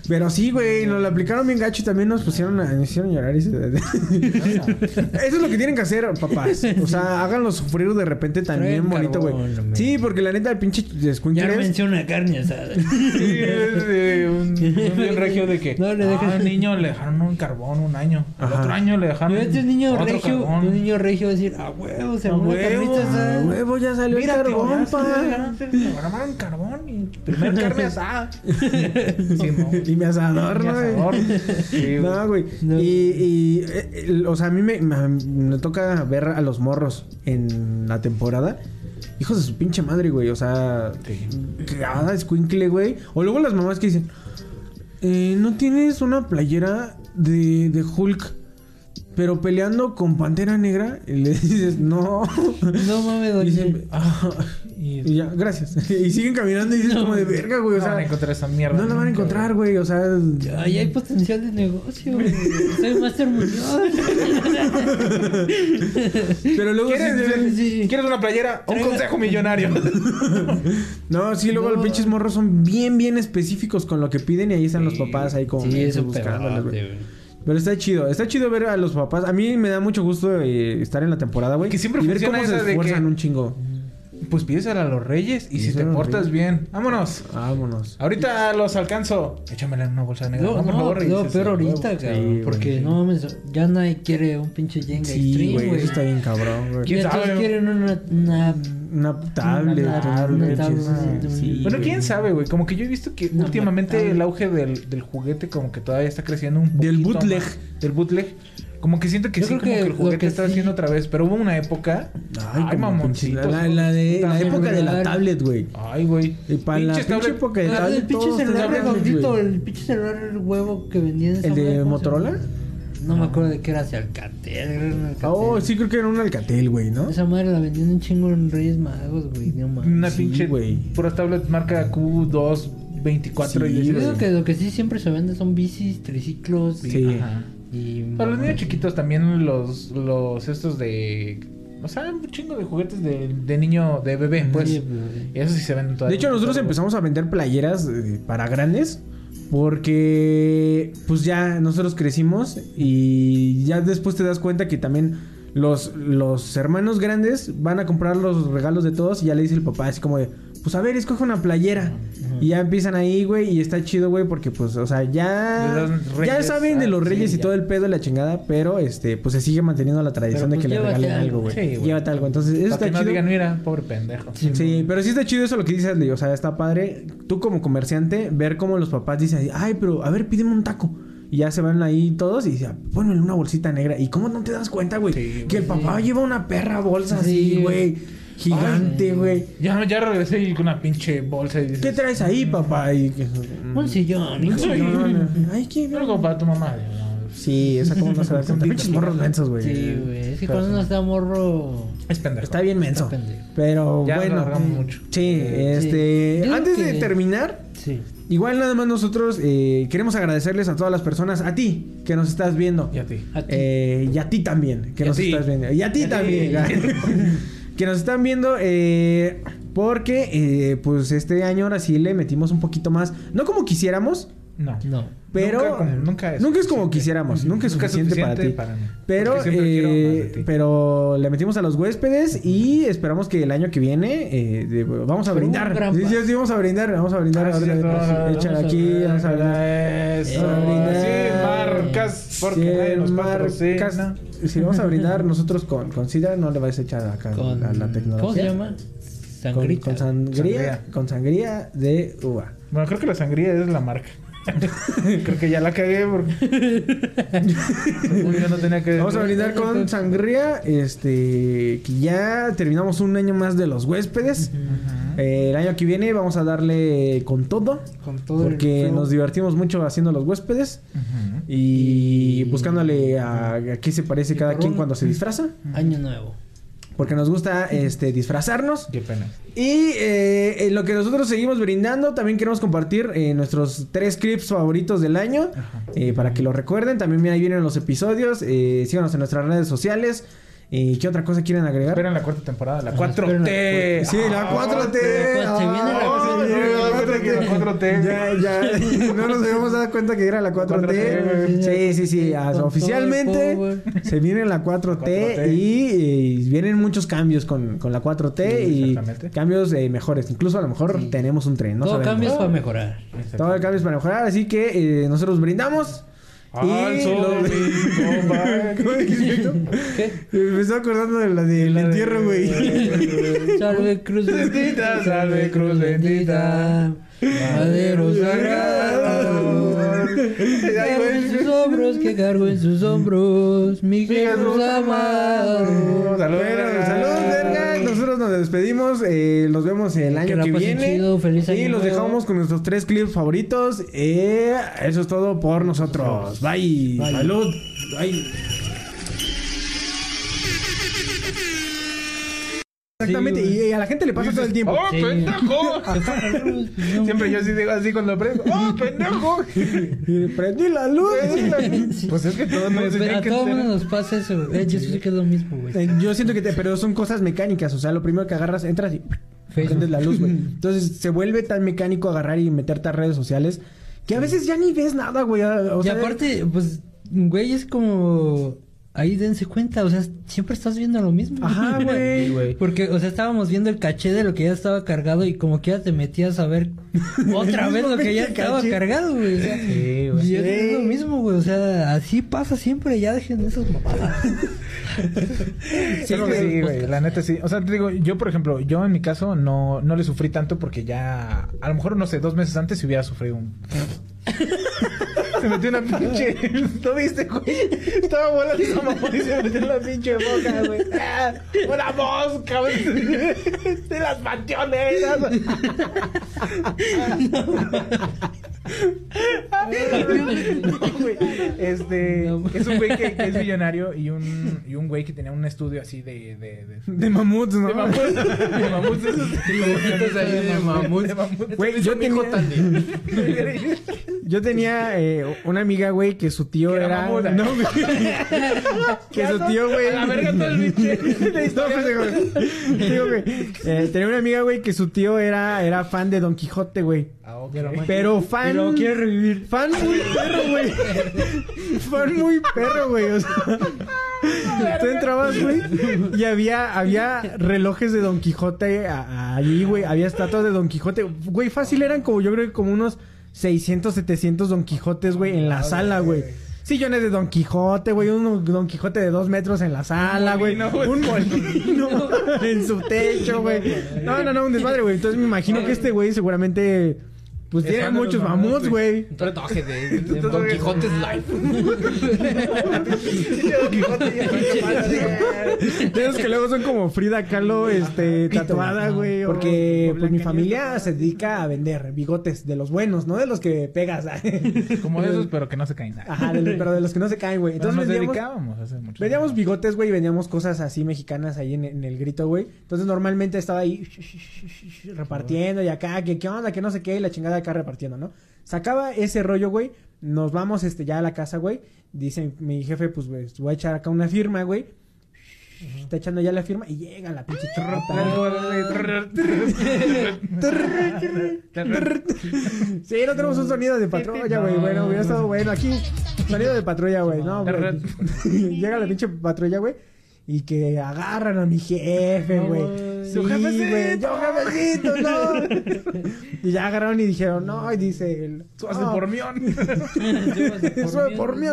Speaker 4: Pero sí, güey, nos la aplicaron bien gacho y también nos pusieron a, nos hicieron llorar. y se- Eso es lo que tienen que hacer, papás. O sea, háganlo sufrir de repente también bonito, güey. Sí, porque la neta, el pinche
Speaker 5: Ya menciona carne asada.
Speaker 6: Sí, es de un, un regio de que
Speaker 5: No, le dejas-
Speaker 6: ah, niño le dejaron un carbón un año. Al otro año le dejaron
Speaker 5: este niño
Speaker 6: otro
Speaker 5: regio,
Speaker 6: carbón.
Speaker 5: un niño regio va a decir, a huevo, se
Speaker 6: A huevo,
Speaker 4: Ah, huevo, ya salió
Speaker 6: Mira,
Speaker 4: el carbón, pa.
Speaker 6: carbón y primer carne asada.
Speaker 4: Y mi asador,
Speaker 6: Mi
Speaker 4: ¿no?
Speaker 6: Sí, güey.
Speaker 4: No, güey.
Speaker 5: No.
Speaker 4: Y, y, eh, o sea, a mí me, me, me toca ver a los morros en la temporada. Hijos de su pinche madre, güey. O sea,
Speaker 6: Sí.
Speaker 4: cada escuincle, güey. O luego las mamás que dicen, eh, ¿no tienes una playera de, de Hulk? Pero peleando con Pantera Negra, y le dices, no.
Speaker 5: No mames, doña.
Speaker 4: "Ah",
Speaker 6: Y
Speaker 4: y ya, gracias. y siguen caminando y dices como de verga, güey. O
Speaker 6: no
Speaker 4: sea,
Speaker 6: van a encontrar esa mierda.
Speaker 4: no la van a encontrar, güey. O sea,
Speaker 5: Ahí hay potencial de negocio, güey. Soy Master Muñoz.
Speaker 4: pero luego
Speaker 6: ¿Quieres,
Speaker 4: sí-
Speaker 5: sí.
Speaker 6: ¿Quieres una playera? Un consejo millonario.
Speaker 4: No, sí, luego
Speaker 5: No.
Speaker 4: los pinches morros son bien, bien específicos con lo que piden y ahí están los papás ahí como
Speaker 5: Sí, eso.
Speaker 4: Pero está chido, está chido ver a los papás. A mí me da mucho gusto eh, estar en la temporada, güey.
Speaker 6: Que siempre
Speaker 4: y ver
Speaker 6: funciona
Speaker 4: cómo se
Speaker 6: de
Speaker 4: esfuerzan
Speaker 6: que-
Speaker 4: un chingo.
Speaker 6: Pues pídesela a los reyes y si te portas
Speaker 4: reyes.
Speaker 6: bien, vámonos.
Speaker 4: Vámonos.
Speaker 6: Ahorita los alcanzo. Échamela en una bolsa negra.
Speaker 5: No,
Speaker 6: por
Speaker 5: no,
Speaker 6: favor,
Speaker 5: no, pero ahorita, cabrón.
Speaker 4: güey,
Speaker 5: porque
Speaker 4: sí.
Speaker 5: no mames, ya nadie quiere un pinche Jenga
Speaker 4: Sí,
Speaker 5: Extreme,
Speaker 4: güey, eso está bien cabrón, güey.
Speaker 6: ¿Quién sabe?
Speaker 5: quieren una, una
Speaker 4: Una tablet,
Speaker 5: Una
Speaker 4: una
Speaker 5: tablet,
Speaker 4: pinches-
Speaker 5: tablet,
Speaker 4: sí,
Speaker 6: Bueno, quién sabe, güey. Como que yo he visto que
Speaker 5: No,
Speaker 6: últimamente el auge del, del juguete como que todavía está creciendo un poquito
Speaker 4: Del bootleg.
Speaker 6: más. Del bootleg. Como que siento que
Speaker 5: Yo
Speaker 6: sí,
Speaker 5: creo
Speaker 6: como
Speaker 5: que
Speaker 6: que el juguete
Speaker 5: que
Speaker 6: está
Speaker 5: sí-
Speaker 6: haciendo otra vez. Pero hubo una época.
Speaker 4: Ay,
Speaker 6: mamoncitos.
Speaker 4: La, la de la época de la tablet, güey.
Speaker 6: Ay, güey.
Speaker 4: Y para la
Speaker 6: Pinches
Speaker 4: pinche
Speaker 6: tablet-
Speaker 4: época de
Speaker 5: Ah,
Speaker 4: tablet.
Speaker 5: el pinche celular redondito, el pinche celular el huevo que vendían
Speaker 4: ¿El de
Speaker 5: madre, ¿cómo se
Speaker 4: Motorola?
Speaker 5: No me acuerdo de qué era, si Alcatel, era un Alcatel.
Speaker 4: Oh, sí, creo que era un Alcatel, güey, ¿no?
Speaker 5: Esa madre la vendían un chingo en Reyes Magos, güey, no mames.
Speaker 6: Una
Speaker 4: Sí,
Speaker 6: pinche.
Speaker 4: güey.
Speaker 6: Puras tablets marca Q224
Speaker 4: Sí,
Speaker 6: y
Speaker 5: Yo digo que lo que sí siempre se vende son bicis, triciclos
Speaker 4: Sí.
Speaker 6: Ajá.
Speaker 5: Y...
Speaker 6: Para los niños chiquitos también los, los estos de... O sea, un chingo de juguetes de, de niño, de bebé, pues.
Speaker 5: Sí.
Speaker 6: Y eso sí se venden
Speaker 4: De hecho, nosotros empezamos a vender playeras eh, para grandes porque pues ya nosotros crecimos y ya después te das cuenta que también los, los hermanos grandes van a comprar los regalos de todos y ya le dice el papá así como de, pues a ver, escoge una playera. Y ya empiezan ahí, güey, y está chido, güey, porque pues, o sea, ya... ya saben de los
Speaker 6: sí,
Speaker 4: reyes y
Speaker 6: ya.
Speaker 4: todo el pedo de la chingada, pero este, pues se sigue manteniendo la tradición
Speaker 5: Pero,
Speaker 4: de que
Speaker 5: pues,
Speaker 4: le regalen algo, güey.
Speaker 6: Sí, güey.
Speaker 4: Llévate algo. Entonces, eso
Speaker 6: Para
Speaker 4: está
Speaker 6: que no
Speaker 4: chido.
Speaker 6: digan, mira, pobre pendejo.
Speaker 4: Sí, pero sí está chido eso lo que dices, Lee. O sea, está padre. Tú como comerciante, ver cómo los papás dicen, ay, pero a ver, pídeme un taco. Y ya se van ahí todos y dicen, ponme una bolsita negra. ¿Y cómo no te das cuenta, güey?
Speaker 6: Sí,
Speaker 4: que el papá lleva una perra bolsa
Speaker 5: Sí,
Speaker 4: así, güey. Gigante, güey.
Speaker 6: Ya, ya regresé y con una pinche bolsa y dices...
Speaker 4: ¿Qué traes ahí, papá? Y que-
Speaker 5: Un sillón,
Speaker 4: Un sillón. Ay, qué
Speaker 6: Algo para tu mamá.
Speaker 4: Sí, esa como no se da cuenta. Pinches morros mensos, güey.
Speaker 5: Sí, güey. Es que
Speaker 6: Pero
Speaker 5: cuando uno está morro...
Speaker 6: Es pendejo.
Speaker 4: Está bien menso.
Speaker 5: Está.
Speaker 4: Pero
Speaker 6: Ya
Speaker 4: bueno.
Speaker 6: lo mucho.
Speaker 4: Sí, este. Antes de terminar,
Speaker 5: Sí.
Speaker 4: Igual nada más nosotros eh, queremos agradecerles a todas las personas, a ti que nos estás viendo.
Speaker 6: Y a ti.
Speaker 5: A ti.
Speaker 4: Eh, y a ti también, que
Speaker 6: Y
Speaker 4: nos estás viendo. Y a ti
Speaker 6: Y a ti.
Speaker 4: también. que nos están viendo eh, porque eh, pues este año ahora sí le metimos un poquito más. No como quisiéramos,
Speaker 6: No.
Speaker 5: No.
Speaker 4: pero
Speaker 6: Nunca, como- nunca es.
Speaker 4: nunca es como quisiéramos, nunca es suficiente, para ti.
Speaker 6: para mí.
Speaker 4: Pero, eh,
Speaker 6: ti.
Speaker 4: pero le metimos a los huéspedes y esperamos que el año que viene eh, de- vamos a brindar. Sí, sí, sí, vamos a brindar, vamos a brindar.
Speaker 6: Ah, sí, cierto,
Speaker 4: Échale
Speaker 5: vamos
Speaker 4: aquí, vamos a brindar.
Speaker 6: Eso.
Speaker 4: Vamos a brindar.
Speaker 6: Sí, Mar. marcas, porque nadie
Speaker 4: 100
Speaker 6: nos
Speaker 4: marcas.
Speaker 6: patrocina.
Speaker 4: Si vamos a brindar nosotros con, con sidra, no le vais a echar acá
Speaker 5: Con,
Speaker 4: la, la tecnología.
Speaker 5: ¿Cómo se llama?
Speaker 4: Con,
Speaker 5: Sangrita.
Speaker 4: con sangría,
Speaker 6: Sangría.
Speaker 4: con sangría de uva.
Speaker 6: Bueno, creo que la sangría es la marca. creo que ya la cagué porque. Según yo no tenía que.
Speaker 4: Vamos a brindar con sangría, este, que ya terminamos un año más de los huéspedes. Eh, el año que viene vamos a darle con todo,
Speaker 1: Con todo el
Speaker 4: porque nos divertimos mucho haciendo los huéspedes y buscándole a, a qué se parece
Speaker 5: Y
Speaker 4: cada quien
Speaker 5: un-
Speaker 4: cuando se disfraza,
Speaker 5: Año nuevo.
Speaker 4: porque nos gusta este disfrazarnos.
Speaker 6: Qué pena.
Speaker 4: Y eh, en lo que nosotros seguimos brindando, también queremos compartir eh, nuestros tres clips favoritos del año. eh, para que lo recuerden. También ahí vienen los episodios. eh, síganos en nuestras redes sociales. ¿Y qué otra cosa quieren agregar?
Speaker 6: Esperen la cuarta temporada, la
Speaker 5: Ajá,
Speaker 6: 4T.
Speaker 4: Sí, la 4T.
Speaker 5: Se viene la
Speaker 4: Ah,
Speaker 6: sí, la 4T.
Speaker 4: Ya, ya. No nos habíamos dado cuenta que era la 4T.
Speaker 6: 4T,
Speaker 4: Sí, sí, sí. Ah, Oficialmente se viene la 4T,
Speaker 6: 4T.
Speaker 4: Y, eh, vienen muchos cambios con, con la 4T
Speaker 6: Sí,
Speaker 4: y cambios eh, mejores. Incluso a lo mejor tenemos un tren. No
Speaker 5: Todo cambios para mejorar.
Speaker 4: Todo el cambio es para mejorar, así que eh, nosotros brindamos.
Speaker 6: Al
Speaker 4: y
Speaker 6: sol,
Speaker 4: lo-.
Speaker 5: ¿Qué?
Speaker 4: Me estaba acordando de la del entierro, güey.
Speaker 5: Salve cruz
Speaker 6: Bendita, salve cruz bendita.
Speaker 5: Madero sagrado. Cargo en sus hombros, que cargo en sus hombros. Mi Jesús amado.
Speaker 6: Salud,
Speaker 4: Bueno,
Speaker 6: verga.
Speaker 4: Nosotros nos despedimos. eh, nos vemos el
Speaker 5: Que
Speaker 4: año que
Speaker 5: pasen
Speaker 4: viene.
Speaker 5: chido, feliz
Speaker 4: y
Speaker 5: año
Speaker 4: los
Speaker 5: nuevo.
Speaker 4: dejamos con nuestros tres clips favoritos. Eh, eso es todo por nosotros. Bye.
Speaker 5: Bye.
Speaker 4: Salud. Bye. Exactamente,
Speaker 5: Sí,
Speaker 4: y a la gente le pasa todo el tiempo.
Speaker 6: ¡Oh,
Speaker 5: Sí.
Speaker 6: pendejo! Siempre yo así digo así cuando aprendo. ¡Oh, pendejo!
Speaker 4: Y Prendí la luz.
Speaker 6: Pues es que todos nos
Speaker 5: Pero a
Speaker 6: que
Speaker 5: todo mundo nos pasa eso. Eh, yo sí que es lo mismo, güey.
Speaker 4: Eh, Yo siento que te, pero son cosas mecánicas, o sea, lo primero que agarras, entras y
Speaker 5: Facebook.
Speaker 4: prendes la luz, güey. Entonces se vuelve tan mecánico agarrar y meterte a redes sociales que a veces ya ni ves nada, güey. O
Speaker 5: y
Speaker 4: sea,
Speaker 5: aparte, pues, güey, es como... Ahí dense cuenta, o sea, siempre estás viendo lo mismo.
Speaker 4: Ajá, güey.
Speaker 5: Porque, o sea, estábamos viendo el caché de lo que ya estaba cargado y como que ya te metías a ver otra vez lo que ya estaba
Speaker 4: caché.
Speaker 5: cargado, güey. O sea,
Speaker 6: Sí, güey.
Speaker 5: y es lo mismo, güey. O sea, así pasa siempre, ya dejen esas mamadas.
Speaker 6: Sí, sí, güey, la neta sí. O sea, te digo, yo por ejemplo, yo en mi caso no, no le sufrí tanto porque ya, a lo mejor, no sé, dos meses antes si hubiera sufrido un... se metió una pinche... ¿No viste, güey? Estaba volando esa mamá y se metió en la pinche boca, güey. ¡Ah! ¡Una mosca, güey! ¡De las panteoneras! No, güey. Este,
Speaker 5: No.
Speaker 6: es un güey que, que es millonario y un, y un güey que tenía un estudio así de... De, de,
Speaker 4: de mamuts, ¿no?
Speaker 6: de mamuts. De mamuts. esos-
Speaker 1: Dibujitos ahí de mamuts.
Speaker 6: De mamuts.
Speaker 4: Güey, yo tenía, yo tenía eh, una amiga, güey, que su tío
Speaker 6: era
Speaker 4: era... No, güey. que su tío, güey...
Speaker 6: A la verga todo el
Speaker 4: pues. Digo, güey, eh, tenía una amiga, güey, que su tío era, era fan de Don Quijote, güey.
Speaker 6: Ah, ok.
Speaker 4: Pero fan.
Speaker 5: Pero quiere revivir.
Speaker 4: Fan muy perro, güey. fan muy perro, güey. O sea. Tú entrabas, güey. Y había, había relojes de Don Quijote allí, güey. Había estatuas de Don Quijote. Güey, fácil eran como, yo creo que como unos 600, 700 Don Quijotes, güey, en la sala, güey. Sillones de Don Quijote, güey. Un Don Quijote de dos metros en la sala, güey. Un molino en su techo, güey. No, no, no, un desmadre, güey. Entonces me imagino que este güey seguramente... Pues
Speaker 6: Es
Speaker 4: tiene muchos
Speaker 6: mamuts,
Speaker 4: güey.
Speaker 1: Un tatuaje de, de Don Quijote's Life.
Speaker 6: Don Quijote madre.
Speaker 4: De esos que luego son como Frida Kahlo, este, tatuada, güey. Porque
Speaker 6: o
Speaker 4: pues mi familia se dedica a vender bigotes de los buenos, no de los que pegas.
Speaker 6: Como de esos, pero que no se caen.
Speaker 4: Ajá, de los- pero de los que no se caen, güey.
Speaker 6: Entonces nos
Speaker 4: vendíamos,
Speaker 6: dedicábamos a hacer mucho.
Speaker 4: vendíamos bigotes, güey, y vendíamos cosas así mexicanas ahí en, en el grito, güey. Entonces normalmente estaba ahí repartiendo y acá, que qué onda, que no sé qué, y la chingada acá repartiendo, ¿no? Sacaba ese rollo, güey. Nos vamos este ya a la casa, güey. Dice mi jefe, pues, güey, voy a echar acá una firma, güey. Está echando ya la firma y llega la pinche Sí, no tenemos un sonido de patrulla, güey. Bueno, hubiera estado bueno. Aquí, sonido de patrulla, güey. No, güey. Llega la pinche patrulla, güey. Y que agarran a mi jefe,
Speaker 5: No,
Speaker 4: güey.
Speaker 5: güey.
Speaker 4: Sí, güey, yo jefecito, no. y ya agarraron y dijeron, no, y dice.
Speaker 6: Súbase
Speaker 4: "No,
Speaker 6: por mión.
Speaker 4: Sube por mí.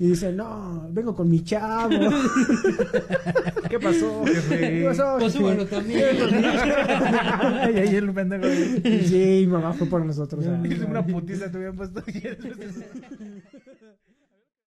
Speaker 4: Y dice, no, vengo con mi chavo.
Speaker 6: ¿Qué pasó, jefe?
Speaker 4: ¿Qué pasó?
Speaker 5: Pues súbalo también.
Speaker 6: y ahí el pendejo.
Speaker 4: Sí, mamá fue por nosotros. ah.
Speaker 6: Hice una putiza, te hubieran puesto.